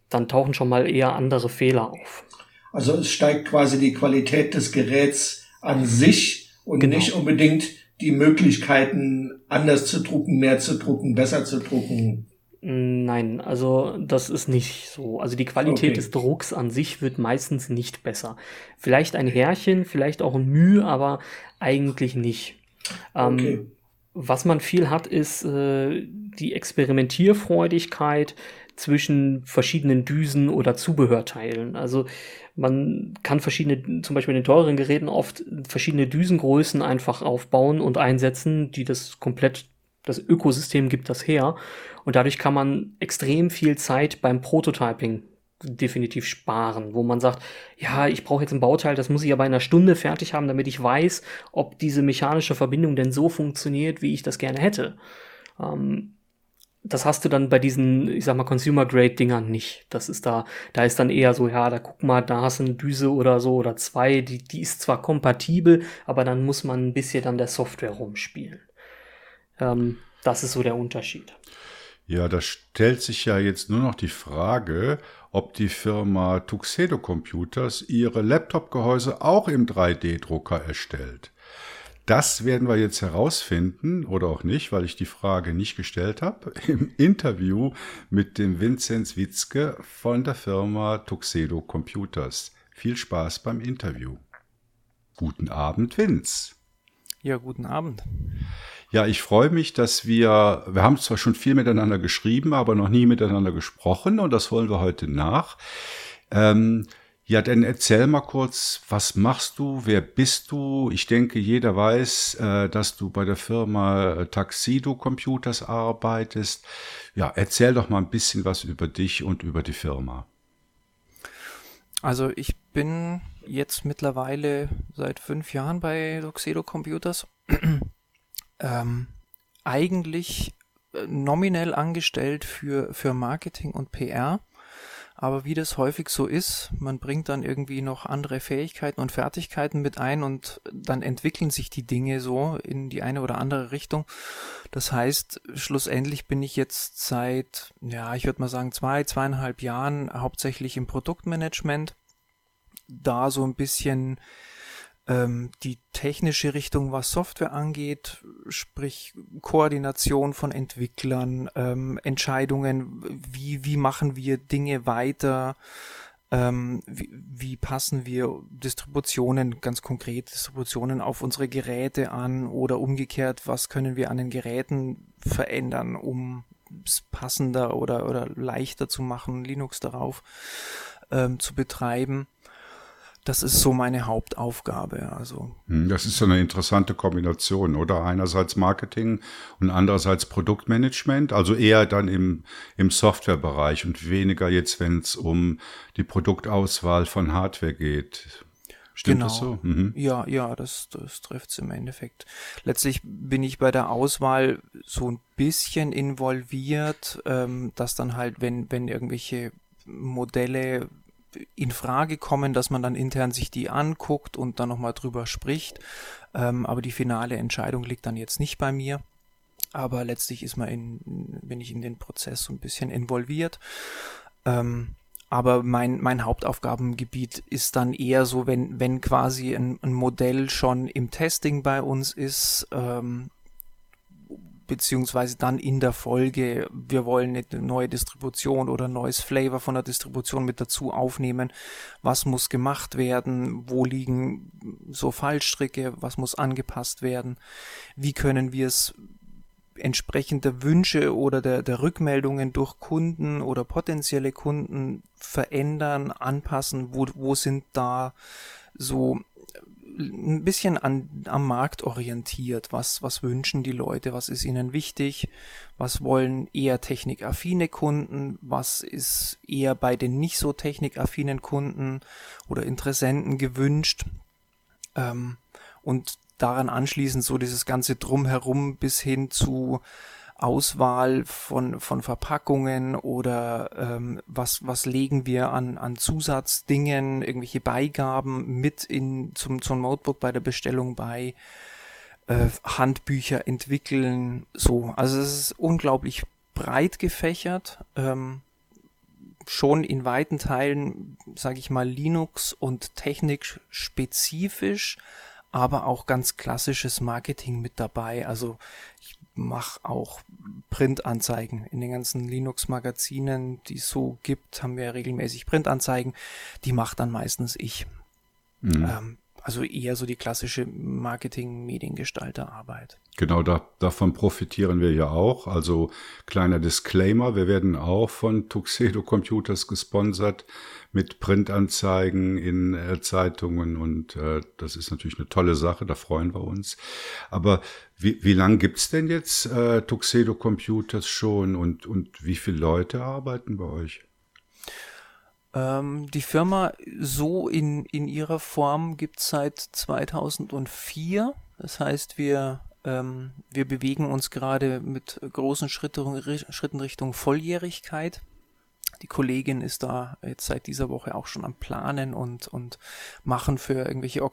Dann tauchen schon mal eher andere Fehler auf. Also es steigt quasi die Qualität des Geräts an sich und genau. nicht unbedingt die Möglichkeiten, anders zu drucken, mehr zu drucken, besser zu drucken? Nein, also das ist nicht so. Also die Qualität okay. des Drucks an sich wird meistens nicht besser. Vielleicht ein Härchen, vielleicht auch ein Mühe, aber eigentlich nicht. Ähm, okay. Was man viel hat, ist äh, die Experimentierfreudigkeit, zwischen verschiedenen Düsen oder Zubehörteilen. Also man kann verschiedene, zum Beispiel in den teureren Geräten oft verschiedene Düsengrößen einfach aufbauen und einsetzen, die das komplett, das Ökosystem gibt das her. Und dadurch kann man extrem viel Zeit beim Prototyping definitiv sparen, wo man sagt, ja, ich brauche jetzt ein Bauteil, das muss ich aber in einer Stunde fertig haben, damit ich weiß, ob diese mechanische Verbindung denn so funktioniert, wie ich das gerne hätte. Ähm, das hast du dann bei diesen, ich sag mal, Consumer-Grade-Dingern nicht. Das ist da, da ist dann eher so, ja, da guck mal, da hast du eine Düse oder so oder zwei, die, die ist zwar kompatibel, aber dann muss man ein bisschen an der Software rumspielen. Ähm, das ist so der Unterschied. Ja, da stellt sich ja jetzt nur noch die Frage, ob die Firma Tuxedo Computers ihre Laptop-Gehäuse auch im 3D-Drucker erstellt. Das werden wir jetzt herausfinden oder auch nicht, weil ich die Frage nicht gestellt habe, im Interview mit dem Vinzenz Witzke von der Firma Tuxedo Computers. Viel Spaß beim Interview. Guten Abend, Vinz. Ja, guten Abend. Ja, ich freue mich, dass wir, wir haben zwar schon viel miteinander geschrieben, aber noch nie miteinander gesprochen und das wollen wir heute nach. Ähm, ja, dann erzähl mal kurz, was machst du, wer bist du? Ich denke, jeder weiß, äh, dass du bei der Firma äh, Taxido Computers arbeitest. Ja, erzähl doch mal ein bisschen was über dich und über die Firma. Also ich bin jetzt mittlerweile seit fünf Jahren bei Tuxedo Computers ähm, eigentlich äh, nominell angestellt für, für Marketing und PR. Aber wie das häufig so ist, man bringt dann irgendwie noch andere Fähigkeiten und Fertigkeiten mit ein und dann entwickeln sich die Dinge so in die eine oder andere Richtung. Das heißt, schlussendlich bin ich jetzt seit, ja, ich würde mal sagen, zwei, zweieinhalb Jahren hauptsächlich im Produktmanagement. Da so ein bisschen ähm, die technische Richtung, was Software angeht, sprich Koordination von Entwicklern, ähm, Entscheidungen, wie, wie machen wir Dinge weiter, ähm, wie, wie passen wir Distributionen, ganz konkret Distributionen auf unsere Geräte an oder umgekehrt, was können wir an den Geräten verändern, um es passender oder, oder leichter zu machen, Linux darauf ähm, zu betreiben das ist so meine Hauptaufgabe. Also. Hm, das ist so eine interessante Kombination, oder? Einerseits Marketing und andererseits Produktmanagement, also eher dann im, im Softwarebereich und weniger jetzt, wenn es um die Produktauswahl von Hardware geht. Stimmt genau. das so? Mhm. Ja, ja, das, das trifft es im Endeffekt. Letztlich bin ich bei der Auswahl so ein bisschen involviert, ähm, dass dann halt, wenn, wenn irgendwelche Modelle in Frage kommen, dass man dann intern sich die anguckt und dann nochmal drüber spricht. Ähm, aber die finale Entscheidung liegt dann jetzt nicht bei mir. Aber letztlich ist man in, bin ich in den Prozess so ein bisschen involviert. Ähm, aber mein, mein Hauptaufgabengebiet ist dann eher so, wenn, wenn quasi ein, ein Modell schon im Testing bei uns ist, ähm, beziehungsweise dann in der Folge, wir wollen eine neue Distribution oder ein neues Flavor von der Distribution mit dazu aufnehmen. Was muss gemacht werden? Wo liegen so Fallstricke? Was muss angepasst werden? Wie können wir es entsprechend der Wünsche oder der, der Rückmeldungen durch Kunden oder potenzielle Kunden verändern, anpassen? Wo, wo sind da so ein bisschen an, am Markt orientiert. Was, was wünschen die Leute? Was ist ihnen wichtig? Was wollen eher technikaffine Kunden? Was ist eher bei den nicht so technikaffinen Kunden oder Interessenten gewünscht? Ähm, und daran anschließend so dieses ganze Drumherum bis hin zu Auswahl von, von Verpackungen oder ähm, was, was legen wir an, an Zusatzdingen, irgendwelche Beigaben mit in, zum, zum Notebook bei der Bestellung bei, äh, Handbücher entwickeln, so. Also es ist unglaublich breit gefächert, ähm, schon in weiten Teilen, sage ich mal, Linux und Technik spezifisch, aber auch ganz klassisches Marketing mit dabei. Also ich mache auch Printanzeigen. In den ganzen Linux-Magazinen, die es so gibt, haben wir regelmäßig Printanzeigen. Die macht dann meistens ich. Mhm. Ähm, also eher so die klassische Marketing-Mediengestalterarbeit. Genau, da, davon profitieren wir ja auch. Also kleiner Disclaimer, wir werden auch von Tuxedo Computers gesponsert mit Printanzeigen in äh, Zeitungen und äh, das ist natürlich eine tolle Sache, da freuen wir uns. Aber wie, wie lang gibt's denn jetzt äh, Tuxedo Computers schon und, und wie viele Leute arbeiten bei euch? Ähm, die Firma so in, in ihrer Form gibt es seit 2004. Das heißt, wir, ähm, wir bewegen uns gerade mit großen Schritten, Schritten Richtung Volljährigkeit. Die Kollegin ist da jetzt seit dieser Woche auch schon am Planen und, und machen für irgendwelche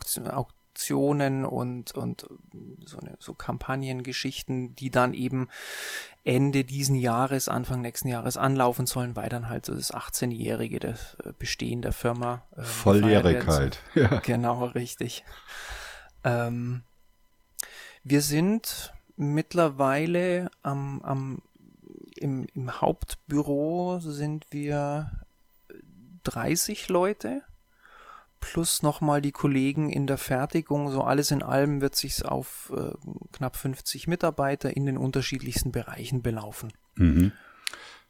Aktionen und, und so, eine, so Kampagnengeschichten, die dann eben Ende diesen Jahres, Anfang nächsten Jahres anlaufen sollen, weil dann halt so das 18-jährige das äh, Bestehen der Firma. Äh, Volljährigkeit. Ja. Genau, richtig. Ähm, wir sind mittlerweile am, am im, im Hauptbüro sind wir 30 Leute plus nochmal die Kollegen in der Fertigung. So alles in allem wird sich auf äh, knapp 50 Mitarbeiter in den unterschiedlichsten Bereichen belaufen. Mhm.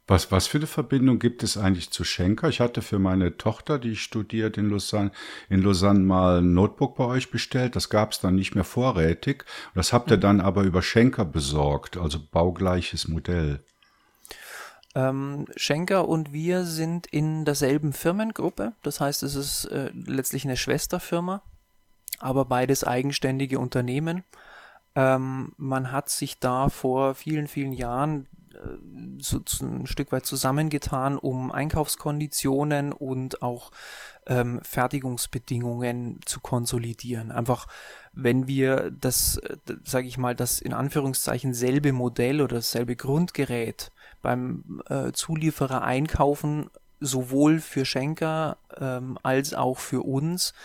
Was, was für eine Verbindung gibt es eigentlich zu Schenker? Ich hatte für meine Tochter, die studiert in Lausanne, in Lausanne mal ein Notebook bei euch bestellt. Das gab es dann nicht mehr vorrätig. Das habt ihr mhm. dann aber über Schenker besorgt, also baugleiches Modell. Ähm, Schenker und wir sind in derselben Firmengruppe. Das heißt, es ist äh, letztlich eine Schwesterfirma, aber beides eigenständige Unternehmen. Ähm, man hat sich da vor vielen, vielen Jahren äh, so, so ein Stück weit zusammengetan, um Einkaufskonditionen und auch ähm, Fertigungsbedingungen zu konsolidieren. Einfach, wenn wir das, äh, sage ich mal, das in Anführungszeichen selbe Modell oder dasselbe Grundgerät beim äh, Zulieferer einkaufen, sowohl für Schenker ähm, als auch für uns,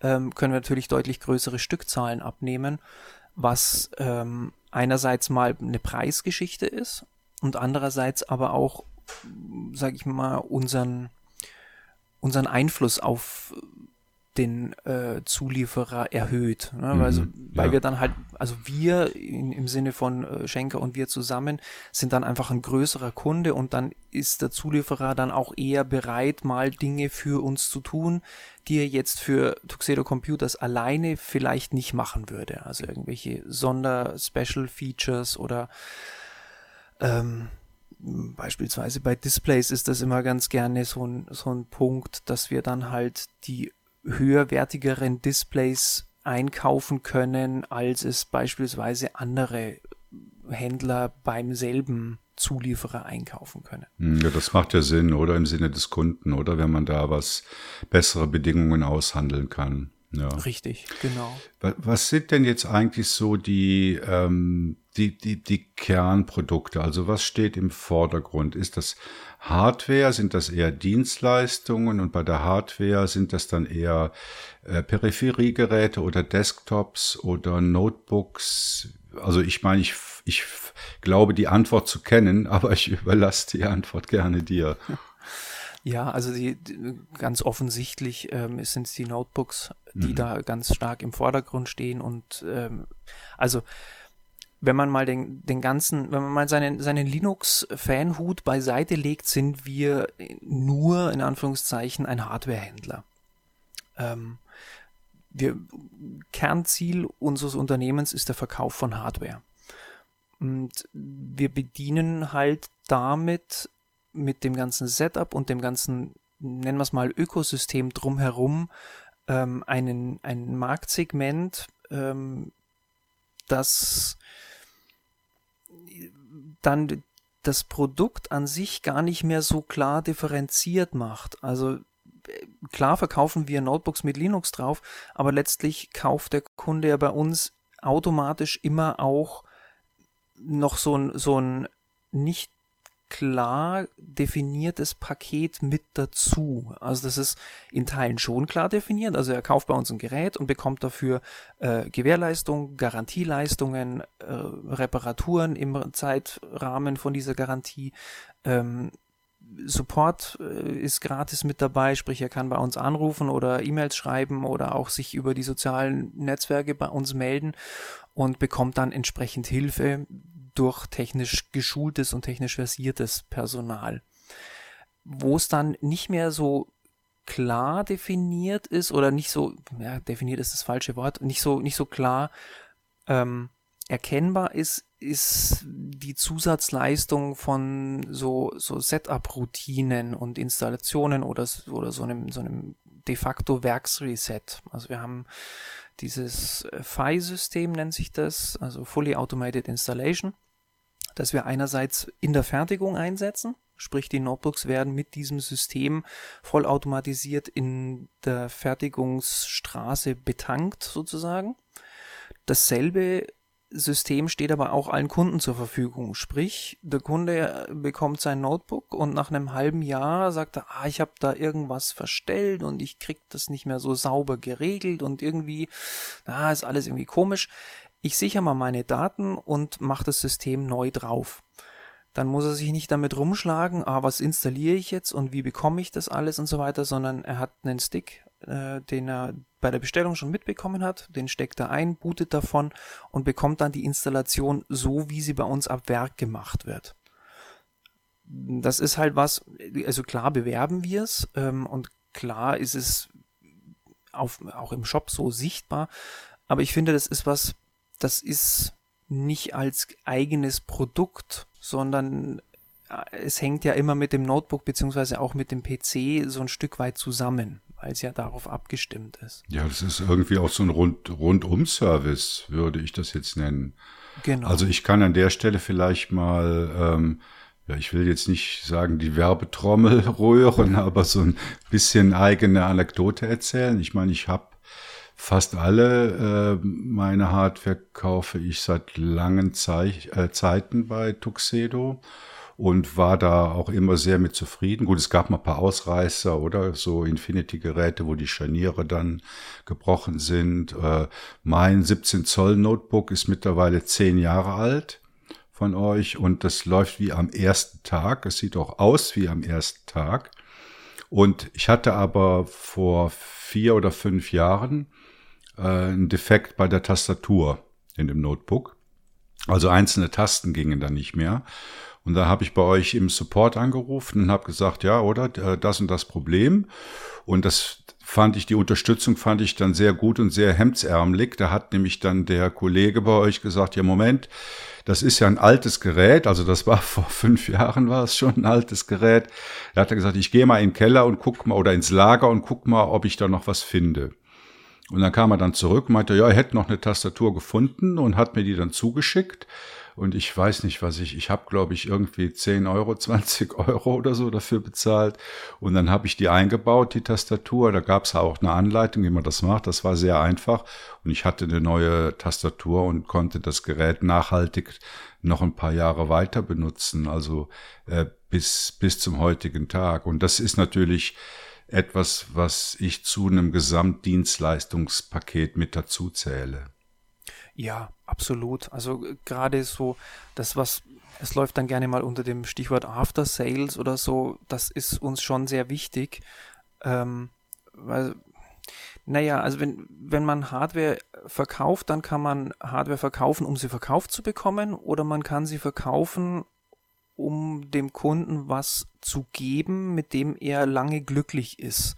ähm, können wir natürlich deutlich größere Stückzahlen abnehmen, was ähm, einerseits mal eine Preisgeschichte ist und andererseits aber auch, sage ich mal, unseren, unseren Einfluss auf den äh, Zulieferer erhöht. Ne? Mhm, also, weil ja. wir dann halt, also wir in, im Sinne von äh, Schenker und wir zusammen sind dann einfach ein größerer Kunde und dann ist der Zulieferer dann auch eher bereit, mal Dinge für uns zu tun, die er jetzt für Tuxedo Computers alleine vielleicht nicht machen würde. Also irgendwelche Sonder-Special-Features oder ähm, Beispielsweise bei Displays ist das immer ganz gerne so ein, so ein Punkt, dass wir dann halt die höherwertigeren Displays einkaufen können, als es beispielsweise andere Händler beim selben Zulieferer einkaufen können. Hm, ja, das macht ja Sinn, oder im Sinne des Kunden, oder wenn man da was bessere Bedingungen aushandeln kann. Ja. Richtig, genau. Was sind denn jetzt eigentlich so die, ähm, die, die, die Kernprodukte? Also was steht im Vordergrund? Ist das Hardware? Sind das eher Dienstleistungen? Und bei der Hardware sind das dann eher äh, Peripheriegeräte oder Desktops oder Notebooks? Also ich meine, ich, ich glaube die Antwort zu kennen, aber ich überlasse die Antwort gerne dir. Ja, also die, ganz offensichtlich ähm, sind es die Notebooks, die mhm. da ganz stark im Vordergrund stehen und ähm, also wenn man mal den, den ganzen, wenn man mal seinen, seinen Linux-Fanhut beiseite legt, sind wir nur in Anführungszeichen ein Hardwarehändler. Ähm, wir, Kernziel unseres Unternehmens ist der Verkauf von Hardware. Und wir bedienen halt damit mit dem ganzen Setup und dem ganzen, nennen wir es mal, Ökosystem drumherum ähm, einen, ein Marktsegment, ähm, das dann das Produkt an sich gar nicht mehr so klar differenziert macht. Also klar verkaufen wir Notebooks mit Linux drauf, aber letztlich kauft der Kunde ja bei uns automatisch immer auch noch so ein, so ein nicht klar definiertes Paket mit dazu. Also das ist in Teilen schon klar definiert. Also er kauft bei uns ein Gerät und bekommt dafür äh, Gewährleistung, Garantieleistungen, äh, Reparaturen im Zeitrahmen von dieser Garantie. Ähm, Support äh, ist gratis mit dabei, sprich er kann bei uns anrufen oder E-Mails schreiben oder auch sich über die sozialen Netzwerke bei uns melden und bekommt dann entsprechend Hilfe durch technisch geschultes und technisch versiertes Personal. Wo es dann nicht mehr so klar definiert ist oder nicht so, ja, definiert ist das falsche Wort, nicht so, nicht so klar ähm, erkennbar ist, ist die Zusatzleistung von so, so Setup-Routinen und Installationen oder, oder so einem, so einem de facto Werksreset. Also wir haben dieses FI-System nennt sich das, also Fully Automated Installation, das wir einerseits in der Fertigung einsetzen, sprich die Notebooks werden mit diesem System vollautomatisiert in der Fertigungsstraße betankt sozusagen. Dasselbe System steht aber auch allen Kunden zur Verfügung. Sprich, der Kunde bekommt sein Notebook und nach einem halben Jahr sagt er, ah, ich habe da irgendwas verstellt und ich krieg das nicht mehr so sauber geregelt und irgendwie, ah, ist alles irgendwie komisch. Ich sichere mal meine Daten und mache das System neu drauf. Dann muss er sich nicht damit rumschlagen, ah, was installiere ich jetzt und wie bekomme ich das alles und so weiter, sondern er hat einen Stick, äh, den er bei der Bestellung schon mitbekommen hat, den steckt er ein, bootet davon und bekommt dann die Installation so, wie sie bei uns ab Werk gemacht wird. Das ist halt was, also klar bewerben wir es ähm, und klar ist es auf, auch im Shop so sichtbar, aber ich finde, das ist was, das ist nicht als eigenes Produkt, sondern äh, es hängt ja immer mit dem Notebook beziehungsweise auch mit dem PC so ein Stück weit zusammen weil es ja darauf abgestimmt ist. Ja, das ist irgendwie auch so ein Rund Rundum-Service, würde ich das jetzt nennen. Genau. Also ich kann an der Stelle vielleicht mal, ähm, ja, ich will jetzt nicht sagen, die Werbetrommel rühren, aber so ein bisschen eigene Anekdote erzählen. Ich meine, ich habe fast alle äh, meine Hardware kaufe ich seit langen Zei äh, Zeiten bei Tuxedo und war da auch immer sehr mit zufrieden. Gut, es gab mal ein paar Ausreißer oder so Infinity-Geräte, wo die Scharniere dann gebrochen sind. Äh, mein 17 Zoll Notebook ist mittlerweile zehn Jahre alt von euch und das läuft wie am ersten Tag. Es sieht auch aus wie am ersten Tag. Und ich hatte aber vor vier oder fünf Jahren äh, einen Defekt bei der Tastatur in dem Notebook. Also einzelne Tasten gingen dann nicht mehr. Und da habe ich bei euch im Support angerufen und habe gesagt, ja, oder äh, das und das Problem. Und das fand ich, die Unterstützung fand ich dann sehr gut und sehr hemdsärmelig. Da hat nämlich dann der Kollege bei euch gesagt, ja, Moment, das ist ja ein altes Gerät, also das war vor fünf Jahren war es schon ein altes Gerät. Da hat er gesagt, ich gehe mal in den Keller und guck mal oder ins Lager und guck mal, ob ich da noch was finde. Und dann kam er dann zurück, meinte, ja, er hätte noch eine Tastatur gefunden und hat mir die dann zugeschickt. Und ich weiß nicht, was ich, ich habe, glaube ich, irgendwie 10 Euro, 20 Euro oder so dafür bezahlt. Und dann habe ich die eingebaut, die Tastatur. Da gab es auch eine Anleitung, wie man das macht. Das war sehr einfach. Und ich hatte eine neue Tastatur und konnte das Gerät nachhaltig noch ein paar Jahre weiter benutzen. Also äh, bis, bis zum heutigen Tag. Und das ist natürlich etwas, was ich zu einem Gesamtdienstleistungspaket mit dazu zähle. Ja, absolut. Also äh, gerade so das, was es läuft dann gerne mal unter dem Stichwort After Sales oder so, das ist uns schon sehr wichtig. Ähm, weil, naja, also wenn, wenn man Hardware verkauft, dann kann man Hardware verkaufen, um sie verkauft zu bekommen, oder man kann sie verkaufen, um dem Kunden was zu geben, mit dem er lange glücklich ist.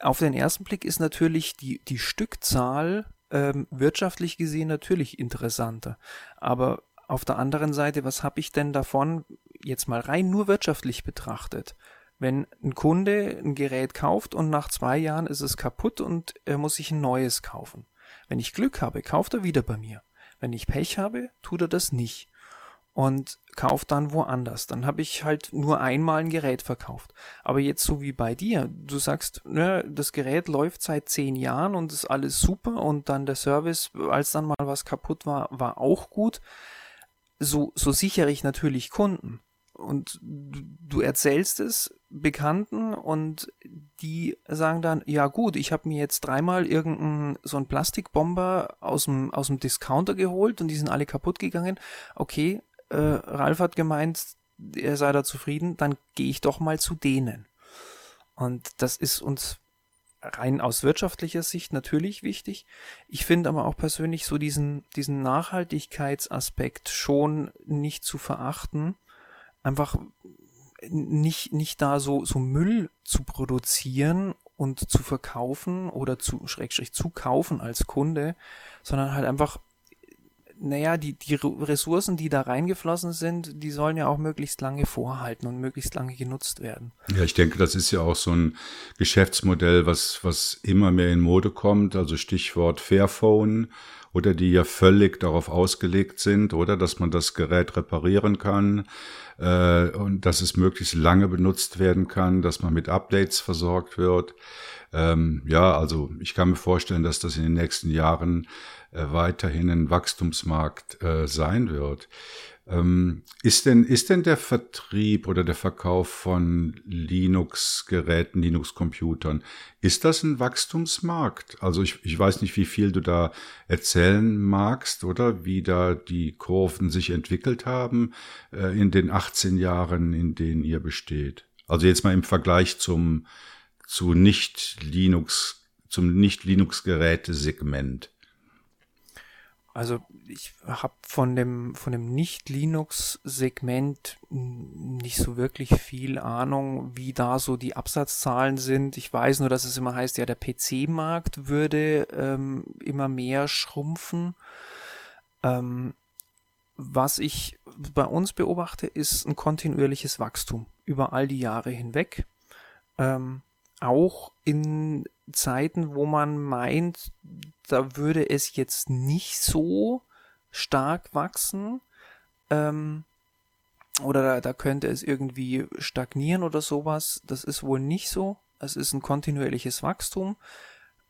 Auf den ersten Blick ist natürlich die, die Stückzahl ähm, wirtschaftlich gesehen natürlich interessanter. Aber auf der anderen Seite, was habe ich denn davon, jetzt mal rein nur wirtschaftlich betrachtet? Wenn ein Kunde ein Gerät kauft und nach zwei Jahren ist es kaputt und er muss sich ein neues kaufen. Wenn ich Glück habe, kauft er wieder bei mir. Wenn ich Pech habe, tut er das nicht und kauft dann woanders. Dann habe ich halt nur einmal ein Gerät verkauft. Aber jetzt so wie bei dir, du sagst, ne, das Gerät läuft seit zehn Jahren und ist alles super und dann der Service, als dann mal was kaputt war, war auch gut. So, so sichere ich natürlich Kunden. Und du erzählst es Bekannten und die sagen dann, ja gut, ich habe mir jetzt dreimal irgendeinen so einen Plastikbomber aus dem, aus dem Discounter geholt und die sind alle kaputt gegangen. Okay, äh, Ralf hat gemeint, er sei da zufrieden, dann gehe ich doch mal zu denen. Und das ist uns rein aus wirtschaftlicher Sicht natürlich wichtig. Ich finde aber auch persönlich so diesen, diesen Nachhaltigkeitsaspekt schon nicht zu verachten. Einfach nicht, nicht da so, so Müll zu produzieren und zu verkaufen oder zu, schrägstrich zu kaufen als Kunde, sondern halt einfach naja, die, die Ressourcen, die da reingeflossen sind, die sollen ja auch möglichst lange vorhalten und möglichst lange genutzt werden. Ja, ich denke, das ist ja auch so ein Geschäftsmodell, was, was immer mehr in Mode kommt. Also Stichwort Fairphone oder die ja völlig darauf ausgelegt sind, oder dass man das Gerät reparieren kann äh, und dass es möglichst lange benutzt werden kann, dass man mit Updates versorgt wird. Ähm, ja, also ich kann mir vorstellen, dass das in den nächsten Jahren weiterhin ein Wachstumsmarkt äh, sein wird. Ähm, ist denn, ist denn der Vertrieb oder der Verkauf von Linux-Geräten, Linux-Computern, ist das ein Wachstumsmarkt? Also ich, ich weiß nicht, wie viel du da erzählen magst, oder wie da die Kurven sich entwickelt haben äh, in den 18 Jahren, in denen ihr besteht. Also jetzt mal im Vergleich zum, zu nicht Linux, zum nicht Linux-Gerätesegment. Also ich habe von dem von dem Nicht-Linux-Segment nicht so wirklich viel Ahnung, wie da so die Absatzzahlen sind. Ich weiß nur, dass es immer heißt, ja der PC-Markt würde ähm, immer mehr schrumpfen. Ähm, was ich bei uns beobachte, ist ein kontinuierliches Wachstum über all die Jahre hinweg. Ähm, auch in Zeiten, wo man meint, da würde es jetzt nicht so stark wachsen, ähm, oder da, da könnte es irgendwie stagnieren oder sowas. Das ist wohl nicht so. Es ist ein kontinuierliches Wachstum.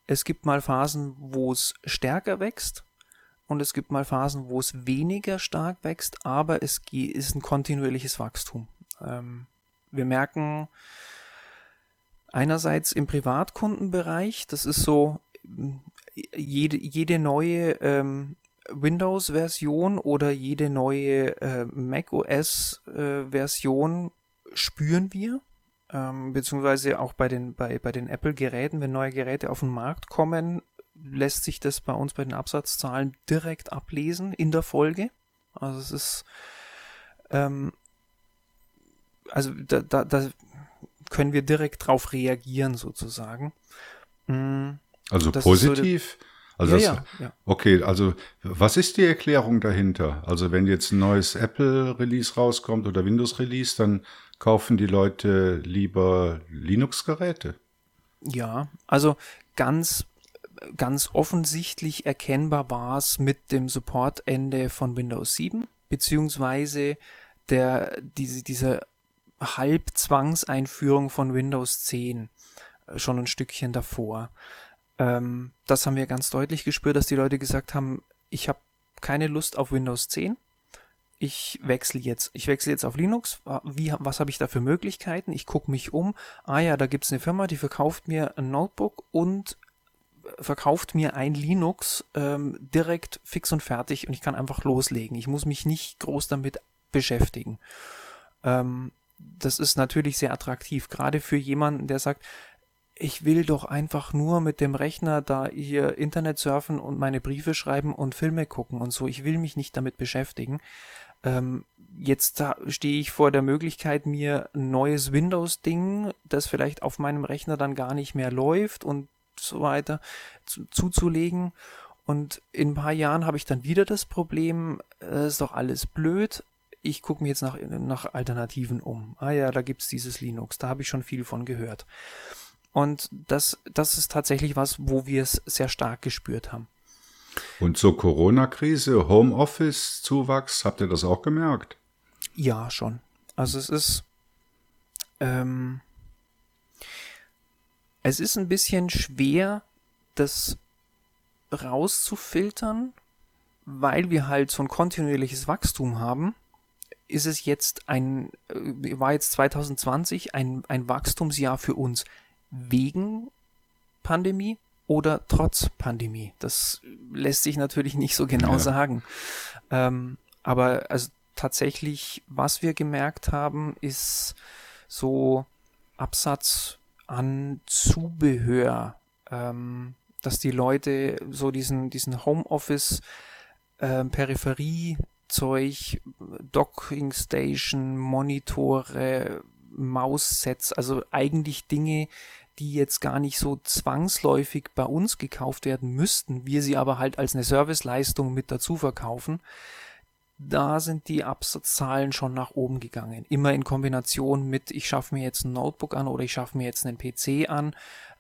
Es gibt mal Phasen, wo es stärker wächst und es gibt mal Phasen, wo es weniger stark wächst, aber es ist ein kontinuierliches Wachstum. Ähm, wir merken, Einerseits im Privatkundenbereich, das ist so jede, jede neue ähm, Windows-Version oder jede neue äh, macOS-Version äh, spüren wir. Ähm, beziehungsweise auch bei den, bei, bei den Apple-Geräten, wenn neue Geräte auf den Markt kommen, lässt sich das bei uns bei den Absatzzahlen direkt ablesen in der Folge. Also es ist ähm, also da, da, da können wir direkt darauf reagieren sozusagen. Mhm. Also das positiv? So also ja, das, ja, ja. Okay, also was ist die Erklärung dahinter? Also wenn jetzt ein neues Apple-Release rauskommt oder Windows-Release, dann kaufen die Leute lieber Linux-Geräte? Ja, also ganz ganz offensichtlich erkennbar war es mit dem Supportende von Windows 7, beziehungsweise der, diese, diese Halbzwangseinführung von Windows 10 äh, schon ein Stückchen davor. Ähm, das haben wir ganz deutlich gespürt, dass die Leute gesagt haben, ich habe keine Lust auf Windows 10. Ich wechsle jetzt. Ich wechsle jetzt auf Linux. Wie, was habe ich da für Möglichkeiten? Ich gucke mich um. Ah ja, da gibt es eine Firma, die verkauft mir ein Notebook und äh, verkauft mir ein Linux ähm, direkt fix und fertig und ich kann einfach loslegen. Ich muss mich nicht groß damit beschäftigen. Ähm, das ist natürlich sehr attraktiv, gerade für jemanden, der sagt, ich will doch einfach nur mit dem Rechner da hier Internet surfen und meine Briefe schreiben und Filme gucken und so. Ich will mich nicht damit beschäftigen. Ähm, jetzt stehe ich vor der Möglichkeit, mir ein neues Windows-Ding, das vielleicht auf meinem Rechner dann gar nicht mehr läuft und so weiter, zu, zuzulegen. Und in ein paar Jahren habe ich dann wieder das Problem, äh, ist doch alles blöd, ich gucke mir jetzt nach, nach Alternativen um. Ah ja, da gibt es dieses Linux, da habe ich schon viel von gehört. Und das, das ist tatsächlich was, wo wir es sehr stark gespürt haben. Und zur Corona-Krise, Homeoffice-Zuwachs, habt ihr das auch gemerkt? Ja, schon. Also es ist, ähm, es ist ein bisschen schwer, das rauszufiltern, weil wir halt so ein kontinuierliches Wachstum haben ist es jetzt ein, äh, war jetzt 2020 ein, ein Wachstumsjahr für uns wegen Pandemie oder trotz Pandemie? Das lässt sich natürlich nicht so genau ja. sagen. Ähm, aber also tatsächlich, was wir gemerkt haben, ist so Absatz an Zubehör, ähm, dass die Leute so diesen, diesen Homeoffice äh, Peripherie Zeug, Docking Station, Monitore, Maussets, also eigentlich Dinge, die jetzt gar nicht so zwangsläufig bei uns gekauft werden müssten, wir sie aber halt als eine Serviceleistung mit dazu verkaufen, da sind die Absatzzahlen schon nach oben gegangen. Immer in Kombination mit, ich schaffe mir jetzt ein Notebook an oder ich schaffe mir jetzt einen PC an,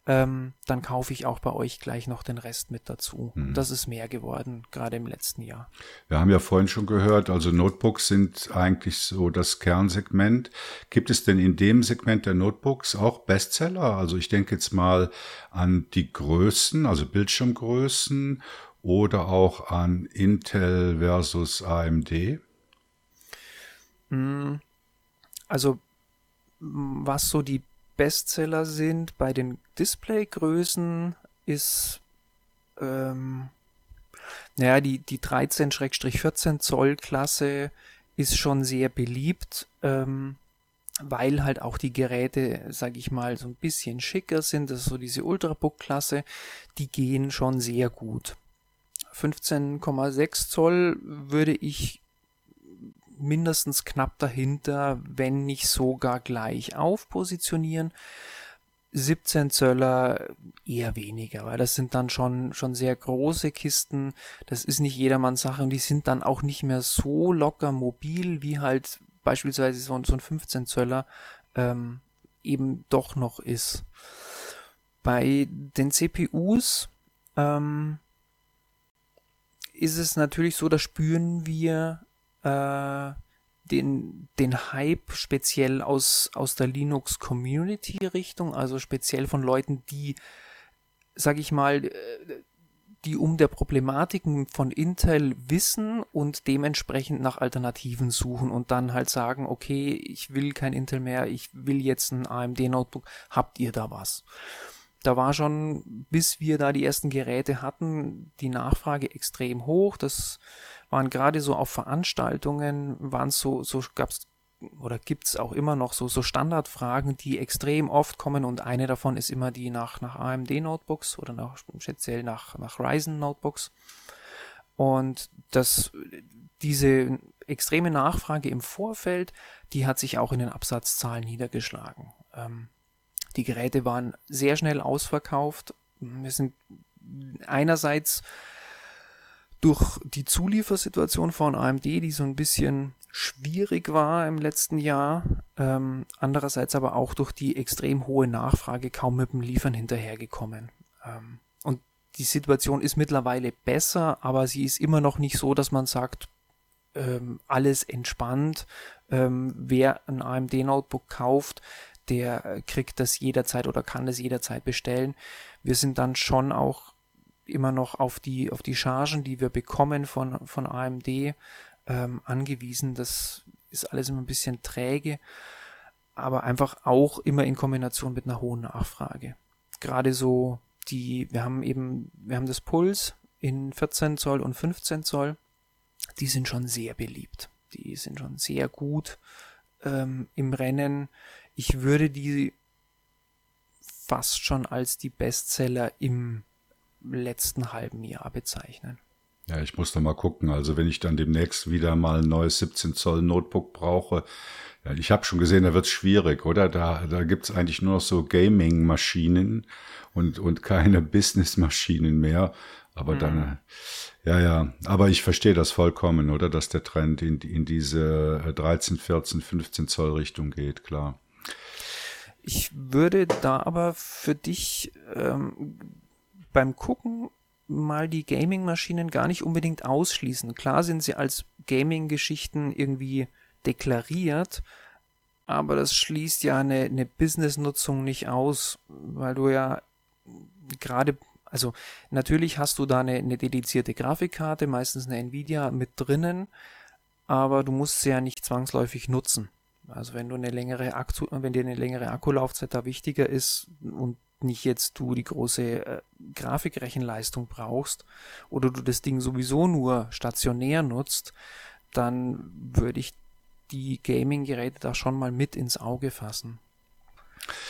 ähm, dann kaufe ich auch bei euch gleich noch den Rest mit dazu. Mhm. Das ist mehr geworden, gerade im letzten Jahr. Wir haben ja vorhin schon gehört, also Notebooks sind eigentlich so das Kernsegment. Gibt es denn in dem Segment der Notebooks auch Bestseller? Also ich denke jetzt mal an die Größen, also Bildschirmgrößen oder auch an Intel versus AMD? Hm, also was so die Bestseller sind bei den Displaygrößen ist ähm, naja, die, die 13-14 Zoll Klasse ist schon sehr beliebt, ähm, weil halt auch die Geräte, sag ich mal, so ein bisschen schicker sind. Das ist so diese Ultrabook-Klasse, die gehen schon sehr gut. 15,6 Zoll würde ich mindestens knapp dahinter, wenn nicht sogar gleich auf positionieren. 17 Zöller eher weniger, weil das sind dann schon, schon sehr große Kisten. Das ist nicht jedermanns Sache und die sind dann auch nicht mehr so locker mobil, wie halt beispielsweise so, so ein 15 Zöller ähm, eben doch noch ist. Bei den CPUs ähm, ist es natürlich so, da spüren wir äh, den, den Hype speziell aus, aus der Linux-Community-Richtung, also speziell von Leuten, die, sag ich mal, äh, die um der Problematiken von Intel wissen und dementsprechend nach Alternativen suchen und dann halt sagen, okay, ich will kein Intel mehr, ich will jetzt ein AMD-Notebook, habt ihr da was? da war schon, bis wir da die ersten Geräte hatten, die Nachfrage extrem hoch. Das waren gerade so auf Veranstaltungen, waren so, so gab's oder gibt's auch immer noch so, so Standardfragen, die extrem oft kommen und eine davon ist immer die nach, nach AMD Notebooks oder nach, speziell nach, nach Ryzen Notebooks. Und das, diese extreme Nachfrage im Vorfeld, die hat sich auch in den Absatzzahlen niedergeschlagen. Ähm, die Geräte waren sehr schnell ausverkauft. Wir sind einerseits durch die Zuliefersituation von AMD, die so ein bisschen schwierig war im letzten Jahr, ähm, andererseits aber auch durch die extrem hohe Nachfrage kaum mit dem Liefern hinterhergekommen. Ähm, und die Situation ist mittlerweile besser, aber sie ist immer noch nicht so, dass man sagt, ähm, alles entspannt. Ähm, wer ein AMD-Notebook kauft, der kriegt das jederzeit oder kann das jederzeit bestellen. Wir sind dann schon auch immer noch auf die, auf die Chargen, die wir bekommen von, von AMD ähm, angewiesen. Das ist alles immer ein bisschen träge, aber einfach auch immer in Kombination mit einer hohen Nachfrage. Gerade so die, wir haben eben, wir haben das Puls in 14 Zoll und 15 Zoll. Die sind schon sehr beliebt. Die sind schon sehr gut ähm, im Rennen. Ich würde die fast schon als die Bestseller im letzten halben Jahr bezeichnen. Ja, ich muss da mal gucken. Also wenn ich dann demnächst wieder mal ein neues 17 Zoll Notebook brauche, ja, ich habe schon gesehen, da wird es schwierig, oder? Da, da gibt es eigentlich nur noch so Gaming-Maschinen und, und keine Business-Maschinen mehr. Aber mhm. dann, ja, ja, aber ich verstehe das vollkommen, oder? Dass der Trend in, in diese 13, 14, 15 Zoll Richtung geht, klar. Ich würde da aber für dich ähm, beim Gucken mal die Gaming-Maschinen gar nicht unbedingt ausschließen. Klar sind sie als Gaming-Geschichten irgendwie deklariert, aber das schließt ja eine, eine Business-Nutzung nicht aus, weil du ja gerade, also natürlich hast du da eine, eine dedizierte Grafikkarte, meistens eine Nvidia mit drinnen, aber du musst sie ja nicht zwangsläufig nutzen. Also wenn du eine längere Akku, wenn dir eine längere Akkulaufzeit da wichtiger ist und nicht jetzt du die große äh, Grafikrechenleistung brauchst oder du das Ding sowieso nur stationär nutzt, dann würde ich die Gaming-Geräte da schon mal mit ins Auge fassen.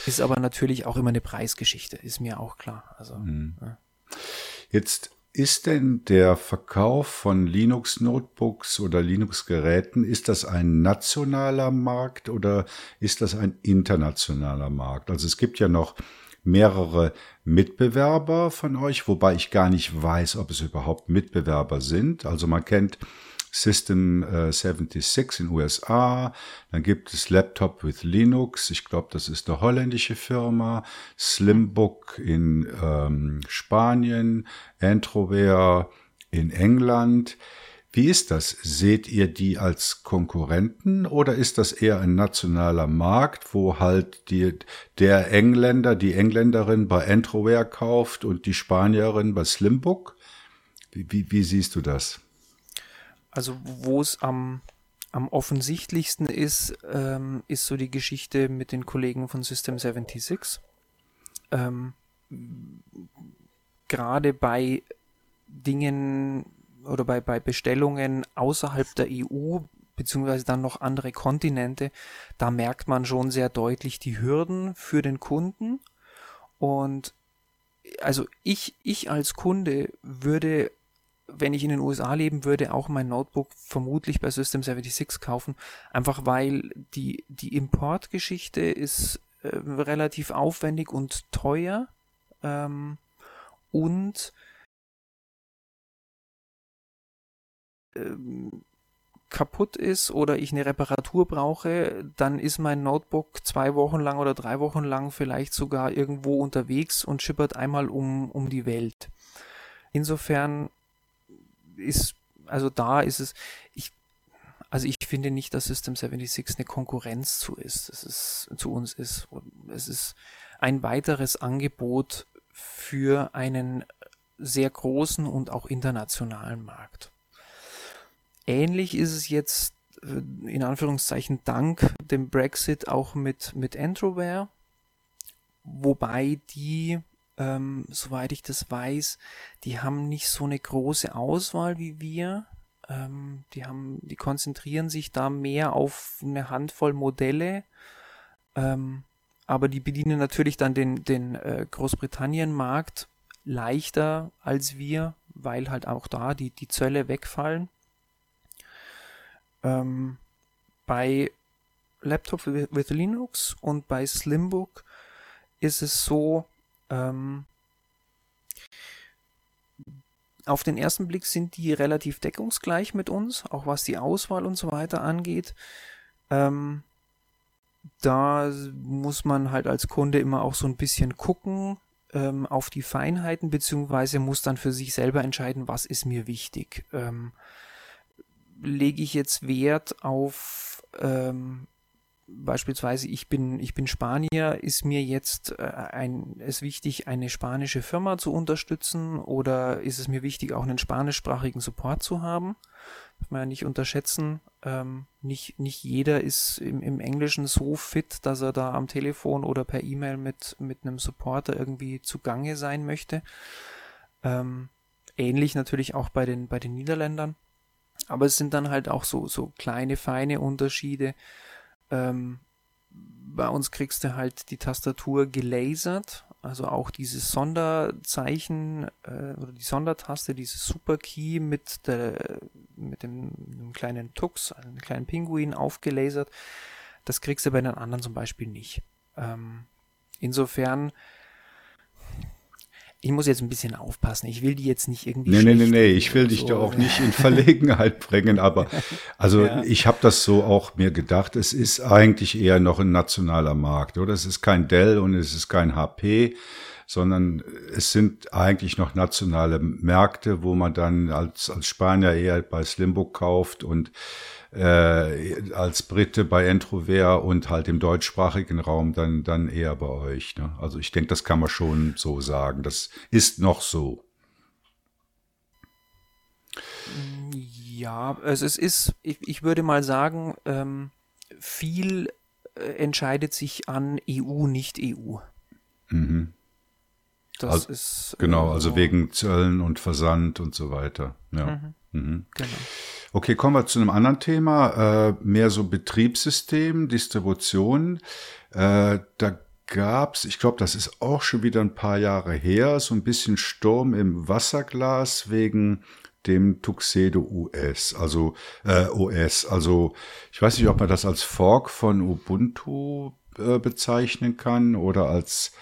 Ist aber natürlich auch immer eine Preisgeschichte, ist mir auch klar. Also, mhm. ja. Jetzt ist denn der Verkauf von Linux-Notebooks oder Linux-Geräten, ist das ein nationaler Markt oder ist das ein internationaler Markt? Also es gibt ja noch mehrere Mitbewerber von euch, wobei ich gar nicht weiß, ob es überhaupt Mitbewerber sind. Also man kennt System äh, 76 in USA, dann gibt es Laptop with Linux, ich glaube, das ist eine holländische Firma, Slimbook in ähm, Spanien, Antroware in England. Wie ist das? Seht ihr die als Konkurrenten oder ist das eher ein nationaler Markt, wo halt die, der Engländer, die Engländerin bei Entroware kauft und die Spanierin bei Slimbook? Wie, wie, wie siehst du das? Also wo es am, am offensichtlichsten ist, ähm, ist so die Geschichte mit den Kollegen von System 76. Ähm, Gerade bei Dingen oder bei, bei Bestellungen außerhalb der EU, beziehungsweise dann noch andere Kontinente, da merkt man schon sehr deutlich die Hürden für den Kunden. Und also ich, ich als Kunde würde wenn ich in den USA leben würde, auch mein Notebook vermutlich bei System 76 kaufen, einfach weil die, die Importgeschichte ist äh, relativ aufwendig und teuer ähm, und ähm, kaputt ist oder ich eine Reparatur brauche, dann ist mein Notebook zwei Wochen lang oder drei Wochen lang vielleicht sogar irgendwo unterwegs und schippert einmal um, um die Welt. Insofern ist, also da ist es, ich, also ich finde nicht, dass System 76 eine Konkurrenz zu ist, es ist, zu uns ist. Es ist ein weiteres Angebot für einen sehr großen und auch internationalen Markt. Ähnlich ist es jetzt äh, in Anführungszeichen dank dem Brexit auch mit, mit Entroware, wobei die ähm, soweit ich das weiß, die haben nicht so eine große Auswahl wie wir. Ähm, die haben, die konzentrieren sich da mehr auf eine Handvoll Modelle. Ähm, aber die bedienen natürlich dann den, den äh, Großbritannien-Markt leichter als wir, weil halt auch da die, die Zölle wegfallen. Ähm, bei Laptop with Linux und bei Slimbook ist es so, ähm, auf den ersten Blick sind die relativ deckungsgleich mit uns, auch was die Auswahl und so weiter angeht. Ähm, da muss man halt als Kunde immer auch so ein bisschen gucken ähm, auf die Feinheiten, beziehungsweise muss dann für sich selber entscheiden, was ist mir wichtig. Ähm, lege ich jetzt Wert auf ähm, beispielsweise ich bin, ich bin Spanier, ist mir jetzt äh, ein, es wichtig, eine spanische Firma zu unterstützen oder ist es mir wichtig, auch einen spanischsprachigen Support zu haben? Darf man ja nicht unterschätzen. Ähm, nicht, nicht jeder ist im, im Englischen so fit, dass er da am Telefon oder per E-Mail mit, mit einem Supporter irgendwie zugange sein möchte. Ähm, ähnlich natürlich auch bei den, bei den Niederländern. Aber es sind dann halt auch so, so kleine, feine Unterschiede. Ähm, bei uns kriegst du halt die Tastatur gelasert, also auch dieses Sonderzeichen äh, oder die Sondertaste, dieses Superkey mit der mit dem, dem kleinen Tux, einem kleinen Pinguin aufgelasert. Das kriegst du bei den anderen zum Beispiel nicht. Ähm, insofern ich muss jetzt ein bisschen aufpassen. Ich will die jetzt nicht irgendwie. Nee, nee, nee, nee. Ich will dich so. da auch nicht in Verlegenheit bringen. Aber also ja. ich habe das so auch mir gedacht. Es ist eigentlich eher noch ein nationaler Markt, oder? Es ist kein Dell und es ist kein HP, sondern es sind eigentlich noch nationale Märkte, wo man dann als, als Spanier eher bei Slimbook kauft und äh, als Brite bei Entrover und halt im deutschsprachigen Raum dann, dann eher bei euch. Ne? Also ich denke, das kann man schon so sagen. Das ist noch so. Ja, also es ist, ich, ich würde mal sagen, ähm, viel äh, entscheidet sich an EU, nicht EU. Mhm. Das also, ist. Genau, äh, also wegen Zöllen und Versand und so weiter. Ja. Mhm. Mhm. Genau. Okay, kommen wir zu einem anderen Thema, äh, mehr so Betriebssystem, Distribution. Äh, da gab's, ich glaube, das ist auch schon wieder ein paar Jahre her, so ein bisschen Sturm im Wasserglas wegen dem Tuxedo US, also äh, OS. Also ich weiß nicht, ob man das als Fork von Ubuntu äh, bezeichnen kann oder als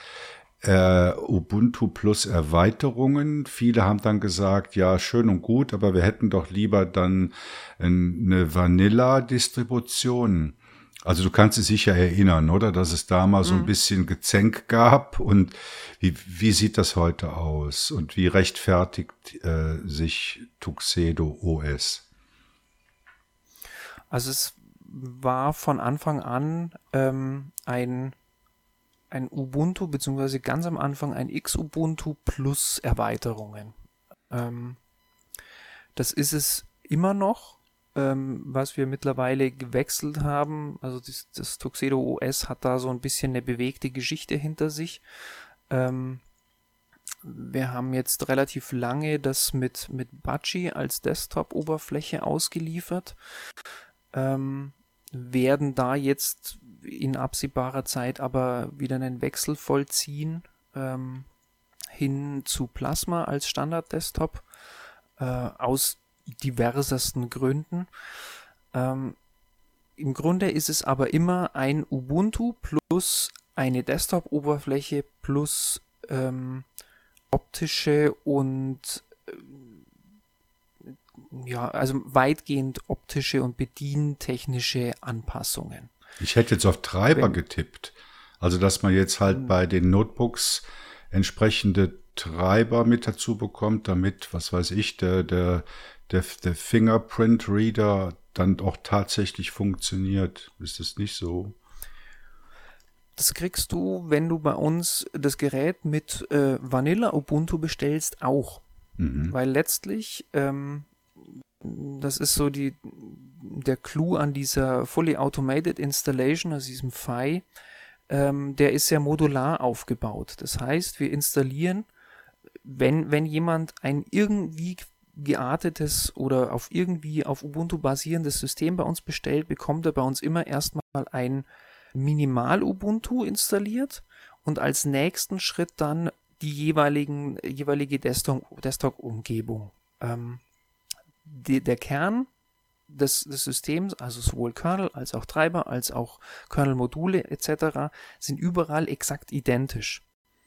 äh, Ubuntu plus Erweiterungen. Viele haben dann gesagt, ja, schön und gut, aber wir hätten doch lieber dann eine Vanilla-Distribution. Also du kannst dich sicher erinnern, oder? Dass es da mal so ein mhm. bisschen Gezänk gab. Und wie, wie sieht das heute aus? Und wie rechtfertigt äh, sich Tuxedo OS? Also es war von Anfang an ähm, ein, ein Ubuntu, beziehungsweise ganz am Anfang ein Xubuntu plus Erweiterungen. Ähm, das ist es immer noch ähm, was wir mittlerweile gewechselt haben. Also das, das, Tuxedo OS hat da so ein bisschen eine bewegte Geschichte hinter sich. Ähm, wir haben jetzt relativ lange das mit, mit Budgie als Desktop-Oberfläche ausgeliefert. Ähm, werden da jetzt in absehbarer Zeit aber wieder einen Wechsel vollziehen ähm, hin zu Plasma als Standard-Desktop äh, aus diversesten Gründen. Ähm, Im Grunde ist es aber immer ein Ubuntu plus eine Desktop-Oberfläche plus ähm, optische und äh, ja, also weitgehend optische und bedientechnische Anpassungen. Ich hätte jetzt auf Treiber Wenn, getippt. Also, dass man jetzt halt hm. bei den Notebooks entsprechende Treiber mit dazu bekommt, damit, was weiß ich, der, der der, der Fingerprint Reader dann auch tatsächlich funktioniert. Ist das nicht so? Das kriegst du, wenn du bei uns das Gerät mit äh, Vanilla Ubuntu bestellst, auch. Mhm. Weil letztlich, ähm, das ist so die, der Clou an dieser Fully Automated Installation, also diesem FI, ähm, der ist ja modular aufgebaut. Das heißt, wir installieren, wenn, wenn jemand ein irgendwie geartetes oder auf irgendwie auf Ubuntu basierendes System bei uns bestellt, bekommt er bei uns immer erstmal ein Minimal Ubuntu installiert und als nächsten Schritt dann die jeweiligen, jeweilige Desktop-Umgebung. Ähm, der Kern des, des, Systems, also sowohl Kernel als auch Treiber, als auch Kernel-Module etc., sind überall exakt identisch.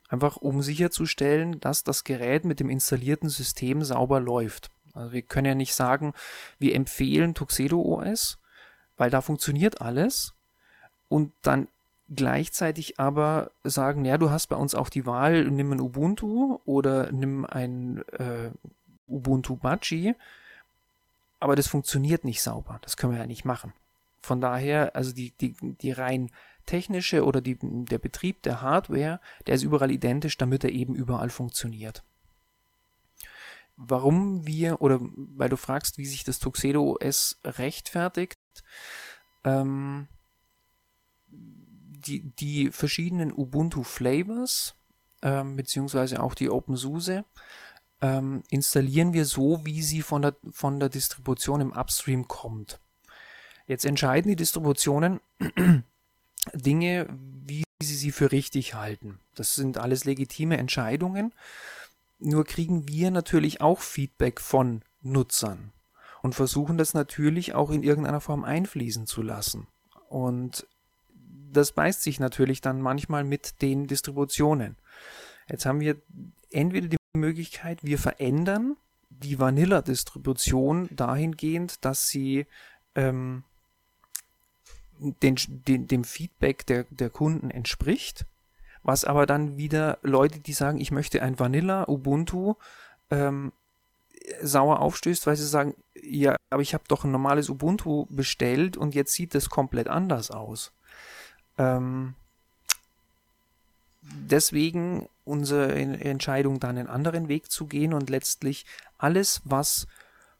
Einfach um sicherzustellen, dass das Gerät mit dem installierten System sauber läuft. Also wir können ja nicht sagen, wir empfehlen Tuxedo OS, weil da funktioniert alles und dann gleichzeitig aber sagen, ja, du hast bei uns auch die Wahl, nimm ein Ubuntu oder nimm ein äh, Ubuntu Budgie, aber das funktioniert nicht sauber. Das können wir ja nicht machen. Von daher, also die, die, die rein technische oder die, der Betrieb der Hardware, der ist überall identisch, damit er eben überall funktioniert. Warum wir, oder weil du fragst, wie sich das Tuxedo OS rechtfertigt, ähm, die, die verschiedenen Ubuntu Flavors, ähm, beziehungsweise auch die OpenSUSE, ähm, installieren wir so, wie sie von der, von der Distribution im Upstream kommt. Jetzt entscheiden die Distributionen, Dinge, wie sie sie für richtig halten. Das sind alles legitime Entscheidungen. Nur kriegen wir natürlich auch Feedback von Nutzern und versuchen das natürlich auch in irgendeiner Form einfließen zu lassen. Und das beißt sich natürlich dann manchmal mit den Distributionen. Jetzt haben wir entweder die Möglichkeit, wir verändern die Vanilla-Distribution dahingehend, dass sie ähm, den, den, dem Feedback der, der Kunden entspricht, was aber dann wieder Leute, die sagen, ich möchte ein Vanilla Ubuntu, ähm, sauer aufstößt, weil sie sagen, ja, aber ich habe doch ein normales Ubuntu bestellt und jetzt sieht das komplett anders aus. Ähm, deswegen unsere Entscheidung, dann einen anderen Weg zu gehen und letztlich alles, was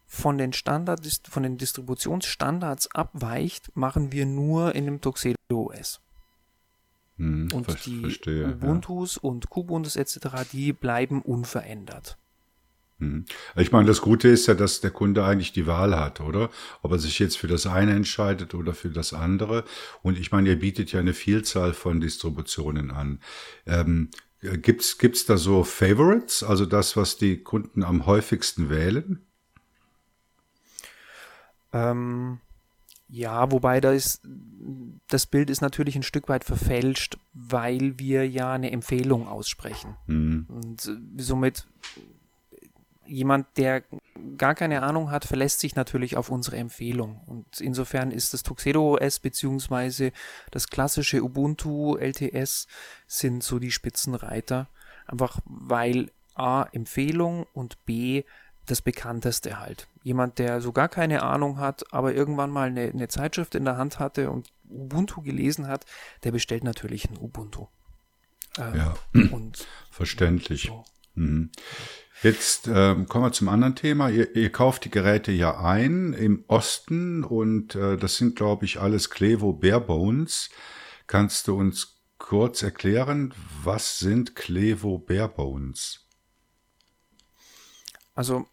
von den Standard, von den Distributionsstandards abweicht, machen wir nur in dem Tuxedo OS. Hm, und die verstehe, Ubuntus ja. und Kubuntus etc., die bleiben unverändert. Mhm. Ich meine, das Gute ist ja, dass der Kunde eigentlich die Wahl hat, oder? Ob er sich jetzt für das eine entscheidet oder für das andere. Und ich meine, ihr bietet ja eine Vielzahl von Distributionen an. Ähm, gibt's gibt's da so Favorites, also das, was die Kunden am häufigsten wählen? Ähm, ja, wobei da ist, das Bild ist natürlich ein Stück weit verfälscht, weil wir ja eine Empfehlung aussprechen. Mhm. Und somit jemand, der gar keine Ahnung hat, verlässt sich natürlich auf unsere Empfehlung. Und insofern ist das Tuxedo OS beziehungsweise das klassische Ubuntu LTS sind so die Spitzenreiter. Einfach weil A, Empfehlung und B, das bekannteste halt. Jemand, der so gar keine Ahnung hat, aber irgendwann mal eine, eine Zeitschrift in der Hand hatte und Ubuntu gelesen hat, der bestellt natürlich ein Ubuntu. Ähm, ja, und verständlich. So. Mhm. Jetzt ähm, kommen wir zum anderen Thema. Ihr, ihr, kauft die Geräte ja ein im Osten und äh, das sind, glaube ich, alles Clevo Barebones. Kannst du uns kurz erklären, was sind Clevo Barebones? Also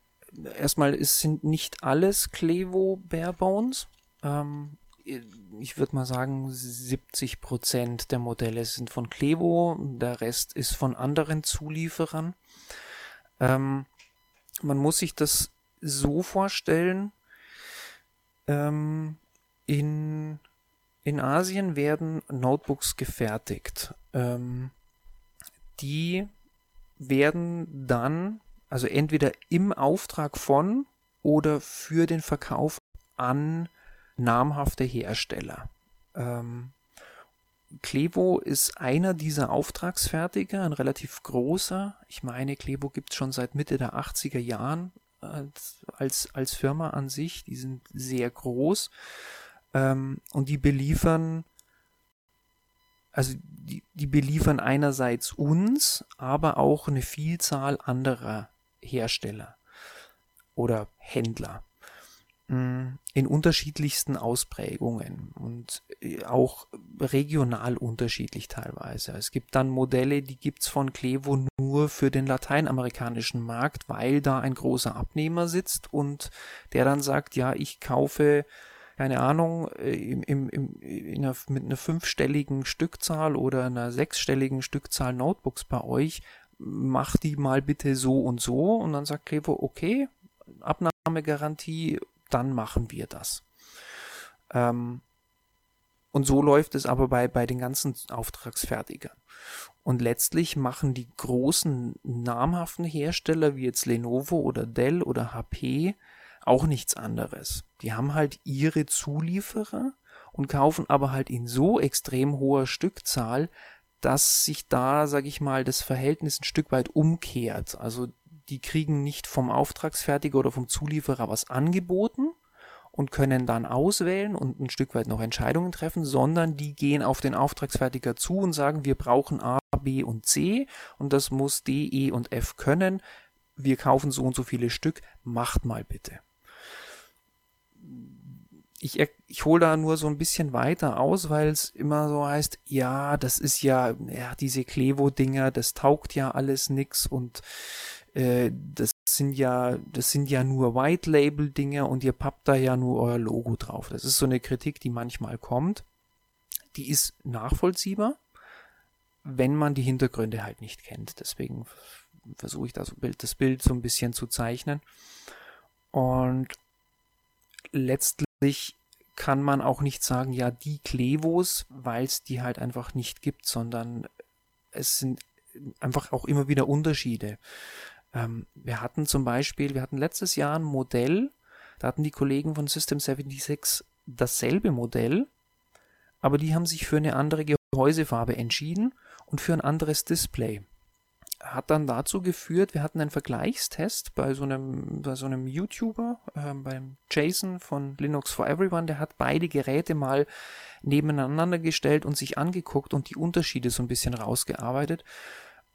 erstmal es sind nicht alles Clevo Barebones. Ähm, ich würde mal sagen, 70 Prozent der Modelle sind von Clevo, der Rest ist von anderen Zulieferern. Ähm, man muss sich das so vorstellen, ähm, in, in Asien werden Notebooks gefertigt. Ähm, die werden dann, also entweder im Auftrag von oder für den Verkauf an namhafte Hersteller. Ähm, Klevo ist einer dieser Auftragsfertiger, ein relativ großer. Ich meine, Klevo gibt es schon seit Mitte der 80er Jahren als, als, Firma an sich. Die sind sehr groß ähm, und die beliefern, also die, die beliefern einerseits uns, aber auch eine Vielzahl anderer Hersteller oder Händler. Mm, in unterschiedlichsten Ausprägungen und äh, auch regional unterschiedlich teilweise. Es gibt dann Modelle, die gibt's von Clevo nur für den lateinamerikanischen Markt, weil da ein großer Abnehmer sitzt und der dann sagt, ja, ich kaufe keine Ahnung, äh, im, im, im, einer, mit einer fünfstelligen Stückzahl oder einer sechsstelligen Stückzahl Notebooks bei euch, mach die mal bitte so und so und dann sagt Clevo, okay, Abnahmegarantie dann machen wir das. Ähm, und so läuft es aber bei, bei den ganzen Auftragsfertigern. Und letztlich machen die großen namhaften Hersteller wie jetzt Lenovo oder Dell oder HP auch nichts anderes. Die haben halt ihre Zulieferer und kaufen aber halt in so extrem hoher Stückzahl, dass sich da, sag ich mal, das Verhältnis ein Stück weit umkehrt. Also die kriegen nicht vom Auftragsfertiger oder vom Zulieferer was angeboten und können dann auswählen und ein Stück weit noch Entscheidungen treffen, sondern die gehen auf den Auftragsfertiger zu und sagen, wir brauchen A, B und C und das muss D, E und F können. Wir kaufen so und so viele Stück, macht mal bitte. Ich, ich hole da nur so ein bisschen weiter aus, weil es immer so heißt, ja, das ist ja, ja, diese Klevo-Dinger, das taugt ja alles nix und äh, das sind ja, das sind ja nur White Label Dinge und ihr pappt da ja nur euer Logo drauf. Das ist so eine Kritik, die manchmal kommt. Die ist nachvollziehbar, wenn man die Hintergründe halt nicht kennt. Deswegen versuche ich da so Bild, das Bild so ein bisschen zu zeichnen. Und letztlich kann man auch nicht sagen, ja, die Klevos, weil es die halt einfach nicht gibt, sondern es sind einfach auch immer wieder Unterschiede. Ähm, wir hatten zum Beispiel, wir hatten letztes Jahr ein Modell, da hatten die Kollegen von System 76 dasselbe Modell, aber die haben sich für eine andere Gehäusefarbe entschieden und für ein anderes Display. Hat dann dazu geführt, wir hatten einen Vergleichstest bei so einem, bei so einem YouTuber, äh, beim Jason von Linux for Everyone, der hat beide Geräte mal nebeneinander gestellt und sich angeguckt und die Unterschiede so ein bisschen rausgearbeitet.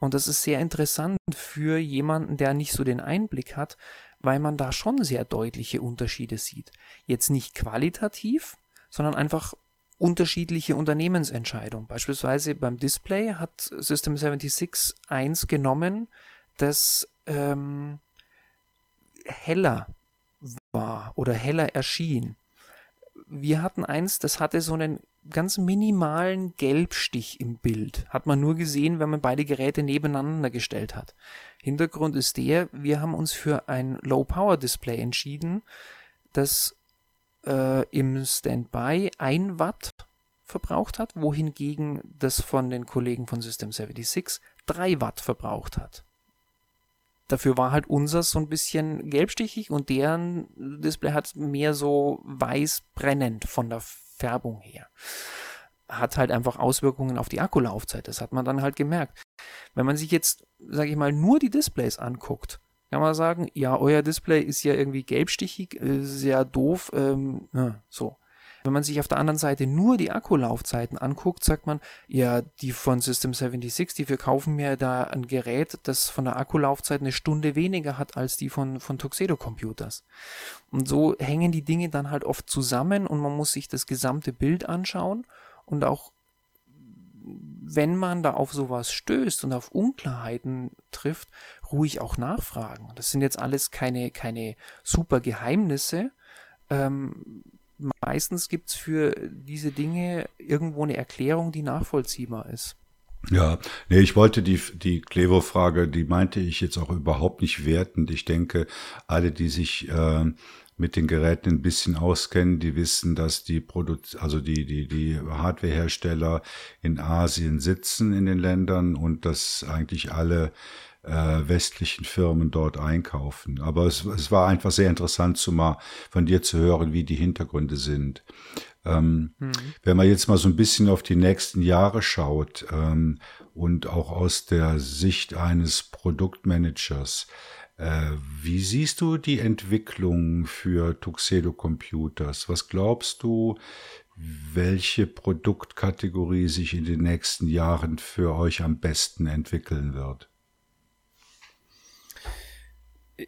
Und das ist sehr interessant für jemanden, der nicht so den Einblick hat, weil man da schon sehr deutliche Unterschiede sieht. Jetzt nicht qualitativ, sondern einfach unterschiedliche Unternehmensentscheidungen. Beispielsweise beim Display hat System 76 eins genommen, das ähm, heller war oder heller erschien. Wir hatten eins, das hatte so einen ganz minimalen Gelbstich im Bild. Hat man nur gesehen, wenn man beide Geräte nebeneinander gestellt hat. Hintergrund ist der, wir haben uns für ein Low-Power-Display entschieden, das äh, im Standby 1 Watt verbraucht hat, wohingegen das von den Kollegen von System 76 3 Watt verbraucht hat. Dafür war halt unser so ein bisschen gelbstichig und deren Display hat mehr so weiß brennend von der Färbung her. Hat halt einfach Auswirkungen auf die Akkulaufzeit. Das hat man dann halt gemerkt. Wenn man sich jetzt, sage ich mal, nur die Displays anguckt, kann man sagen, ja, euer Display ist ja irgendwie gelbstichig, äh, sehr doof, ähm, so. Wenn man sich auf der anderen Seite nur die Akkulaufzeiten anguckt, sagt man, ja, die von System 76, die verkaufen mir da ein Gerät, das von der Akkulaufzeit eine Stunde weniger hat als die von, von Tuxedo Computers. Und so hängen die Dinge dann halt oft zusammen und man muss sich das gesamte Bild anschauen und auch wenn man da auf sowas stößt und auf Unklarheiten trifft, ruhig auch nachfragen. Das sind jetzt alles keine, keine super Geheimnisse. Ähm, meistens gibt es für diese Dinge irgendwo eine Erklärung, die nachvollziehbar ist. Ja, nee, ich wollte die, die Klevo-Frage, die meinte ich jetzt auch überhaupt nicht wertend. Ich denke, alle, die sich äh, mit den Geräten ein bisschen auskennen, die wissen, dass die Produ also die, die, die Hardwarehersteller in Asien sitzen in den Ländern und dass eigentlich alle äh, westlichen Firmen dort einkaufen. Aber es, es war einfach sehr interessant, zu mal von dir zu hören, wie die Hintergründe sind. Ähm, mhm. Wenn man jetzt mal so ein bisschen auf die nächsten Jahre schaut ähm, und auch aus der Sicht eines Produktmanagers, äh, wie siehst du die Entwicklung für Tuxedo Computers? Was glaubst du, welche Produktkategorie sich in den nächsten Jahren für euch am besten entwickeln wird?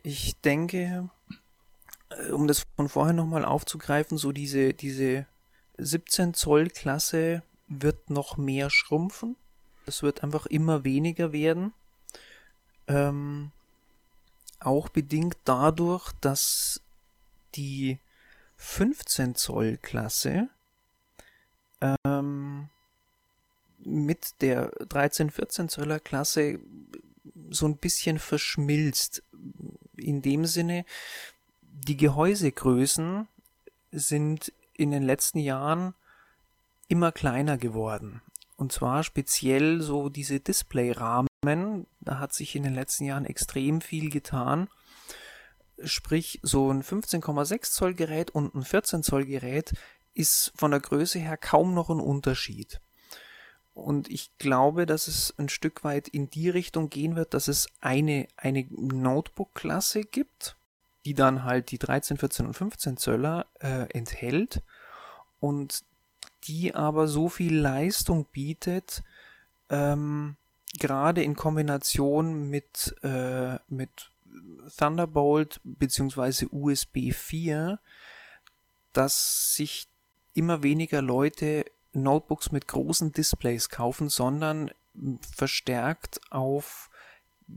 Ich denke, äh, um das von vorher nochmal aufzugreifen, so diese, diese 17 Zoll Klasse wird noch mehr schrumpfen. Es wird einfach immer weniger werden. Ähm, auch bedingt dadurch, dass die 15 Zoll Klasse ähm, mit der 13, 14 Zöller Klasse so ein bisschen verschmilzt. In dem Sinne, die Gehäusegrößen sind in den letzten Jahren immer kleiner geworden. Und zwar speziell so diese Displayrahmen. Da hat sich in den letzten Jahren extrem viel getan. Sprich, so ein 15,6 Zoll Gerät und ein 14 Zoll Gerät ist von der Größe her kaum noch ein Unterschied. Und ich glaube, dass es ein Stück weit in die Richtung gehen wird, dass es eine, eine Notebook-Klasse gibt, die dann halt die 13, 14 und 15 Zöller äh, enthält und die aber so viel Leistung bietet, ähm, gerade in Kombination mit, äh, mit Thunderbolt bzw. USB 4, dass sich immer weniger Leute Notebooks mit großen Displays kaufen, sondern verstärkt auf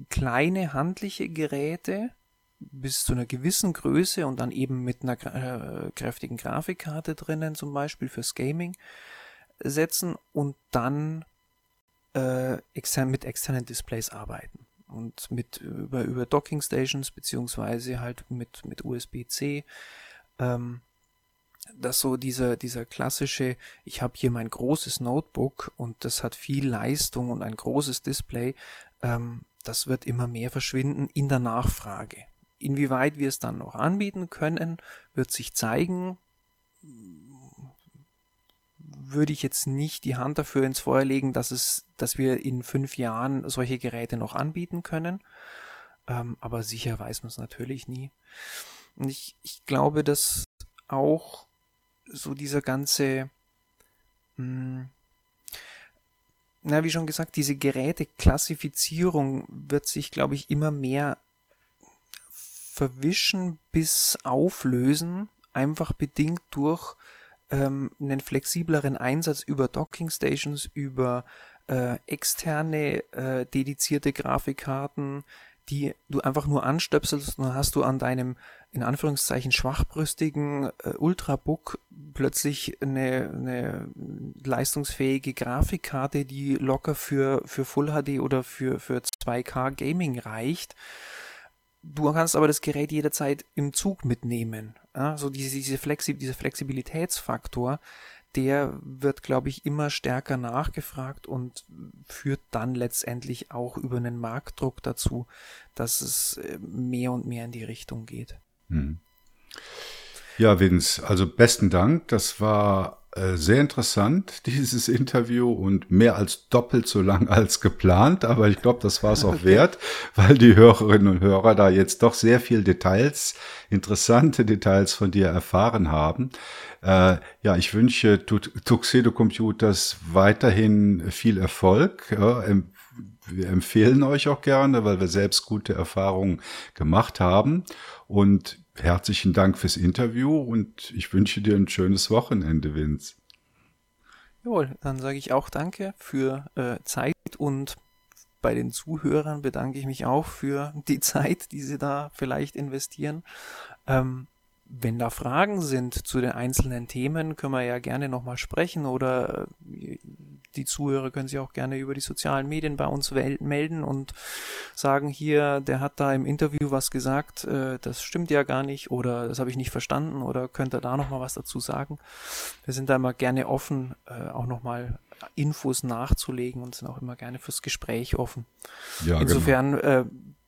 kleine handliche Geräte bis zu einer gewissen Größe und dann eben mit einer äh, kräftigen Grafikkarte drinnen, zum Beispiel fürs Gaming, setzen und dann äh, extern, mit externen Displays arbeiten. Und mit über, über Docking Stations beziehungsweise halt mit, mit USB-C. Ähm, dass so dieser, dieser klassische, ich habe hier mein großes Notebook und das hat viel Leistung und ein großes Display, ähm, das wird immer mehr verschwinden in der Nachfrage. Inwieweit wir es dann noch anbieten können, wird sich zeigen. Würde ich jetzt nicht die Hand dafür ins Feuer legen, dass es, dass wir in fünf Jahren solche Geräte noch anbieten können. Ähm, aber sicher weiß man es natürlich nie. Und ich, ich glaube, dass auch so dieser ganze, mh, hm, na, wie schon gesagt, diese Geräteklassifizierung wird sich, glaube ich, immer mehr verwischen bis auflösen, einfach bedingt durch ähm, einen flexibleren Einsatz über Docking Stations, über äh, externe äh, dedizierte Grafikkarten, die du einfach nur anstöpselst und dann hast du an deinem in Anführungszeichen schwachbrüstigen äh, Ultrabook plötzlich eine, eine leistungsfähige Grafikkarte, die locker für, für Full HD oder für, für 2K Gaming reicht. Du kannst aber das Gerät jederzeit im Zug mitnehmen. Ja, so diese, diese Flexi dieser Flexibilitätsfaktor, der wird, glaube ich, immer stärker nachgefragt und führt dann letztendlich auch über einen Marktdruck dazu, dass es äh, mehr und mehr in die Richtung geht. Hm. Ja, Vince, also besten Dank. Das war äh, sehr interessant, dieses Interview und mehr als doppelt so lang als geplant, aber ich glaube, das war es auch wert, weil die Hörerinnen und Hörer da jetzt doch sehr viel Details, interessante Details von dir erfahren haben. Äh, ja, ich wünsche Tuxedo Computers weiterhin viel Erfolg. Ja, wir empfehlen euch auch gerne, weil wir selbst gute Erfahrungen gemacht haben. Und herzlichen Dank fürs Interview und ich wünsche dir ein schönes Wochenende, Vince. Jawohl, dann sage ich auch Danke für äh, Zeit und bei den Zuhörern bedanke ich mich auch für die Zeit, die sie da vielleicht investieren. Ähm, wenn da Fragen sind zu den einzelnen Themen, können wir ja gerne nochmal sprechen oder äh, die Zuhörer können sich auch gerne über die sozialen Medien bei uns melden und sagen hier, der hat da im Interview was gesagt, äh, das stimmt ja gar nicht oder das habe ich nicht verstanden oder könnte da nochmal was dazu sagen. Wir sind da immer gerne offen, äh, auch nochmal Infos nachzulegen und sind auch immer gerne fürs Gespräch offen. Ja, Insofern genau. äh,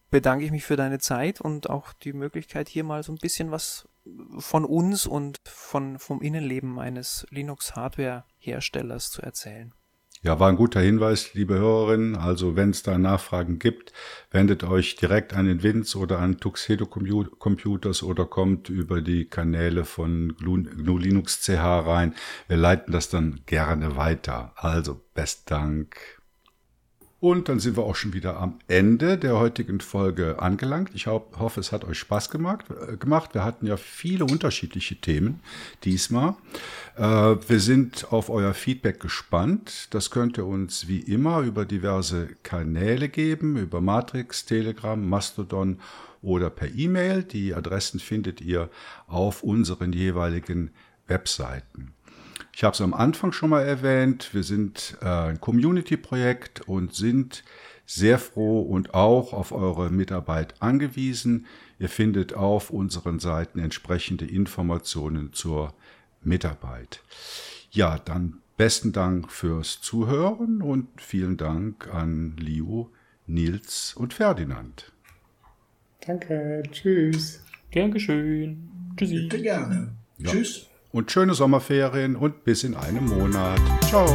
bedanke ich mich für deine Zeit und auch die Möglichkeit, hier mal so ein bisschen was von uns und von, vom Innenleben eines Linux-Hardware-Herstellers zu erzählen. Ja, war ein guter Hinweis, liebe Hörerinnen. Also wenn es da Nachfragen gibt, wendet euch direkt an den Winz oder an Tuxedo Computers oder kommt über die Kanäle von GNU Linux CH rein. Wir leiten das dann gerne weiter. Also, best Dank. Und dann sind wir auch schon wieder am Ende der heutigen Folge angelangt. Ich hoffe, es hat euch Spaß gemacht. Äh, gemacht. Wir hatten ja viele unterschiedliche Themen diesmal. Äh, wir sind auf euer Feedback gespannt. Das könnt ihr uns wie immer über diverse Kanäle geben, über Matrix, Telegram, Mastodon oder per E-Mail. Die Adressen findet ihr auf unseren jeweiligen Webseiten. Ich habe es am Anfang schon mal erwähnt, wir sind äh, ein Community-Projekt und sind sehr froh und auch auf eure Mitarbeit angewiesen. Ihr findet auf unseren Seiten entsprechende Informationen zur Mitarbeit. Ja, dann besten Dank fürs Zuhören und vielen Dank an Liu, Nils und Ferdinand. Danke, tschüss. Gern geschehen. Tschüssi. Bitte gerne. Ja. Tschüss und schöne Sommerferien und bis in einem Monat. Ciao.